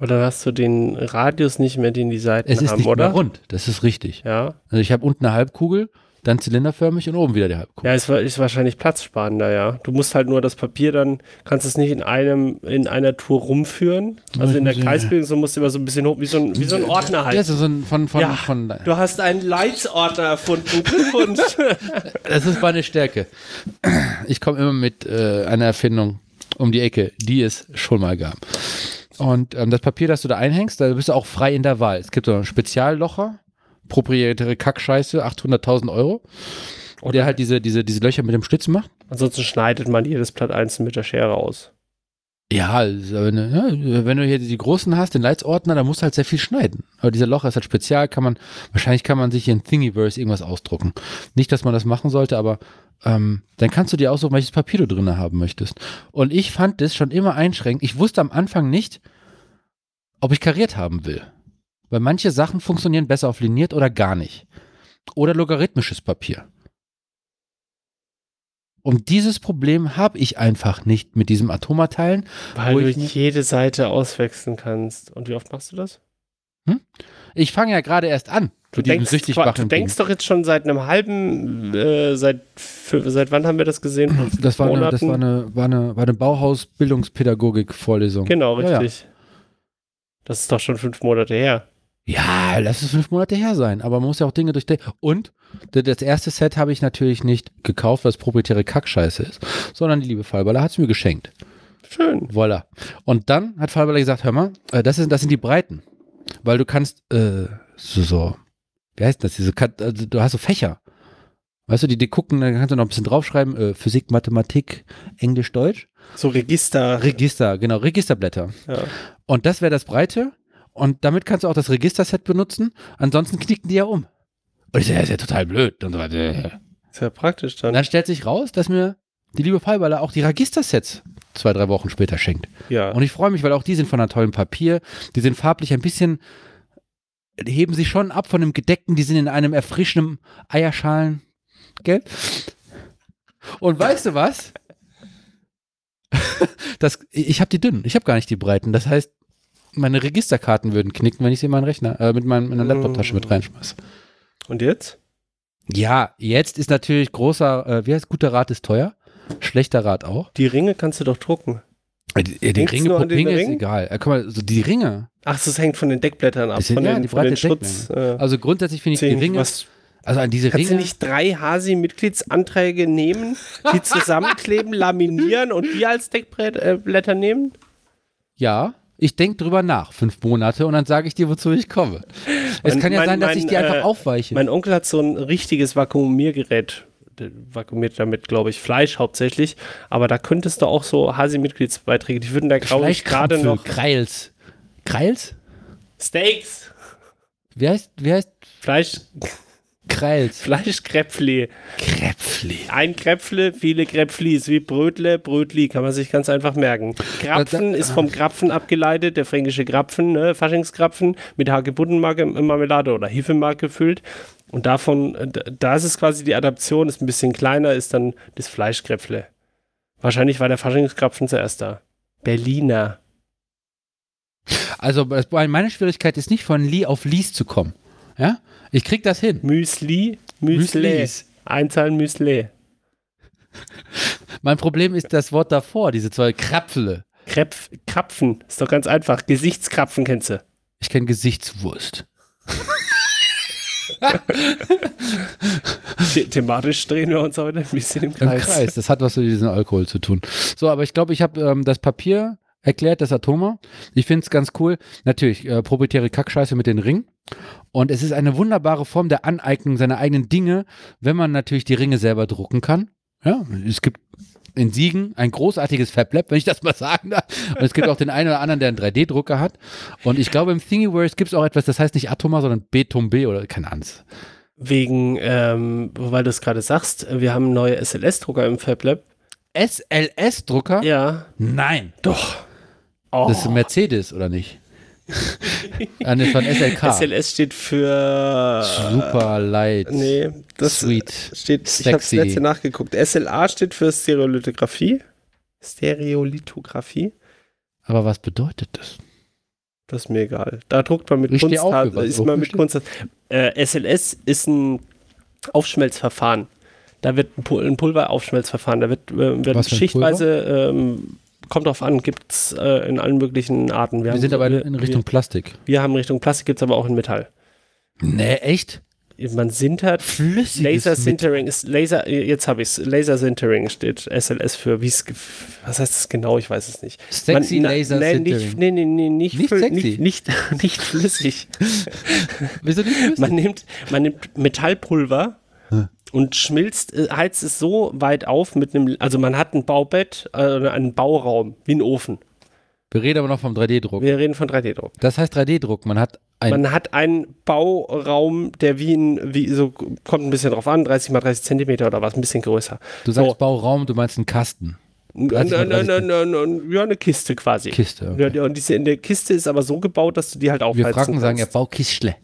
Speaker 1: Oder hast du den Radius nicht mehr, den die Seiten
Speaker 2: Es ist
Speaker 1: haben,
Speaker 2: nicht
Speaker 1: oder?
Speaker 2: mehr rund, das ist richtig.
Speaker 1: Ja.
Speaker 2: Also ich habe unten eine Halbkugel, dann zylinderförmig und oben wieder die Halbkugel.
Speaker 1: Ja, ist, ist wahrscheinlich platzsparender, ja. Du musst halt nur das Papier dann, kannst es nicht in einem, in einer Tour rumführen. Also in der. Kreisbildung, so musst du immer so ein bisschen hoch, wie so ein, wie so ein Ordner halt.
Speaker 2: Ja, so ein von, von,
Speaker 1: Ja,
Speaker 2: von,
Speaker 1: Du hast einen Leitsordner erfunden.
Speaker 2: Das ist meine Stärke. Ich komme immer mit äh, einer Erfindung um die Ecke, die es schon mal gab. Und ähm, das Papier, das du da einhängst, da bist du auch frei in der Wahl. Es gibt so einen Speziallocher, proprietäre Kackscheiße, 800.000 Euro. der halt diese, diese, diese Löcher mit dem Stützen macht.
Speaker 1: Ansonsten schneidet man jedes Blatt einzeln mit der Schere aus.
Speaker 2: Ja, also wenn, du- ja, wenn du hier die großen hast, den Leitsordner, dann musst du halt sehr viel schneiden. Aber dieser Loch ist halt spezial, kann man, wahrscheinlich kann man sich hier in Thingiverse irgendwas ausdrucken. Nicht, dass man das machen sollte, aber ähm, dann kannst du dir aussuchen, welches Papier du drin haben möchtest. Und ich fand das schon immer einschränkend. Ich wusste am Anfang nicht, ob ich kariert haben will. Weil manche Sachen funktionieren besser auf liniert oder gar nicht. Oder logarithmisches Papier. Und dieses Problem habe ich einfach nicht mit diesem Atomateilen.
Speaker 1: Weil
Speaker 2: Wo
Speaker 1: du jede Seite auswechseln kannst. Und wie oft machst du das?
Speaker 2: Ich fange ja gerade erst an.
Speaker 1: Du denkst, du denkst doch jetzt schon seit einem halben, äh, seit, für, seit wann haben wir das gesehen?
Speaker 2: Das war eine, das war eine, war eine, war eine Bauhaus-Bildungspädagogik-Vorlesung.
Speaker 1: Genau,
Speaker 2: Ja, ja.
Speaker 1: richtig. Das ist doch schon fünf Monate her.
Speaker 2: Ja, lass es fünf Monate her sein. Aber man muss ja auch Dinge durchdenken. Und das erste Set habe ich natürlich nicht gekauft, weil es proprietäre Kackscheiße ist, sondern die liebe Fallballer hat es mir geschenkt.
Speaker 1: Schön.
Speaker 2: Voilà. Und dann hat Fallballer gesagt, hör mal, äh, das, ist, das sind die Breiten. Weil du kannst, äh, so, so, wie heißt das, diese, also du hast so Fächer. Weißt du, die, die gucken, dann kannst du noch ein bisschen draufschreiben, äh, Physik, Mathematik, Englisch, Deutsch.
Speaker 1: So Register.
Speaker 2: Register, genau, Registerblätter.
Speaker 1: ja.
Speaker 2: Und das wäre das Breite. Und damit kannst du auch das Registerset benutzen. Ansonsten knicken die ja um. Und ich so, ja, ist ja total blöd. Und, so weiter.
Speaker 1: Ist ja praktisch
Speaker 2: und
Speaker 1: dann.
Speaker 2: dann stellt sich raus, dass mir die liebe Fallballer auch die Registersets zwei, drei Wochen später schenkt.
Speaker 1: ja.
Speaker 2: Und ich freue mich, weil auch die sind von einem tollen Papier. Die sind farblich ein bisschen, die heben sich schon ab von dem gedeckten, die sind in einem erfrischenden Eierschalen. Gell? Und weißt du was? Das, ich habe die dünnen, ich habe gar nicht die breiten. Das heißt, meine Registerkarten würden knicken, wenn ich sie in meinen Rechner, äh, mit meinem, meiner Laptoptasche mit reinschmeiße.
Speaker 1: Und jetzt?
Speaker 2: Ja, jetzt ist natürlich großer, äh, wie heißt guter Rat ist teuer, schlechter Rat auch.
Speaker 1: Die Ringe kannst du doch drucken.
Speaker 2: Äh, Die, die
Speaker 1: Denkst
Speaker 2: Ringe,
Speaker 1: du
Speaker 2: Ringe ist
Speaker 1: Ring?
Speaker 2: egal. Äh, guck mal, so die Ringe,
Speaker 1: Ach, das hängt von den Deckblättern ab.
Speaker 2: Sind-
Speaker 1: von
Speaker 2: ja,
Speaker 1: den,
Speaker 2: die
Speaker 1: von den Schutz. Äh,
Speaker 2: Also grundsätzlich finde ich die Ringe,
Speaker 1: was,
Speaker 2: also an diese
Speaker 1: kannst du
Speaker 2: Ringe,
Speaker 1: nicht drei Hasi-Mitgliedsanträge nehmen, die zusammenkleben, laminieren und die als Deckblätter äh, Blätter nehmen?
Speaker 2: ja, ich denke drüber nach, fünf Monate und dann sage ich dir, wozu ich komme. es
Speaker 1: Mein-
Speaker 2: kann ja
Speaker 1: mein-
Speaker 2: sein, dass ich
Speaker 1: mein,
Speaker 2: die einfach
Speaker 1: äh,
Speaker 2: aufweiche.
Speaker 1: Mein Onkel hat so ein richtiges Vakuumiergerät. Vakuumiert damit, glaube ich, Fleisch hauptsächlich. Aber da könntest du auch so Hasi-Mitgliedsbeiträge, die würden da, glaube ich, gerade noch.
Speaker 2: Kreils. Kreils?
Speaker 1: Steaks!
Speaker 2: Wie heißt, wie heißt
Speaker 1: Fleisch,
Speaker 2: Kreils?
Speaker 1: Fleischkräpfli.
Speaker 2: Kräpfli.
Speaker 1: Ein Kräpfle, viele Kräpflis, wie Brötle, Brötli, kann man sich ganz einfach merken. Krapfen ist vom Krapfen abgeleitet, der fränkische Krapfen, ne, Faschingskrapfen mit Hagebuttenmarmelade oder Hefemark gefüllt. Und davon, äh, da ist es quasi die Adaption, ist ein bisschen kleiner, ist dann das Fleischkräpfle. Wahrscheinlich war der Faschingskrapfen zuerst da. Berliner.
Speaker 2: Also meine Schwierigkeit ist nicht von Lee auf Lies zu kommen. Ja? Ich krieg das hin.
Speaker 1: Müsli, Müsli. Einzahl Müsli.
Speaker 2: Mein Problem ist das Wort davor, diese zwei Krapfele.
Speaker 1: Krepf, Krapfen, ist doch ganz einfach. Gesichtskrapfen kennst du.
Speaker 2: Ich kenne Gesichtswurst.
Speaker 1: The thematisch drehen wir uns heute ein bisschen im
Speaker 2: Im
Speaker 1: Kreis.
Speaker 2: Kreis. Das hat was mit diesem Alkohol zu tun. So, aber ich glaube, ich habe ähm, das Papier erklärt, das Atoma. Ich finde es ganz cool. Natürlich, äh, proprietäre Kackscheiße mit den Ringen. Und es ist eine wunderbare Form der Aneignung seiner eigenen Dinge, wenn man natürlich die Ringe selber drucken kann. Ja, es gibt in Siegen ein großartiges Fablab, wenn ich das mal sagen darf. Und es gibt auch den einen oder anderen, der einen 3D-Drucker hat. Und ich glaube, im Thingiverse gibt es auch etwas, das heißt nicht Atoma, sondern Beton-B oder keine Ahnung.
Speaker 1: Wegen, ähm, weil du es gerade sagst, wir haben neue SLS-Drucker im FabLab.
Speaker 2: SLS-Drucker?
Speaker 1: Ja.
Speaker 2: Nein.
Speaker 1: Doch. Oh.
Speaker 2: Das ist ein Mercedes, oder nicht? ah, ne, von SLK.
Speaker 1: SLS steht für.
Speaker 2: Super light.
Speaker 1: Nee, das
Speaker 2: Sweet.
Speaker 1: steht. Ich habe
Speaker 2: Sexy.
Speaker 1: letzte nachgeguckt. SLA steht für Stereolithografie. Stereolithografie.
Speaker 2: Aber was bedeutet das?
Speaker 1: Das ist mir egal. Da druckt man mit Kunst.
Speaker 2: auf, was-
Speaker 1: ist
Speaker 2: wofür
Speaker 1: man mit
Speaker 2: steht-
Speaker 1: Kunst. Äh, SLS ist ein Aufschmelzverfahren. Da wird ein, Pul ein Pulveraufschmelzverfahren. Da wird, äh, wird schichtweise, ähm, kommt drauf an, gibt es äh, in allen möglichen Arten.
Speaker 2: Wir
Speaker 1: haben
Speaker 2: sind aber in,
Speaker 1: wir,
Speaker 2: in Richtung Plastik.
Speaker 1: Wir, wir haben Richtung Plastik, gibt es aber auch in Metall.
Speaker 2: Nee, echt?
Speaker 1: Man sintert.
Speaker 2: Flüssiges
Speaker 1: Laser Sintering ist Laser, jetzt habe ich es. Laser Sintering steht SLS für, wie es, was heißt das genau? Ich weiß es nicht.
Speaker 2: Sexy
Speaker 1: Man-
Speaker 2: Laser
Speaker 1: nee,
Speaker 2: Sintering.
Speaker 1: nicht, nee, nee, nee, nicht,
Speaker 2: Nicht sexy?
Speaker 1: nicht, nicht, nicht flüssig.
Speaker 2: Wieso nicht flüssig?
Speaker 1: Man nimmt, man nimmt Metallpulver, und schmilzt, äh, heizt es so weit auf mit einem, also man hat ein Baubett, äh, einen Bauraum, wie ein Ofen.
Speaker 2: Wir reden aber noch vom 3D-Druck.
Speaker 1: Wir reden von 3D-Druck.
Speaker 2: Das heißt 3D-Druck. Man hat ein.
Speaker 1: Man hat einen Bauraum, der wie ein, wie so, kommt ein bisschen drauf an, 30 mal 30 Zentimeter oder was, ein bisschen größer.
Speaker 2: du sagst
Speaker 1: so.
Speaker 2: Bauraum, du meinst einen Kasten. 30 mal
Speaker 1: N- n-
Speaker 2: 30
Speaker 1: n- n- n- Ja, eine Kiste quasi.
Speaker 2: Kiste.
Speaker 1: Ja,
Speaker 2: Okay.
Speaker 1: die- und diese in der Kiste ist aber so gebaut, dass du die halt aufheizen
Speaker 2: Wir Franken sagen ja
Speaker 1: kannst.
Speaker 2: Baukistle.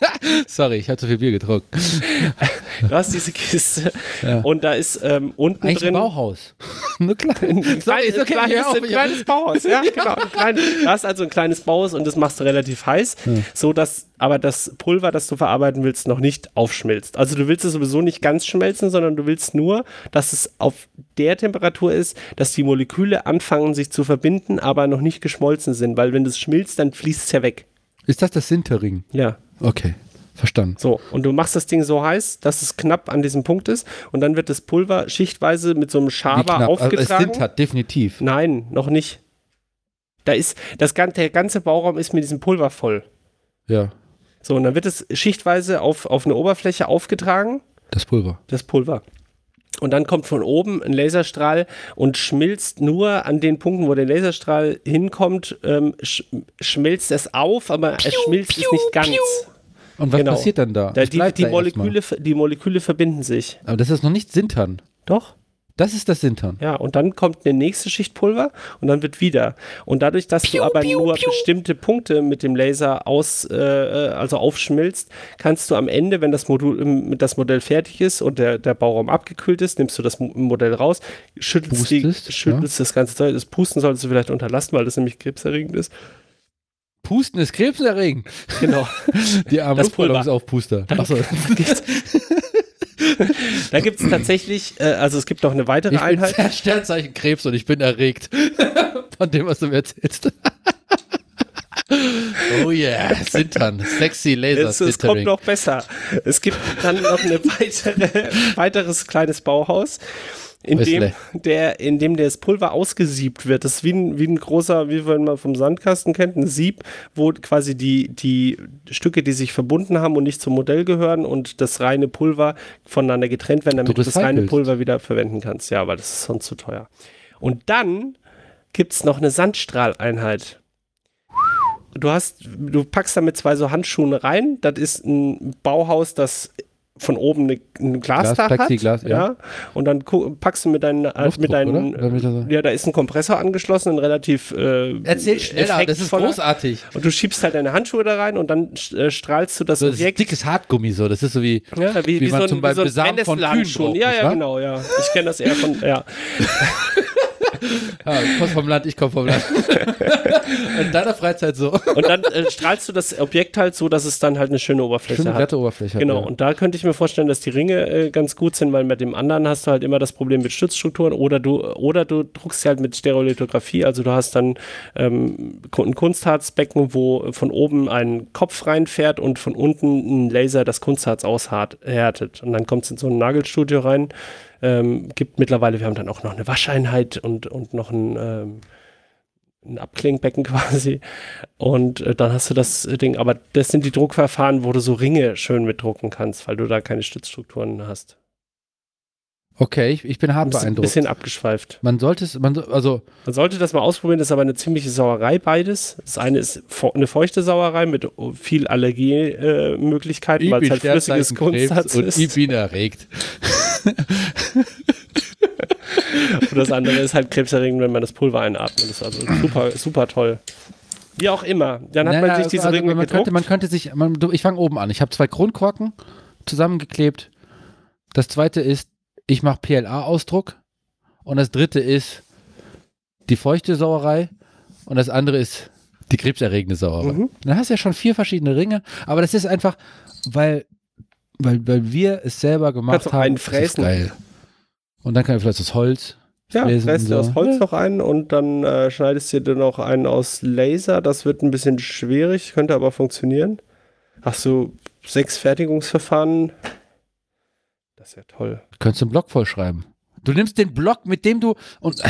Speaker 2: Sorry, ich habe zu viel Bier getrunken.
Speaker 1: Du hast diese Kiste
Speaker 2: Ja.
Speaker 1: und da ist ähm, unten
Speaker 2: Eigentlich
Speaker 1: drin
Speaker 2: ein Bauhaus. Nur klein.
Speaker 1: ein,
Speaker 2: Sorry,
Speaker 1: kleines,
Speaker 2: ist okay,
Speaker 1: kleines,
Speaker 2: auf,
Speaker 1: ein kleines Bauhaus. Ja, genau. Ein klein, du hast also ein kleines Bauhaus und das machst du relativ heiß, so dass aber das Pulver, das du verarbeiten willst, noch nicht aufschmilzt. Also du willst es sowieso nicht ganz schmelzen, sondern du willst nur, dass es auf der Temperatur ist, dass die Moleküle anfangen sich zu verbinden, aber noch nicht geschmolzen sind, weil wenn das schmilzt, dann fließt es ja weg.
Speaker 2: Ist das das Sintering?
Speaker 1: Ja.
Speaker 2: Okay, verstanden.
Speaker 1: So, und du machst das Ding so heiß, dass es knapp an diesem Punkt ist und dann wird das Pulver schichtweise mit so einem
Speaker 2: Wie
Speaker 1: Schaber
Speaker 2: knapp. Also es
Speaker 1: aufgetragen.
Speaker 2: sind hat, definitiv.
Speaker 1: Nein, noch nicht. Da ist das der ganze Bauraum ist mit diesem Pulver voll.
Speaker 2: Ja,
Speaker 1: So, und dann wird es schichtweise auf, auf eine Oberfläche aufgetragen,
Speaker 2: das Pulver.
Speaker 1: das Pulver. Und dann kommt von oben ein Laserstrahl und schmilzt nur an den Punkten, wo der Laserstrahl hinkommt, ähm, sch schmilzt es auf, aber es schmilzt es nicht ganz.
Speaker 2: Und was
Speaker 1: Genau.
Speaker 2: passiert dann da?
Speaker 1: Da, die, die,
Speaker 2: da.
Speaker 1: Moleküle, die Moleküle verbinden sich.
Speaker 2: Aber das ist noch nicht Sintern.
Speaker 1: Doch?
Speaker 2: Das ist das Sintern.
Speaker 1: Ja, und dann kommt eine nächste Schicht Pulver und dann wird wieder. Und dadurch, dass du aber nur bestimmte Punkte mit dem Laser aus, äh, also aufschmilzt, kannst du am Ende, wenn das Modul, ähm, das Modell fertig ist und der, der Bauraum abgekühlt ist, nimmst du das Mo- Modell raus, schüttelst, die,
Speaker 2: Pustest,
Speaker 1: schüttelst das ganze Zeug. Das Pusten solltest du vielleicht unterlassen, weil das nämlich krebserregend ist.
Speaker 2: Pusten ist krebserregend.
Speaker 1: Genau.
Speaker 2: Die armen
Speaker 1: Das
Speaker 2: Luftballonsaufpuster. Achso.
Speaker 1: da gibt es tatsächlich, äh, also es gibt noch eine weitere
Speaker 2: Ich bin
Speaker 1: Einheit.
Speaker 2: Stern- Sternzeichen Krebs und ich bin erregt von dem, was du mir erzählst. oh yeah, Sintern, sexy Laser
Speaker 1: Es, es kommt noch besser. Es gibt dann noch ein weitere, weiteres kleines Bauhaus, in dem, der, in dem das Pulver ausgesiebt wird. Das ist wie ein, wie ein großer, wie wenn man vom Sandkasten kennt, ein Sieb, wo quasi die, die Stücke, die sich verbunden haben und nicht zum Modell gehören und das reine Pulver voneinander getrennt werden, damit
Speaker 2: Du
Speaker 1: du das reine. Pulver wieder verwenden kannst. Ja, weil das ist sonst zu teuer. Und dann gibt es noch eine Sandstrahleinheit. Du hast, du packst damit zwei so Handschuhe rein. Das ist ein Bauhaus, das von oben eine, ein Glasdach
Speaker 2: Glas,
Speaker 1: hat.
Speaker 2: Plexiglas, ja.
Speaker 1: ja. Und dann packst du mit deinen, äh,
Speaker 2: Luftdruck,
Speaker 1: mit deinen,
Speaker 2: oder?
Speaker 1: Ja, da ist ein Kompressor angeschlossen, ein relativ äh,
Speaker 2: Erzähl schneller, das ist großartig.
Speaker 1: Und du schiebst halt deine Handschuhe da rein und dann äh, strahlst du das
Speaker 2: So, das ist
Speaker 1: Objekt.
Speaker 2: dickes Hartgummi so, das ist so wie,
Speaker 1: Ja, wie,
Speaker 2: wie
Speaker 1: wie,
Speaker 2: man
Speaker 1: so ein,
Speaker 2: zum
Speaker 1: wie
Speaker 2: Beispiel
Speaker 1: so ein
Speaker 2: Besamen von. Kühen
Speaker 1: Ja,
Speaker 2: braucht,
Speaker 1: ja,
Speaker 2: nicht
Speaker 1: genau, ja. Ich kenne das eher von, ja.
Speaker 2: ja, du kommst vom Land, ich komme vom Land. In deiner Freizeit so.
Speaker 1: Und dann äh, strahlst du das Objekt halt so, dass es dann halt eine schöne Oberfläche
Speaker 2: Schöne
Speaker 1: hat.
Speaker 2: glatte Oberfläche. hat,
Speaker 1: Genau,
Speaker 2: ja.
Speaker 1: und da könnte ich mir vorstellen, dass die Ringe äh, ganz gut sind, weil mit dem anderen hast du halt immer das Problem mit Stützstrukturen oder du, oder du druckst sie halt mit Stereolithografie, also du hast dann ähm, ein Kunstharzbecken, wo von oben ein Kopf reinfährt und von unten ein Laser das Kunstharz aushärtet. Und dann kommt es in so ein Nagelstudio rein. Ähm, gibt mittlerweile, wir haben dann auch noch eine Wascheinheit und, und noch ein, ähm, ein Abklingbecken quasi. Und äh, dann hast du das Ding, aber das sind die Druckverfahren, wo du so Ringe schön mitdrucken kannst, weil du da keine Stützstrukturen hast.
Speaker 2: Okay, ich, ich bin hart
Speaker 1: Ein bisschen,
Speaker 2: beeindruckt.
Speaker 1: abgeschweift.
Speaker 2: Man sollte es, man, so- also
Speaker 1: Man sollte das mal ausprobieren, das ist aber eine ziemliche Sauerei beides. Das eine ist eine feuchte Sauerei mit viel Allergiemöglichkeiten, äh, weil es halt flüssiges Kunstharz
Speaker 2: und
Speaker 1: ist.
Speaker 2: ich bin erregt.
Speaker 1: Und das andere ist halt krebserregend, wenn man das Pulver einatmet. Das ist also super, super toll. Wie auch immer. Dann hat
Speaker 2: Naja,
Speaker 1: man sich
Speaker 2: also-
Speaker 1: diese
Speaker 2: also
Speaker 1: Ringe
Speaker 2: man
Speaker 1: gedruckt.
Speaker 2: könnte, man könnte sich, man, ich fange oben an. Ich habe zwei Grundkorken zusammengeklebt. Das zweite ist, ich mache PLA-Ausdruck. Und das dritte ist die feuchte Sauerei. Und das andere ist die krebserregende Sauerei.
Speaker 1: Mhm.
Speaker 2: Dann hast du ja schon vier verschiedene Ringe. Aber das ist einfach, weil, weil, weil wir es selber gemacht
Speaker 1: Kannst
Speaker 2: haben.
Speaker 1: einen fräsen.
Speaker 2: geil. Und dann kann ich vielleicht das Holz.
Speaker 1: Ja, fräst
Speaker 2: so.
Speaker 1: aus Holz
Speaker 2: Ja.
Speaker 1: noch ein und dann äh, schneidest du dir noch einen aus Laser. Das wird ein bisschen schwierig, könnte aber funktionieren. Hast du sechs Fertigungsverfahren? Das ist ja toll.
Speaker 2: Könntest du einen Block vollschreiben. Du nimmst den Block, mit dem du und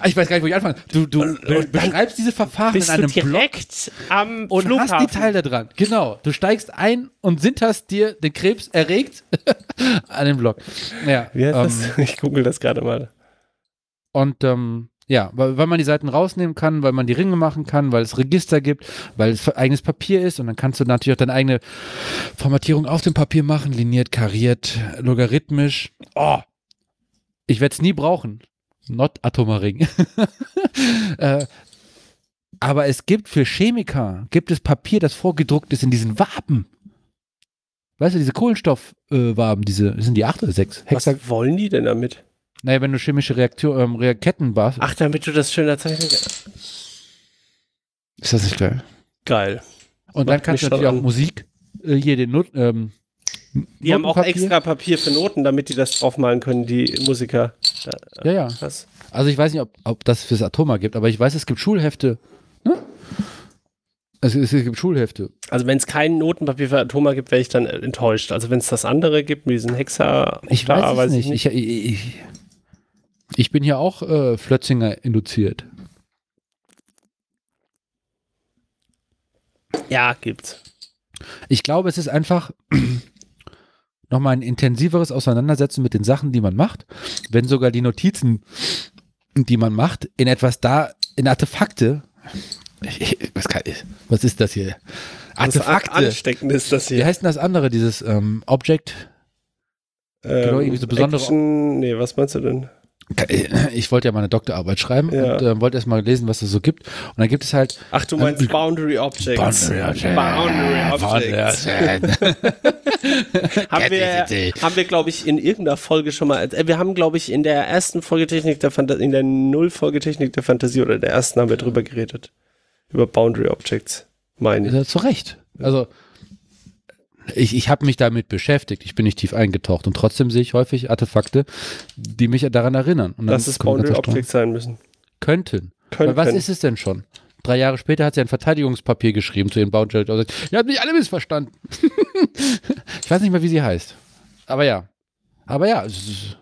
Speaker 2: Ah, Ich weiß gar nicht, wo ich anfange. Du, du
Speaker 1: Und- dann
Speaker 2: beschreibst diese Verfahren in
Speaker 1: du
Speaker 2: einem Blog
Speaker 1: direkt am
Speaker 2: und
Speaker 1: Flughafen?
Speaker 2: hast die Teile dran. Genau. Du steigst ein und sinterst dir den Krebs erregt an den Blog. Ja.
Speaker 1: Wie heißt
Speaker 2: ähm,
Speaker 1: das? Ich google das gerade mal.
Speaker 2: Und ähm, ja, weil, weil man die Seiten rausnehmen kann, weil man die Ringe machen kann, weil es Register gibt, weil es eigenes Papier ist und dann kannst du natürlich auch deine eigene Formatierung auf dem Papier machen, liniert, kariert, logarithmisch. Oh, ich werde es nie brauchen. Not Atomaring. äh, aber es gibt für Chemiker, gibt es Papier, das vorgedruckt ist in diesen Waben. Weißt du, diese Kohlenstoffwaben, äh, diese, sind die acht oder sechs? Hexa
Speaker 1: Was wollen die denn damit?
Speaker 2: naja, wenn du chemische Reaktion, ähm, Reaketten warst,
Speaker 1: Ach, damit du das schöner zeichnen kannst.
Speaker 2: ist das nicht geil?
Speaker 1: Geil.
Speaker 2: Und dann kannst du natürlich auch. Musik, äh, hier den Not, ähm,
Speaker 1: Die haben auch extra Papier für Noten, damit die das draufmalen können, die Musiker.
Speaker 2: Ja, ja.
Speaker 1: Was?
Speaker 2: Also ich weiß nicht, ob, ob das fürs Atoma gibt, aber ich weiß, es gibt Schulhefte. Ne? Es, es, es gibt Schulhefte.
Speaker 1: Also wenn es kein Notenpapier für Atoma gibt, wäre ich dann enttäuscht. Also wenn es das andere gibt, mit diesen Hexa,
Speaker 2: Ich
Speaker 1: da
Speaker 2: weiß es nicht. Ich, ich, ich, ich bin hier auch äh, Flötzinger induziert.
Speaker 1: Ja, gibt's.
Speaker 2: Ich glaube, es ist einfach nochmal ein intensiveres Auseinandersetzen mit den Sachen, die man macht, wenn sogar die Notizen, die man macht, in etwas da, in Artefakte. Was, kann, was ist das hier?
Speaker 1: Das
Speaker 2: Artefakte.
Speaker 1: ansteckend ist das
Speaker 2: Wie
Speaker 1: hier.
Speaker 2: heißt denn das andere, dieses ähm, Object? genau, irgendwie so besondere-
Speaker 1: Action, nee, was meinst du denn?
Speaker 2: Ich wollte ja mal eine Doktorarbeit schreiben
Speaker 1: Ja.
Speaker 2: und ähm, wollte erst mal lesen, was es so gibt. Und dann gibt es halt
Speaker 1: Ach, du meinst
Speaker 2: Ähm,
Speaker 1: Boundary Objects.
Speaker 2: Boundary
Speaker 1: Boundary Objects. haben wir,
Speaker 2: Objects.
Speaker 1: haben wir glaube ich, in irgendeiner Folge schon mal, äh, wir haben, glaube ich, in der ersten Folge Technik der Fantasie, in der Null-Folge Technik der Fantasie oder der ersten haben wir drüber geredet. Über Boundary Objects, meine ich.
Speaker 2: Ja, zu Recht. Also ich, ich habe mich damit beschäftigt, ich bin nicht tief eingetaucht und trotzdem sehe ich häufig Artefakte, die mich daran erinnern. Und
Speaker 1: Dass es Boundary. Objects sein müssen.
Speaker 2: Könnten.
Speaker 1: Können,
Speaker 2: Weil was ist es denn schon? Drei Jahre später hat sie ein Verteidigungspapier geschrieben zu den Boundary Objects. Ihr habt mich alle missverstanden. ich weiß nicht mehr, wie sie heißt. Aber ja. Aber ja,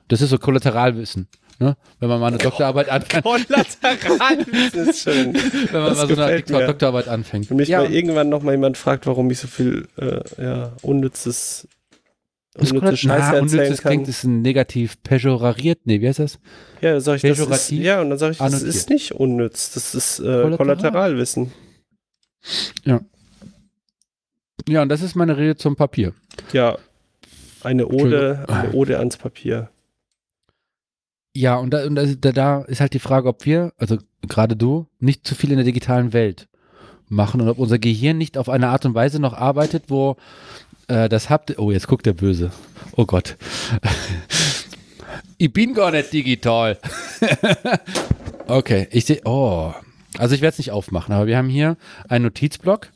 Speaker 2: das ist so Kollateralwissen. Ne? Wenn man mal eine Doktorarbeit anfängt.
Speaker 1: Kollateralwissen ist schön.
Speaker 2: Wenn man
Speaker 1: Das
Speaker 2: mal so eine
Speaker 1: mir.
Speaker 2: Doktorarbeit anfängt.
Speaker 1: Wenn mich
Speaker 2: ja,
Speaker 1: mal irgendwann noch mal jemand fragt, warum ich so viel äh, ja, unnützes,
Speaker 2: das
Speaker 1: unnütze Scheiße
Speaker 2: Na,
Speaker 1: erzählen
Speaker 2: unnützes
Speaker 1: kann.
Speaker 2: klingt, ist ein negativ pejorariert. Nee, wie heißt das?
Speaker 1: Ja, dann sag ich, das ist,
Speaker 2: Pejorativ
Speaker 1: ja, und dann sage ich, das
Speaker 2: annotiert.
Speaker 1: ist nicht unnütz, das ist äh,
Speaker 2: Kollateral.
Speaker 1: Kollateralwissen.
Speaker 2: Ja, und das ist meine Rede zum Papier.
Speaker 1: Ja, eine Ode, eine Ode ans Papier.
Speaker 2: Ja, und, da, und da, da- ist halt die Frage, ob wir, also gerade du, nicht zu viel in der digitalen Welt machen und ob unser Gehirn nicht auf eine Art und Weise noch arbeitet, wo äh, das habt. Oh, jetzt guckt der Böse. Oh Gott. ich bin gar nicht digital. okay, ich sehe. Oh. Also ich werde es nicht aufmachen, aber wir haben hier einen Notizblock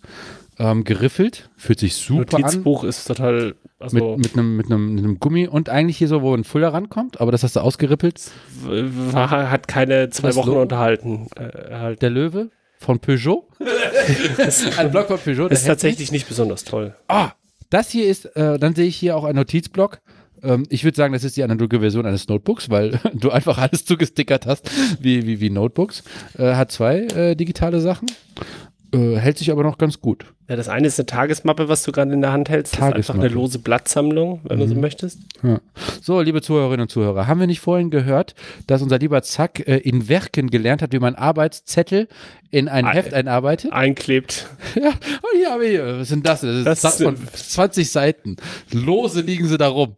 Speaker 2: ähm, geriffelt. Fühlt sich super an.
Speaker 1: Notizbuch ist total, also
Speaker 2: Mit, mit, einem, mit, einem, mit einem Gummi und eigentlich hier so, wo ein Füller rankommt, aber das hast du ausgerippelt.
Speaker 1: war, hat keine zwei
Speaker 2: Das
Speaker 1: Wochen
Speaker 2: Logo?
Speaker 1: unterhalten. Äh, erhalten.
Speaker 2: Der Löwe von Peugeot. ein Block von Peugeot. der
Speaker 1: ist tatsächlich nicht besonders toll.
Speaker 2: Ah, das hier ist, äh, dann sehe ich hier auch einen Notizblock. Ähm, ich würde sagen, das ist die analoge Version eines Notebooks, weil du einfach alles zugestickert hast, wie, wie, wie Notebooks. Äh, hat zwei äh, digitale Sachen. Äh, hält sich aber noch ganz gut.
Speaker 1: Ja, das eine ist eine Tagesmappe, was du gerade in der Hand hältst. Das ist einfach
Speaker 2: Tagesmappe.
Speaker 1: eine lose Blattsammlung, wenn du so
Speaker 2: Mhm.
Speaker 1: möchtest.
Speaker 2: Ja. So, liebe Zuhörerinnen und Zuhörer, haben wir nicht vorhin gehört, dass unser lieber Zack äh, in Werken gelernt hat, wie man Arbeitszettel in ein
Speaker 1: Ei.
Speaker 2: Heft einarbeitet?
Speaker 1: Einklebt.
Speaker 2: Ja, und hier habe ich, was sind das? Das ist
Speaker 1: Das
Speaker 2: das von
Speaker 1: sind-
Speaker 2: 20 Seiten. Lose liegen sie da rum.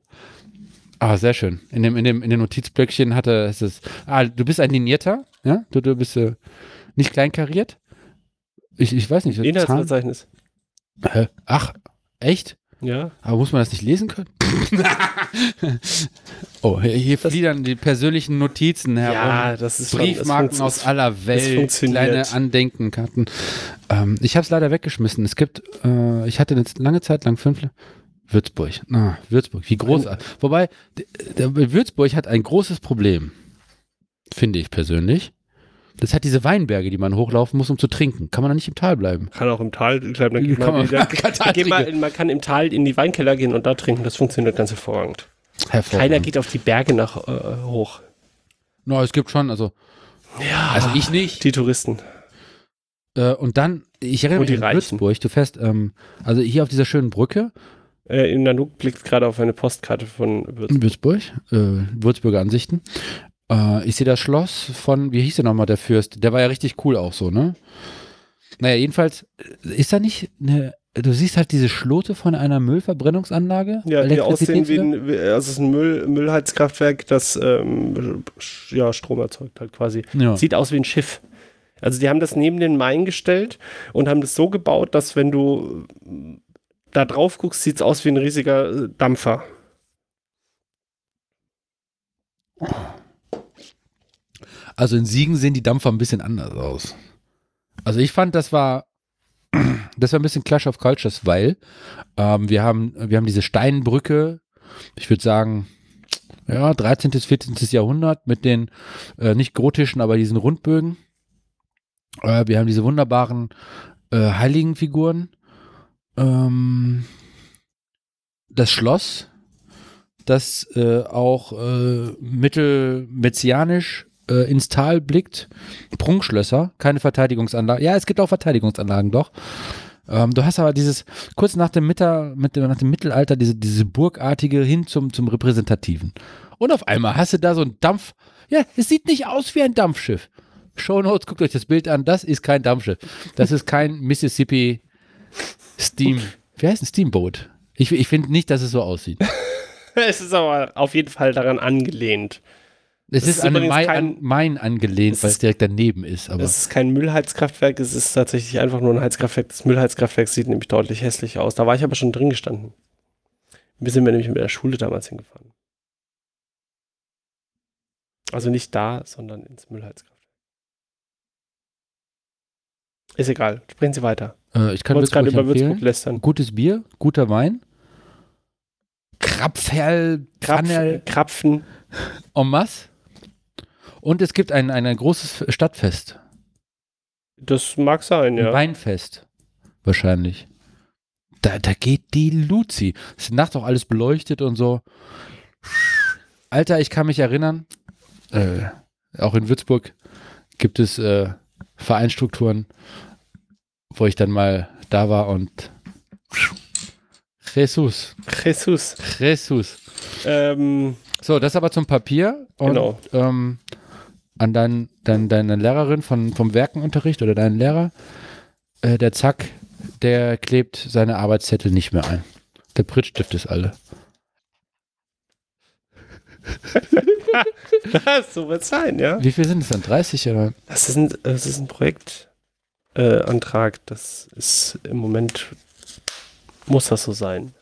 Speaker 2: Ah, sehr schön. In dem, in dem, in dem Notizblöckchen hatte es ist, ah, du bist ein Linierter, ja? Du, du bist äh, nicht kleinkariert? Ich, ich weiß nicht.
Speaker 1: Inhaltsverzeichnis.
Speaker 2: Hä? Ach, echt?
Speaker 1: Ja.
Speaker 2: Aber muss man das nicht lesen können? oh, hier, hier
Speaker 1: Das-
Speaker 2: fliedern die persönlichen Notizen herum.
Speaker 1: Ja, das ist schon-
Speaker 2: Briefmarken
Speaker 1: das
Speaker 2: aus aller Welt,
Speaker 1: funktioniert.
Speaker 2: kleine Andenkenkarten. Ähm, ich habe es leider weggeschmissen. Es gibt, äh, ich hatte eine lange Zeit lang fünf. Würzburg. Ah, Würzburg, wie großartig. Wobei, Würzburg hat ein großes Problem, finde ich persönlich. Das hat diese Weinberge, die man hochlaufen muss, um zu trinken. Kann man da nicht im Tal bleiben?
Speaker 1: Kann auch im Tal bleiben. Dann geht
Speaker 2: Kann
Speaker 1: man,
Speaker 2: man-
Speaker 1: wieder,
Speaker 2: kann Tal
Speaker 1: geht man, man kann im Tal in die Weinkeller gehen und da trinken. Das funktioniert ganz hervorragend.
Speaker 2: Hervorragend.
Speaker 1: Keiner geht auf die Berge nach äh, hoch.
Speaker 2: No, es gibt schon, also
Speaker 1: Ja.
Speaker 2: Also ich nicht.
Speaker 1: Die Touristen.
Speaker 2: Äh, und dann, ich erinnere mich an. Würzburg, du fährst, ähm, also hier auf dieser schönen Brücke
Speaker 1: Äh, Nanook blickt gerade auf eine Postkarte von Würzburg.
Speaker 2: in Würzburg, äh, Würzburger Ansichten. Äh, ich sehe das Schloss von, wie hieß der nochmal, der Fürst? Der war ja richtig cool auch so, ne? Naja, jedenfalls äh, ist da nicht eine, du siehst halt diese Schlote von einer Müllverbrennungsanlage?
Speaker 1: Ja, die aussehen wie ein, wie- also es ist ein Müll, Müllheizkraftwerk, das ähm, ja, Strom erzeugt halt quasi.
Speaker 2: Ja.
Speaker 1: Sieht aus wie ein Schiff. Also die haben das neben den Main gestellt und haben das so gebaut, dass wenn du da drauf guckst, sieht es aus wie ein riesiger äh, Dampfer.
Speaker 2: Also in Siegen sehen die Dampfer ein bisschen anders aus. Also ich fand, das war, das war ein bisschen Clash of Cultures, weil ähm, wir, haben, wir haben diese Steinbrücke, ich würde sagen, ja, 13. bis 14. Jahrhundert mit den äh, nicht gotischen, aber diesen Rundbögen. Äh, wir haben diese wunderbaren äh, Heiligenfiguren. Ähm, das Schloss, das äh, auch äh, mittelmezianisch äh, ins Tal blickt. Prunkschlösser, keine Verteidigungsanlagen. Ja, es gibt auch Verteidigungsanlagen, doch. Ähm, du hast aber dieses, kurz nach dem, Mitter, mit dem, nach dem Mittelalter, diese, diese burgartige hin zum, zum Repräsentativen. Und auf einmal hast du da so ein Dampf. Ja, es sieht nicht aus wie ein Dampfschiff. Shownotes, guckt euch das Bild an. Das ist kein Dampfschiff. Das ist kein Mississippi Steam. Wie heißt ein Steamboat? Ich, ich finde nicht, dass es so aussieht.
Speaker 1: es ist aber auf jeden Fall daran angelehnt.
Speaker 2: Es ist,
Speaker 1: ist
Speaker 2: an
Speaker 1: übrigens
Speaker 2: Main,
Speaker 1: kein-
Speaker 2: an Main angelehnt,
Speaker 1: Es
Speaker 2: weil es direkt daneben ist. Aber
Speaker 1: Es ist kein Müllheizkraftwerk, es ist tatsächlich einfach nur ein Heizkraftwerk. Das Müllheizkraftwerk sieht nämlich deutlich hässlich aus. Da war ich aber schon drin gestanden. Wir sind wir nämlich mit der Schule damals hingefahren. Also nicht da, sondern ins Müllheizkraftwerk. Ist egal, sprechen Sie weiter.
Speaker 2: äh, ich kann
Speaker 1: wollte gerade über Würzburg lästern.
Speaker 2: Gutes Bier, guter Wein. Krapferl,
Speaker 1: Krapfen, Krapfen.
Speaker 2: en masse. Und es gibt ein, ein, ein großes Stadtfest.
Speaker 1: Das mag sein,
Speaker 2: Ein
Speaker 1: ja.
Speaker 2: Weinfest. Wahrscheinlich. Da, da geht die Luzi. Es ist nachts auch alles beleuchtet und so. Alter, ich kann mich erinnern, äh, auch in Würzburg gibt es äh, Vereinsstrukturen, wo ich dann mal da war und Jesus,
Speaker 1: Jesus.
Speaker 2: Jesus.
Speaker 1: Ähm,
Speaker 2: So, das aber zum Papier. Und,
Speaker 1: Genau.
Speaker 2: Ähm, an dein, dein, deine Lehrerin von, vom Werkenunterricht oder deinen Lehrer, äh, der Zack, der klebt seine Arbeitszettel nicht mehr ein. Der Prittstift ist alle.
Speaker 1: so wird es sein, ja.
Speaker 2: Wie viel sind es dann? 30 oder?
Speaker 1: Das ist ein, das ist ein Projektantrag. Äh, das ist im Moment, muss das so sein.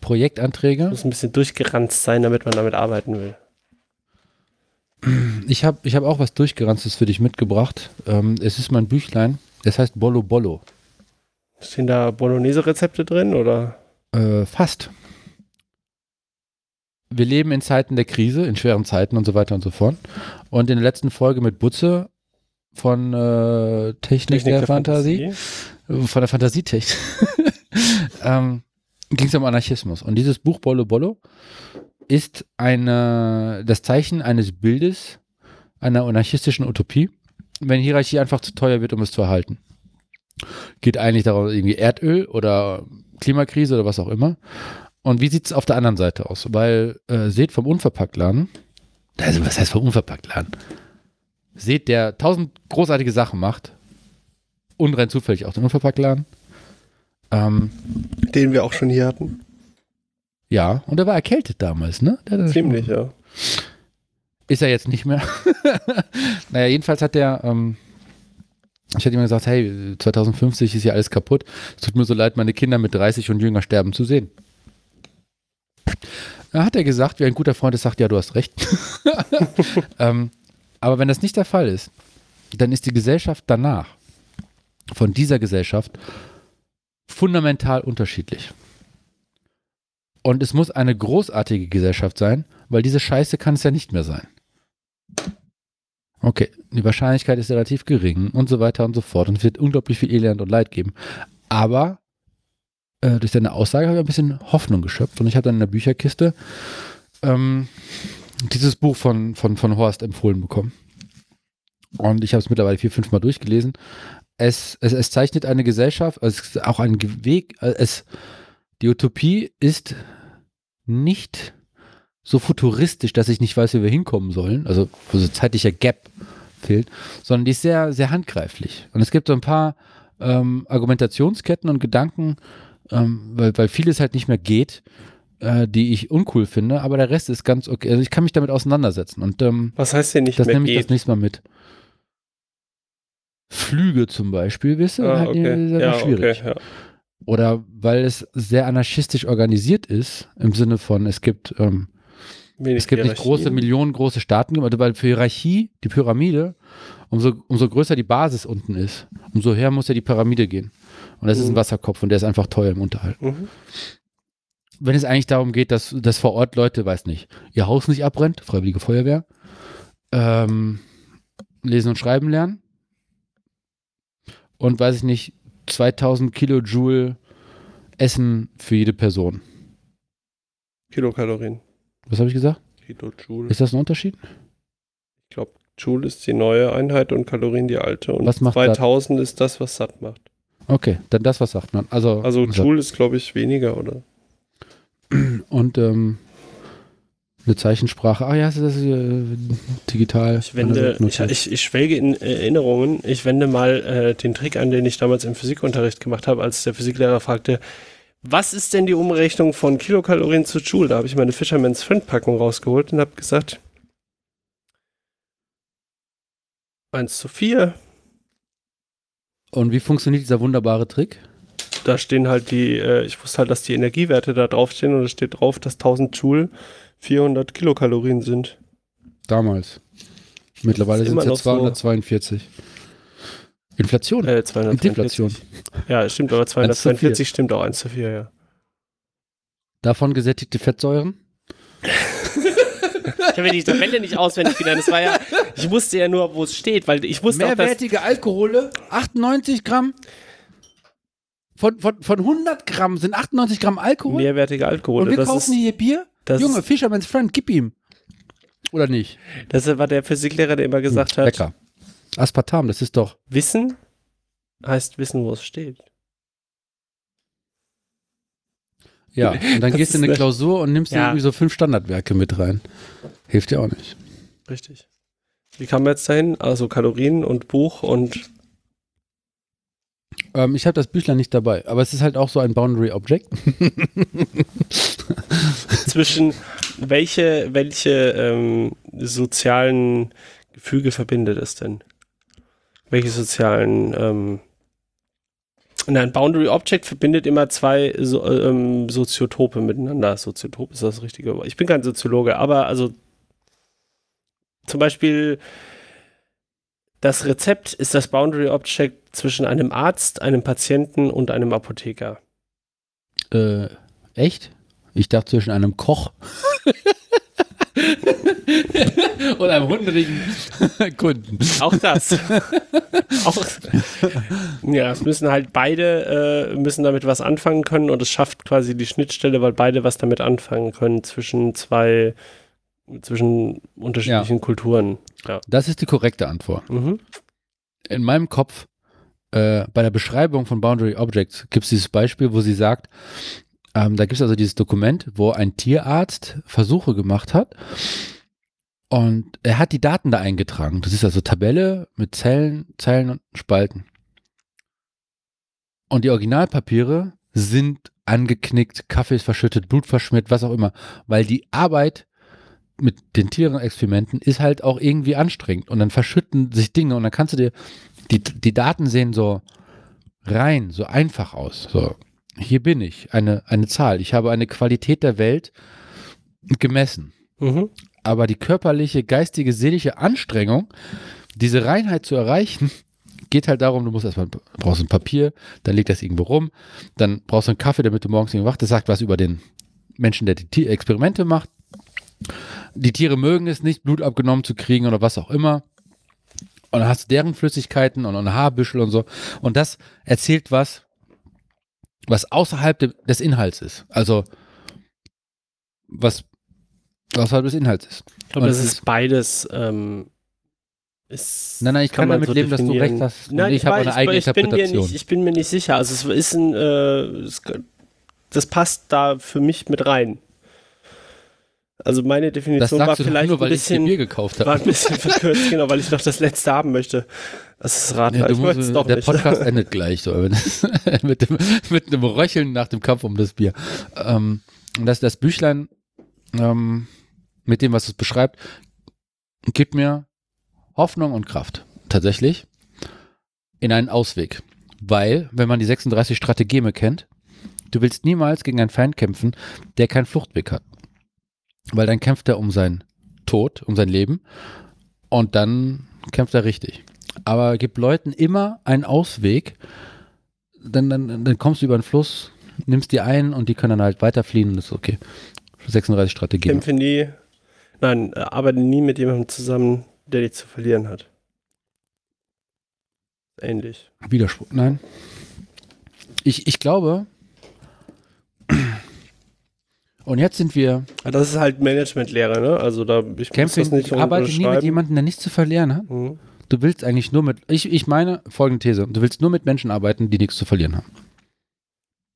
Speaker 2: Projektanträge?
Speaker 1: Muss ein bisschen durchgeranzt sein, damit man damit arbeiten will.
Speaker 2: Ich habe ich hab auch was Durchgeranztes für dich mitgebracht. Ähm, es ist mein Büchlein. Es heißt Bollo Bollo.
Speaker 1: Stehen da Bolognese-Rezepte drin oder?
Speaker 2: Äh, fast. Wir leben in Zeiten der Krise, in schweren Zeiten und so weiter und so fort. Und in der letzten Folge mit Butze von äh, Technik, der, Fantasie, äh, von der Fantasietechnik, ähm, ging es um Anarchismus. Und dieses Buch Bollo Bollo ist eine, das Zeichen eines Bildes einer anarchistischen Utopie, wenn Hierarchie einfach zu teuer wird, um es zu erhalten. Geht eigentlich darum, irgendwie Erdöl oder Klimakrise oder was auch immer. Und wie sieht es auf der anderen Seite aus? Weil äh, seht vom Unverpacktladen, also was heißt vom Unverpacktladen? Seht, der tausend großartige Sachen macht und rein zufällig auch den Unverpacktladen. Ähm,
Speaker 1: Den wir auch schon hier hatten.
Speaker 2: Ja, und er war erkältet damals, ne?
Speaker 1: Ziemlich, ja.
Speaker 2: Ist er jetzt nicht mehr. naja, jedenfalls hat der, ähm, ich hatte ihm gesagt, hey, 2050 ist ja alles kaputt. Es tut mir so leid, meine Kinder mit 30 und jünger sterben zu sehen. Da hat er gesagt, wie ein guter Freund ist, sagt, ja, du hast recht. ähm, aber wenn das nicht der Fall ist, dann ist die Gesellschaft danach von dieser Gesellschaft fundamental unterschiedlich. Und es muss eine großartige Gesellschaft sein, weil diese Scheiße kann es ja nicht mehr sein. Okay, die Wahrscheinlichkeit ist relativ gering und so weiter und so fort. Und es wird unglaublich viel Elend und Leid geben. Aber äh, durch seine Aussage habe ich ein bisschen Hoffnung geschöpft. Und ich habe dann in der Bücherkiste ähm, dieses Buch von, von, von Horst empfohlen bekommen. und ich habe es mittlerweile vier, fünf Mal durchgelesen. Es, es, es zeichnet eine Gesellschaft, es ist auch ein Weg, es, die Utopie ist nicht so futuristisch, dass ich nicht weiß, wie wir hinkommen sollen, also wo so zeitlicher Gap fehlt, sondern die ist sehr, sehr handgreiflich. Und es gibt so ein paar ähm, Argumentationsketten und Gedanken, ähm, weil, weil vieles halt nicht mehr geht, äh, die ich uncool finde, aber der Rest ist ganz okay. Also ich kann mich damit auseinandersetzen. Und ähm,
Speaker 1: Was heißt denn nicht
Speaker 2: das
Speaker 1: mehr
Speaker 2: nehme ich
Speaker 1: geht?
Speaker 2: das nächste Mal mit. Flüge zum Beispiel, wisst ihr,
Speaker 1: Ah,
Speaker 2: halt
Speaker 1: okay. Ja,
Speaker 2: schwierig.
Speaker 1: okay, ja.
Speaker 2: Oder weil es sehr anarchistisch organisiert ist, im Sinne von, es gibt, ähm, es gibt nicht große, millionengroße Staaten, also weil für Hierarchie, die Pyramide, umso, umso größer die Basis unten ist, umso höher muss ja die Pyramide gehen. Und das ist ein
Speaker 1: Mhm.
Speaker 2: Wasserkopf und der ist einfach teuer im Unterhalt.
Speaker 1: Mhm.
Speaker 2: Wenn es eigentlich darum geht, dass, dass vor Ort Leute, weiß nicht, ihr Haus nicht abbrennt, Freiwillige Feuerwehr, ähm, lesen und schreiben lernen und weiß ich nicht, 2000 Kilojoule Essen für jede Person.
Speaker 1: Kilokalorien.
Speaker 2: Was habe ich gesagt?
Speaker 1: Kilojoule.
Speaker 2: Ist das ein Unterschied?
Speaker 1: Ich glaube, Joule ist die neue Einheit und Kalorien die alte. Und
Speaker 2: Was macht
Speaker 1: 2000 ist das, was satt macht.
Speaker 2: Okay, dann das, was sagt man. Also,
Speaker 1: Also Joule ist, glaube ich, weniger, oder?
Speaker 2: und ähm, eine Zeichensprache. Ah ja, das ist äh, digital.
Speaker 1: Ich wende, ich, ich, ich schwelge in Erinnerungen. Ich wende mal äh, den Trick an, den ich damals im Physikunterricht gemacht habe, als der Physiklehrer fragte, was ist denn die Umrechnung von Kilokalorien zu Joule? Da habe ich meine Fisherman's Friend Packung rausgeholt und habe gesagt, 1 zu 4.
Speaker 2: Und wie funktioniert dieser wunderbare Trick?
Speaker 1: Da stehen halt die, äh, ich wusste halt, dass die Energiewerte da draufstehen und da steht drauf, dass 1000 Joule 400 Kilokalorien sind.
Speaker 2: Damals. Mittlerweile sind es ja
Speaker 1: noch so.
Speaker 2: 242. Inflation.
Speaker 1: Äh, 240.
Speaker 2: Deflation.
Speaker 1: Ja, stimmt, aber
Speaker 2: 1 zu 4.
Speaker 1: 242 stimmt auch 1 zu 4, ja.
Speaker 2: Davon gesättigte Fettsäuren.
Speaker 1: Ich habe ja die Tabelle nicht auswendig gelernt. Das war ja, ich wusste ja nur, wo es steht, weil ich wusste auch, dass,
Speaker 2: Mehrwertige Alkohole, 98 Gramm. Von, von, von 100 Gramm sind 98 Gramm Alkohol.
Speaker 1: mehrwertige Alkohol.
Speaker 2: und wir
Speaker 1: das,
Speaker 2: kaufen
Speaker 1: ist,
Speaker 2: hier Bier.
Speaker 1: Das
Speaker 2: Junge, Fisherman's Friend, gib ihm. Oder nicht?
Speaker 1: das war der Physiklehrer, der immer gesagt hat,
Speaker 2: Lecker. Aspartam, das ist doch.
Speaker 1: Wissen heißt wissen, wo es steht.
Speaker 2: Ja, und dann gehst du in eine Klausur und nimmst dir
Speaker 1: Ja.
Speaker 2: irgendwie so fünf Standardwerke mit rein. Hilft dir auch nicht.
Speaker 1: Richtig. Wie kam man jetzt dahin? Also Kalorien und Buch und
Speaker 2: Ähm, ich habe das Büchlein nicht dabei, aber es ist halt auch so ein Boundary Object.
Speaker 1: zwischen welche, welche ähm, sozialen Gefüge verbindet es denn? Welche sozialen ähm, Nein, Boundary Object verbindet immer zwei so, ähm, Soziotope miteinander. Soziotop ist das richtige Wort. Ich bin kein Soziologe, aber also zum Beispiel das Rezept ist das Boundary Object zwischen einem Arzt, einem Patienten und einem Apotheker.
Speaker 2: Äh, echt? Ich dachte zwischen einem Koch und einem hungrigen Kunden.
Speaker 1: Auch das. auch, ja, es müssen halt beide äh, müssen damit was anfangen können und es schafft quasi die Schnittstelle, weil beide was damit anfangen können zwischen zwei zwischen unterschiedlichen Kulturen. Ja.
Speaker 2: Das ist die korrekte Antwort.
Speaker 1: Mhm.
Speaker 2: In meinem Kopf, äh, bei der Beschreibung von Boundary Objects, gibt es dieses Beispiel, wo sie sagt, ähm, da gibt es also dieses Dokument, wo ein Tierarzt Versuche gemacht hat und er hat die Daten da eingetragen. Das ist also Tabelle mit Zellen, Zeilen und Spalten. Und die Originalpapiere sind angeknickt, Kaffee ist verschüttet, Blut verschmiert, was auch immer, weil die Arbeit mit den Tierenexperimenten ist halt auch irgendwie anstrengend und dann verschütten sich Dinge und dann kannst du dir, die, die Daten sehen so rein, so einfach aus. So, hier bin ich, eine, eine Zahl. Ich habe eine Qualität der Welt gemessen.
Speaker 1: Mhm.
Speaker 2: Aber die körperliche, geistige, seelische Anstrengung, diese Reinheit zu erreichen, geht halt darum, du musst erstmal, brauchst ein Papier, dann liegt das irgendwo rum, dann brauchst du einen Kaffee, damit du morgens irgendwo wach, das sagt was über den Menschen, der die Experimente macht. Die Tiere mögen es nicht, Blut abgenommen zu kriegen oder was auch immer. Und dann hast du deren Flüssigkeiten und ein Haarbüschel und so. Und das erzählt was, was außerhalb de des Inhalts ist. Also, was außerhalb des Inhalts ist.
Speaker 1: Ich glaube,
Speaker 2: Und
Speaker 1: das
Speaker 2: es
Speaker 1: ist beides ähm, Ist,
Speaker 2: Nein, nein, ich kann
Speaker 1: man
Speaker 2: damit
Speaker 1: so
Speaker 2: leben, dass du recht hast. Und
Speaker 1: Nein,
Speaker 2: ich habe
Speaker 1: weiß,
Speaker 2: eine eigene
Speaker 1: ich bin, mir
Speaker 2: Interpretation.
Speaker 1: nicht, ich bin mir nicht sicher. Also es ist ein, äh, es, das passt da für mich mit rein. Also meine Definition war vielleicht
Speaker 2: nur, weil
Speaker 1: ein bisschen,
Speaker 2: Bier gekauft
Speaker 1: war
Speaker 2: habe.
Speaker 1: ein bisschen verkürzt, genau, weil ich noch das letzte haben möchte. Das ist Radler.
Speaker 2: Du
Speaker 1: ich
Speaker 2: musst,
Speaker 1: doch
Speaker 2: der
Speaker 1: nicht.
Speaker 2: Podcast endet gleich so mit, dem, mit einem Röcheln nach dem Kampf um das Bier. Ähm, und das, das Büchlein ähm, mit dem, was es beschreibt, gibt mir Hoffnung und Kraft. Tatsächlich. In einen Ausweg. Weil, wenn man die 36 Strategeme kennt, du willst niemals gegen einen Feind kämpfen, der keinen Fluchtweg hat. Weil dann kämpft er um seinen Tod, um sein Leben und dann kämpft er richtig. Aber gib Leuten immer einen Ausweg, dann, dann, dann kommst du über den Fluss, nimmst die ein und die können dann halt weiterfliehen und das ist okay. 36 Strategien.
Speaker 1: Kämpfe nie, nein, arbeite nie mit jemandem zusammen, der dich zu verlieren hat. Ähnlich.
Speaker 2: Widerspruch, nein. Ich, ich glaube, und jetzt sind wir
Speaker 1: Aber Das ist halt Managementlehre, ne? Also da, ich muss
Speaker 2: Camping,
Speaker 1: das nicht
Speaker 2: ich arbeite nie mit jemandem, der nichts zu verlieren hat.
Speaker 1: Mhm.
Speaker 2: Du willst eigentlich nur mit, ich, ich meine folgende These, du willst nur mit Menschen arbeiten, die nichts zu verlieren haben.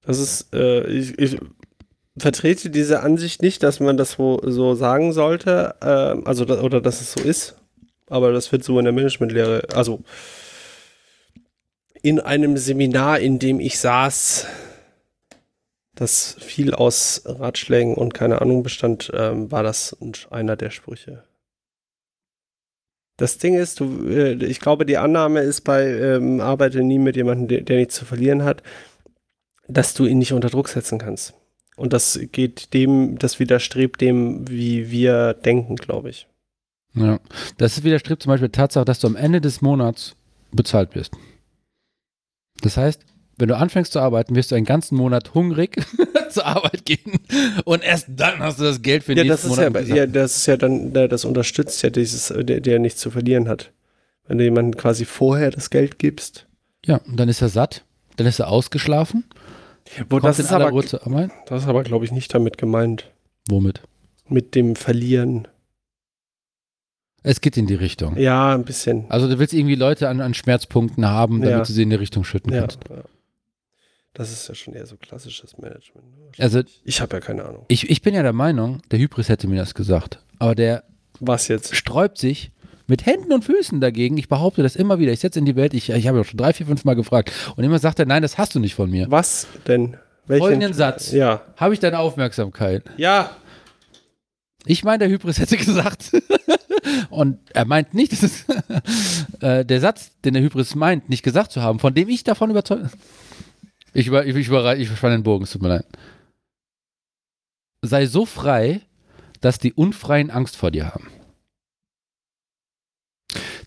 Speaker 1: Das ist, äh, ich, ich vertrete diese Ansicht nicht, dass man das so, so sagen sollte, äh, also oder dass es so ist, aber das wird so in der Managementlehre, also in einem Seminar, in dem ich saß, das viel aus Ratschlägen und keine Ahnung bestand, ähm, war das einer der Sprüche. Das Ding ist, du, äh, ich glaube, die Annahme ist bei ähm, Arbeite nie mit jemandem, der, der nichts zu verlieren hat, dass du ihn nicht unter Druck setzen kannst. Und das geht dem, das widerstrebt dem, wie wir denken, glaube ich.
Speaker 2: Ja. Das widerstrebt zum Beispiel Tatsache, dass du am Ende des Monats bezahlt wirst. Das heißt, wenn du anfängst zu arbeiten, wirst du einen ganzen Monat hungrig zur Arbeit gehen und erst dann hast du das Geld für den
Speaker 1: Ja, das
Speaker 2: nächsten
Speaker 1: ja,
Speaker 2: Monat.
Speaker 1: ja, das ist ja dann, das unterstützt ja dieses, der, der nichts zu verlieren hat. Wenn du jemandem quasi vorher das Geld gibst.
Speaker 2: ja, und dann ist er satt, dann ist er ausgeschlafen,
Speaker 1: Wo, das, ist aber,
Speaker 2: Arbeit.
Speaker 1: das ist aber, glaube ich, nicht damit gemeint.
Speaker 2: Womit?
Speaker 1: Mit dem Verlieren.
Speaker 2: Es geht in die Richtung.
Speaker 1: Ja, ein bisschen.
Speaker 2: Also du willst irgendwie Leute an, an Schmerzpunkten haben, damit
Speaker 1: Ja.
Speaker 2: du sie in die Richtung schütten
Speaker 1: Ja,
Speaker 2: kannst.
Speaker 1: ja. Das ist ja schon eher so klassisches Management. ne?
Speaker 2: Also
Speaker 1: Ich habe ja keine Ahnung.
Speaker 2: ich, ich bin ja der Meinung, der Hybris hätte mir das gesagt. Aber der
Speaker 1: Was jetzt?
Speaker 2: sträubt sich mit Händen und Füßen dagegen. Ich behaupte das immer wieder. Ich setze in die Welt. Ich, ich habe ja schon drei, vier, fünf Mal gefragt. Und immer sagt er, nein, das hast du nicht von mir.
Speaker 1: Was denn? Welchen?
Speaker 2: Folgenden Satz.
Speaker 1: Ja.
Speaker 2: Habe ich deine Aufmerksamkeit?
Speaker 1: Ja.
Speaker 2: Ich meine, der Hybris hätte gesagt. und er meint nicht, dass es, äh, der Satz, den der Hybris meint, nicht gesagt zu haben, von dem ich davon überzeugt Ich, über, ich, ich, über, ich den Bogen, es tut mir leid. Sei so frei, dass die Unfreien Angst vor dir haben.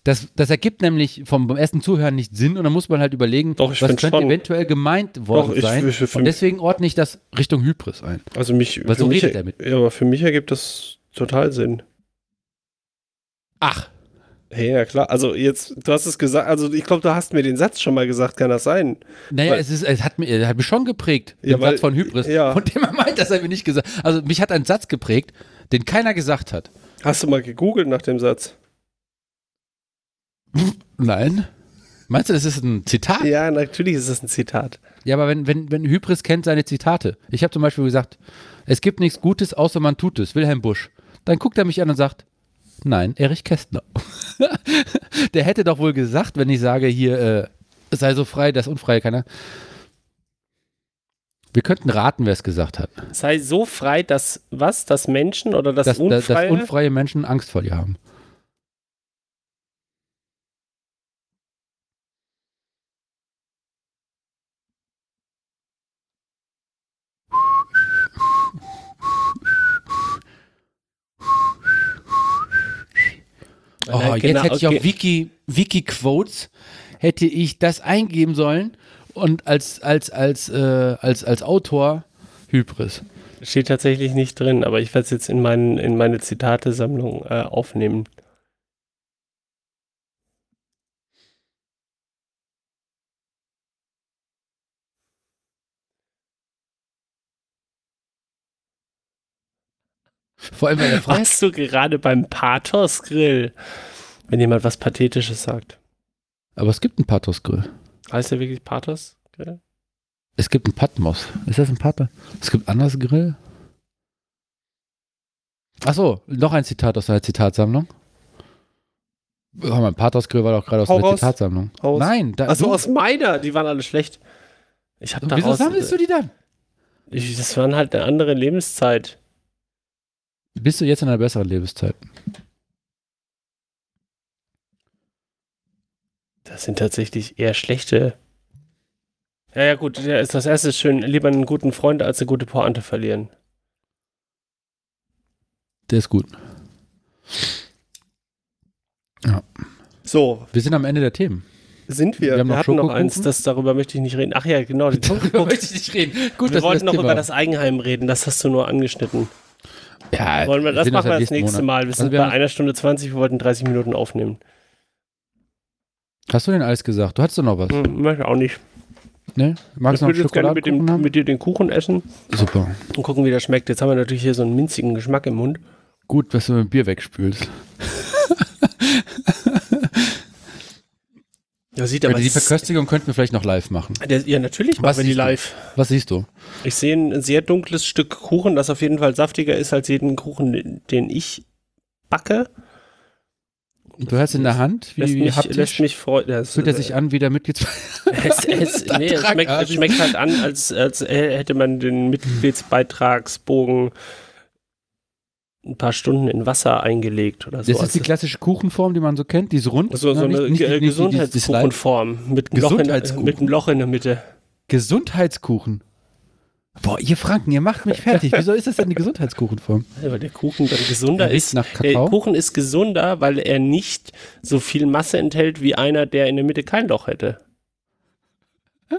Speaker 2: Das, das ergibt nämlich vom ersten Zuhören nicht Sinn und dann muss man halt überlegen,
Speaker 1: Doch, ich
Speaker 2: was könnte
Speaker 1: schon.
Speaker 2: eventuell gemeint worden
Speaker 1: Doch, ich-
Speaker 2: sein.
Speaker 1: ich- für
Speaker 2: und deswegen ordne ich das Richtung Hybris ein.
Speaker 1: Also mich. Für
Speaker 2: so
Speaker 1: mich,
Speaker 2: redet er mit.
Speaker 1: Ja, aber für mich ergibt das total Sinn.
Speaker 2: Ach,
Speaker 1: Hey, ja klar. Also jetzt, du hast es gesagt, also ich glaube, du hast mir den Satz schon mal gesagt, kann das sein?
Speaker 2: Naja,
Speaker 1: Weil-
Speaker 2: es, ist, es hat, mich, er hat mich schon geprägt,
Speaker 1: Ja,
Speaker 2: den
Speaker 1: weil-
Speaker 2: Satz von Hybris,
Speaker 1: ja.
Speaker 2: von dem er meint, dass er mir nicht gesagt Also mich hat ein Satz geprägt, den keiner gesagt hat.
Speaker 1: Hast du mal gegoogelt nach dem Satz?
Speaker 2: Nein. Meinst du, das ist ein Zitat?
Speaker 1: Ja, natürlich ist es ein Zitat.
Speaker 2: Ja, aber wenn, wenn, wenn Hybris kennt seine Zitate. Ich habe zum Beispiel gesagt, es gibt nichts Gutes, außer man tut es. Wilhelm Busch. Dann guckt er mich an und sagt, nein, Erich Kästner. Der hätte doch wohl gesagt, wenn ich sage, hier, äh, sei so frei, das Unfreie keiner. Wir könnten raten, wer es gesagt hat.
Speaker 1: Sei so frei, dass was? Das Menschen oder das
Speaker 2: dass, dass,
Speaker 1: Unfreie?
Speaker 2: dass unfreie Menschen Angst vor dir haben. Oh,
Speaker 1: Nein,
Speaker 2: jetzt
Speaker 1: genau,
Speaker 2: hätte ich auf Wiki, Wiki Quotes hätte ich das eingeben sollen und als als als äh, als als Autor Hybris.
Speaker 1: Steht tatsächlich nicht drin, aber ich werde es jetzt in, meinen, in meine Zitatesammlung äh, aufnehmen.
Speaker 2: Vor allem bei der Frage.
Speaker 1: Warst du gerade beim Pathos-Grill? Wenn jemand was Pathetisches sagt.
Speaker 2: Aber es gibt einen Pathos-Grill.
Speaker 1: Heißt der wirklich Pathos? Grill?
Speaker 2: Es gibt einen Patmos. Ist das ein Pater? Es gibt anders Grill. Achso, noch ein Zitat aus der Zitatsammlung. Oh, mein Pathos Grill war doch gerade aus
Speaker 1: Hau
Speaker 2: der
Speaker 1: raus.
Speaker 2: Zitatsammlung.
Speaker 1: Aus.
Speaker 2: Nein, da, du-
Speaker 1: aus meiner. Die waren alle schlecht. Ich habe
Speaker 2: Wieso
Speaker 1: daraus.
Speaker 2: sammelst du die dann?
Speaker 1: Ich, das waren halt eine andere Lebenszeit.
Speaker 2: Bist du jetzt in einer besseren Lebenszeit?
Speaker 1: Das sind tatsächlich eher schlechte. Ja, ja, gut. Ja, ist das erste ist schön. Lieber einen guten Freund als eine gute Pointe verlieren.
Speaker 2: Der ist gut.
Speaker 1: So,
Speaker 2: Wir sind am Ende der Themen.
Speaker 1: sind wir.
Speaker 2: Wir
Speaker 1: Wir,
Speaker 2: haben noch
Speaker 1: hatten noch eins, das darüber möchte ich nicht reden. Ach ja, genau.
Speaker 2: Darüber möchte ich nicht reden. Gut,
Speaker 1: wir wollten noch
Speaker 2: Thema-
Speaker 1: über das Eigenheim reden. Das hast du nur angeschnitten.
Speaker 2: Ja,
Speaker 1: Wollen wir, das machen wir
Speaker 2: halt
Speaker 1: das
Speaker 2: nächsten
Speaker 1: nächste
Speaker 2: Monat.
Speaker 1: Mal. Wir
Speaker 2: Also
Speaker 1: sind
Speaker 2: wir
Speaker 1: bei einer Stunde 20. Wir wollten 30 Minuten aufnehmen.
Speaker 2: Hast du denn alles gesagt? Du hattest doch noch was.
Speaker 1: Hm, möchte auch nicht.
Speaker 2: Ne? Magst
Speaker 1: Ich
Speaker 2: du noch
Speaker 1: würde jetzt gerne mit, dem,
Speaker 2: haben?
Speaker 1: mit dir den Kuchen essen
Speaker 2: Super.
Speaker 1: und gucken, wie der schmeckt. Jetzt haben wir natürlich hier so einen minzigen Geschmack im Mund.
Speaker 2: Gut, dass du mit Bier wegspülst.
Speaker 1: Ja, sieht
Speaker 2: Aber die Verköstigung könnten wir vielleicht noch live machen.
Speaker 1: der, ja, natürlich
Speaker 2: Was
Speaker 1: machen wir die
Speaker 2: siehst du?
Speaker 1: live.
Speaker 2: Was siehst du?
Speaker 1: Ich sehe ein sehr dunkles Stück Kuchen, das auf jeden Fall saftiger ist als jeden Kuchen, den- ich backe.
Speaker 2: Du hast in der Hand, wie,
Speaker 1: lässt
Speaker 2: wie
Speaker 1: mich, lässt mich freuen.
Speaker 2: Fühlt er sich an wie der Mitglieds...
Speaker 1: es, es, nee, es, schmeckt, es schmeckt halt an, als, als hätte man den Mitgliedsbeitragsbogen ein paar Stunden in Wasser eingelegt oder so.
Speaker 2: Das ist die klassische Kuchenform, die man so kennt, die ist rund.
Speaker 1: so, so
Speaker 2: ne?
Speaker 1: eine Gesundheitskuchenform mit, einem Loch in der-
Speaker 2: Gesundheitskuchen.
Speaker 1: mit einem Loch in der Mitte.
Speaker 2: Gesundheitskuchen. Boah, ihr Franken, ihr macht mich fertig. Wieso ist das denn die Gesundheitskuchenform?
Speaker 1: Weil der Kuchen dann gesunder
Speaker 2: Er
Speaker 1: ist.
Speaker 2: nach
Speaker 1: Der
Speaker 2: Kakao.
Speaker 1: Kuchen ist gesunder, weil er nicht so viel Masse enthält wie einer, der in der Mitte kein Loch hätte.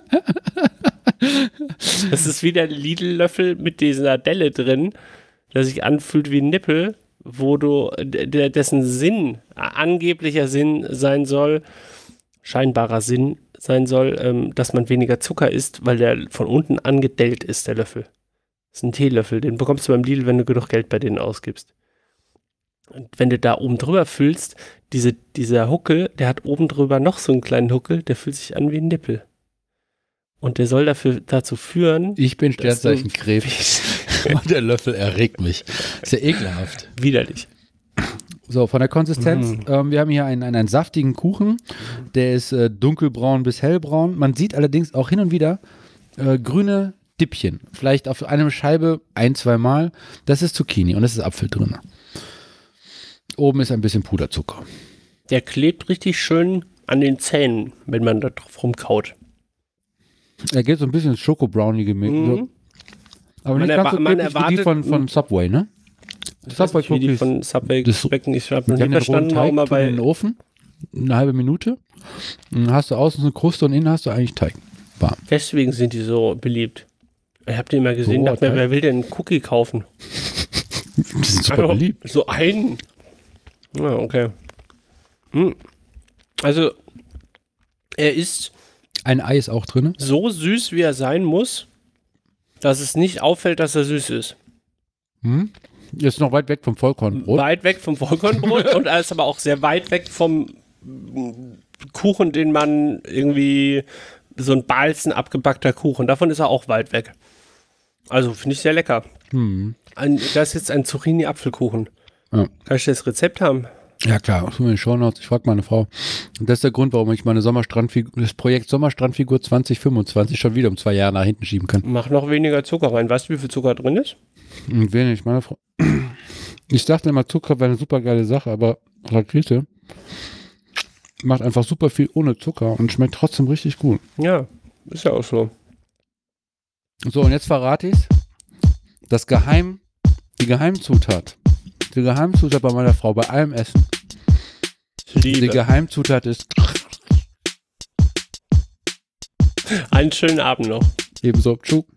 Speaker 1: Das ist wie der Lidl-Löffel mit dieser Delle drin, der sich anfühlt wie ein Nippel, wo du, der, dessen Sinn, angeblicher Sinn sein soll, scheinbarer Sinn sein soll, ähm, dass man weniger Zucker isst, weil der von unten angedellt ist, der Löffel. Das ist ein Teelöffel, den bekommst du beim Lidl, wenn du genug Geld bei denen ausgibst. Und wenn du da oben drüber füllst, diese, dieser Huckel, der hat oben drüber noch so einen kleinen Huckel, der fühlt sich an wie ein Nippel. Und der soll dafür, dazu führen,
Speaker 2: Ich bin Sternzeichen Krebs. Der Löffel erregt mich. Ist ja ekelhaft.
Speaker 1: widerlich.
Speaker 2: So, von der Konsistenz.
Speaker 1: Mhm.
Speaker 2: Ähm, wir haben hier einen, einen, einen saftigen Kuchen. Der ist äh, dunkelbraun bis hellbraun. Man sieht allerdings auch hin und wieder äh, grüne Dippchen. Vielleicht auf einer Scheibe ein, zwei Mal. Das ist Zucchini und es ist Apfel drin. Oben ist ein bisschen Puderzucker.
Speaker 1: Der klebt richtig schön an den Zähnen, wenn man da drauf rumkaut.
Speaker 2: Er geht so ein bisschen ins Schoko-Brownie-Gemüse.
Speaker 1: Mhm.
Speaker 2: Aber
Speaker 1: Man
Speaker 2: nicht ganz so
Speaker 1: man
Speaker 2: wie die
Speaker 1: erwartet-
Speaker 2: von, von Subway, ne?
Speaker 1: Weiß nicht, wie die
Speaker 2: Cookies.
Speaker 1: von Subway
Speaker 2: Das-
Speaker 1: schmecken. Ich habe noch
Speaker 2: Die
Speaker 1: nie verstanden, warum
Speaker 2: tun in den
Speaker 1: bei.
Speaker 2: Ofen, eine halbe Minute. Dann hast du außen so eine Kruste und innen hast du eigentlich Teig. Warm.
Speaker 1: Deswegen sind die so beliebt. Ich habe den mal gesehen,
Speaker 2: Roher
Speaker 1: dachte mir, wer will denn einen Cookie kaufen?
Speaker 2: Die sind super
Speaker 1: Also,
Speaker 2: beliebt.
Speaker 1: So einen. Ja, okay. Hm. Also, er ist
Speaker 2: Ein Ei ist auch drin.
Speaker 1: so süß, wie er sein muss, dass es nicht auffällt, dass er süß ist.
Speaker 2: Hm? Ist noch weit weg vom Vollkornbrot.
Speaker 1: Weit weg vom Vollkornbrot und er ist aber auch sehr weit weg vom Kuchen, den man irgendwie so ein Balzen abgebackter Kuchen. Davon ist er auch weit weg. Also finde ich sehr lecker.
Speaker 2: Hm.
Speaker 1: Ein, das ist jetzt ein Zucchini-Apfelkuchen.
Speaker 2: Ja.
Speaker 1: Kann ich das Rezept haben?
Speaker 2: Ja klar, in den Shownotes. Ich frage meine Frau. Und das ist der Grund, warum ich meine Sommerstrandfigur, das Projekt Sommerstrandfigur 2025 schon wieder um zwei Jahre nach hinten schieben kann.
Speaker 1: Mach noch weniger Zucker rein. Weißt du, wie viel Zucker drin ist?
Speaker 2: Und wenig, meine Frau. Ich dachte immer, Zucker wäre eine super geile Sache, aber Rakete macht einfach super viel ohne Zucker und schmeckt trotzdem richtig gut.
Speaker 1: Ja, ist ja auch so.
Speaker 2: So, und jetzt verrate ich Das Geheim, die Geheimzutat. Die Geheimzutat bei meiner Frau, bei allem Essen. Die
Speaker 1: Liebe.
Speaker 2: Geheimzutat ist
Speaker 1: Einen schönen Abend noch.
Speaker 2: ebenso. Tschuk.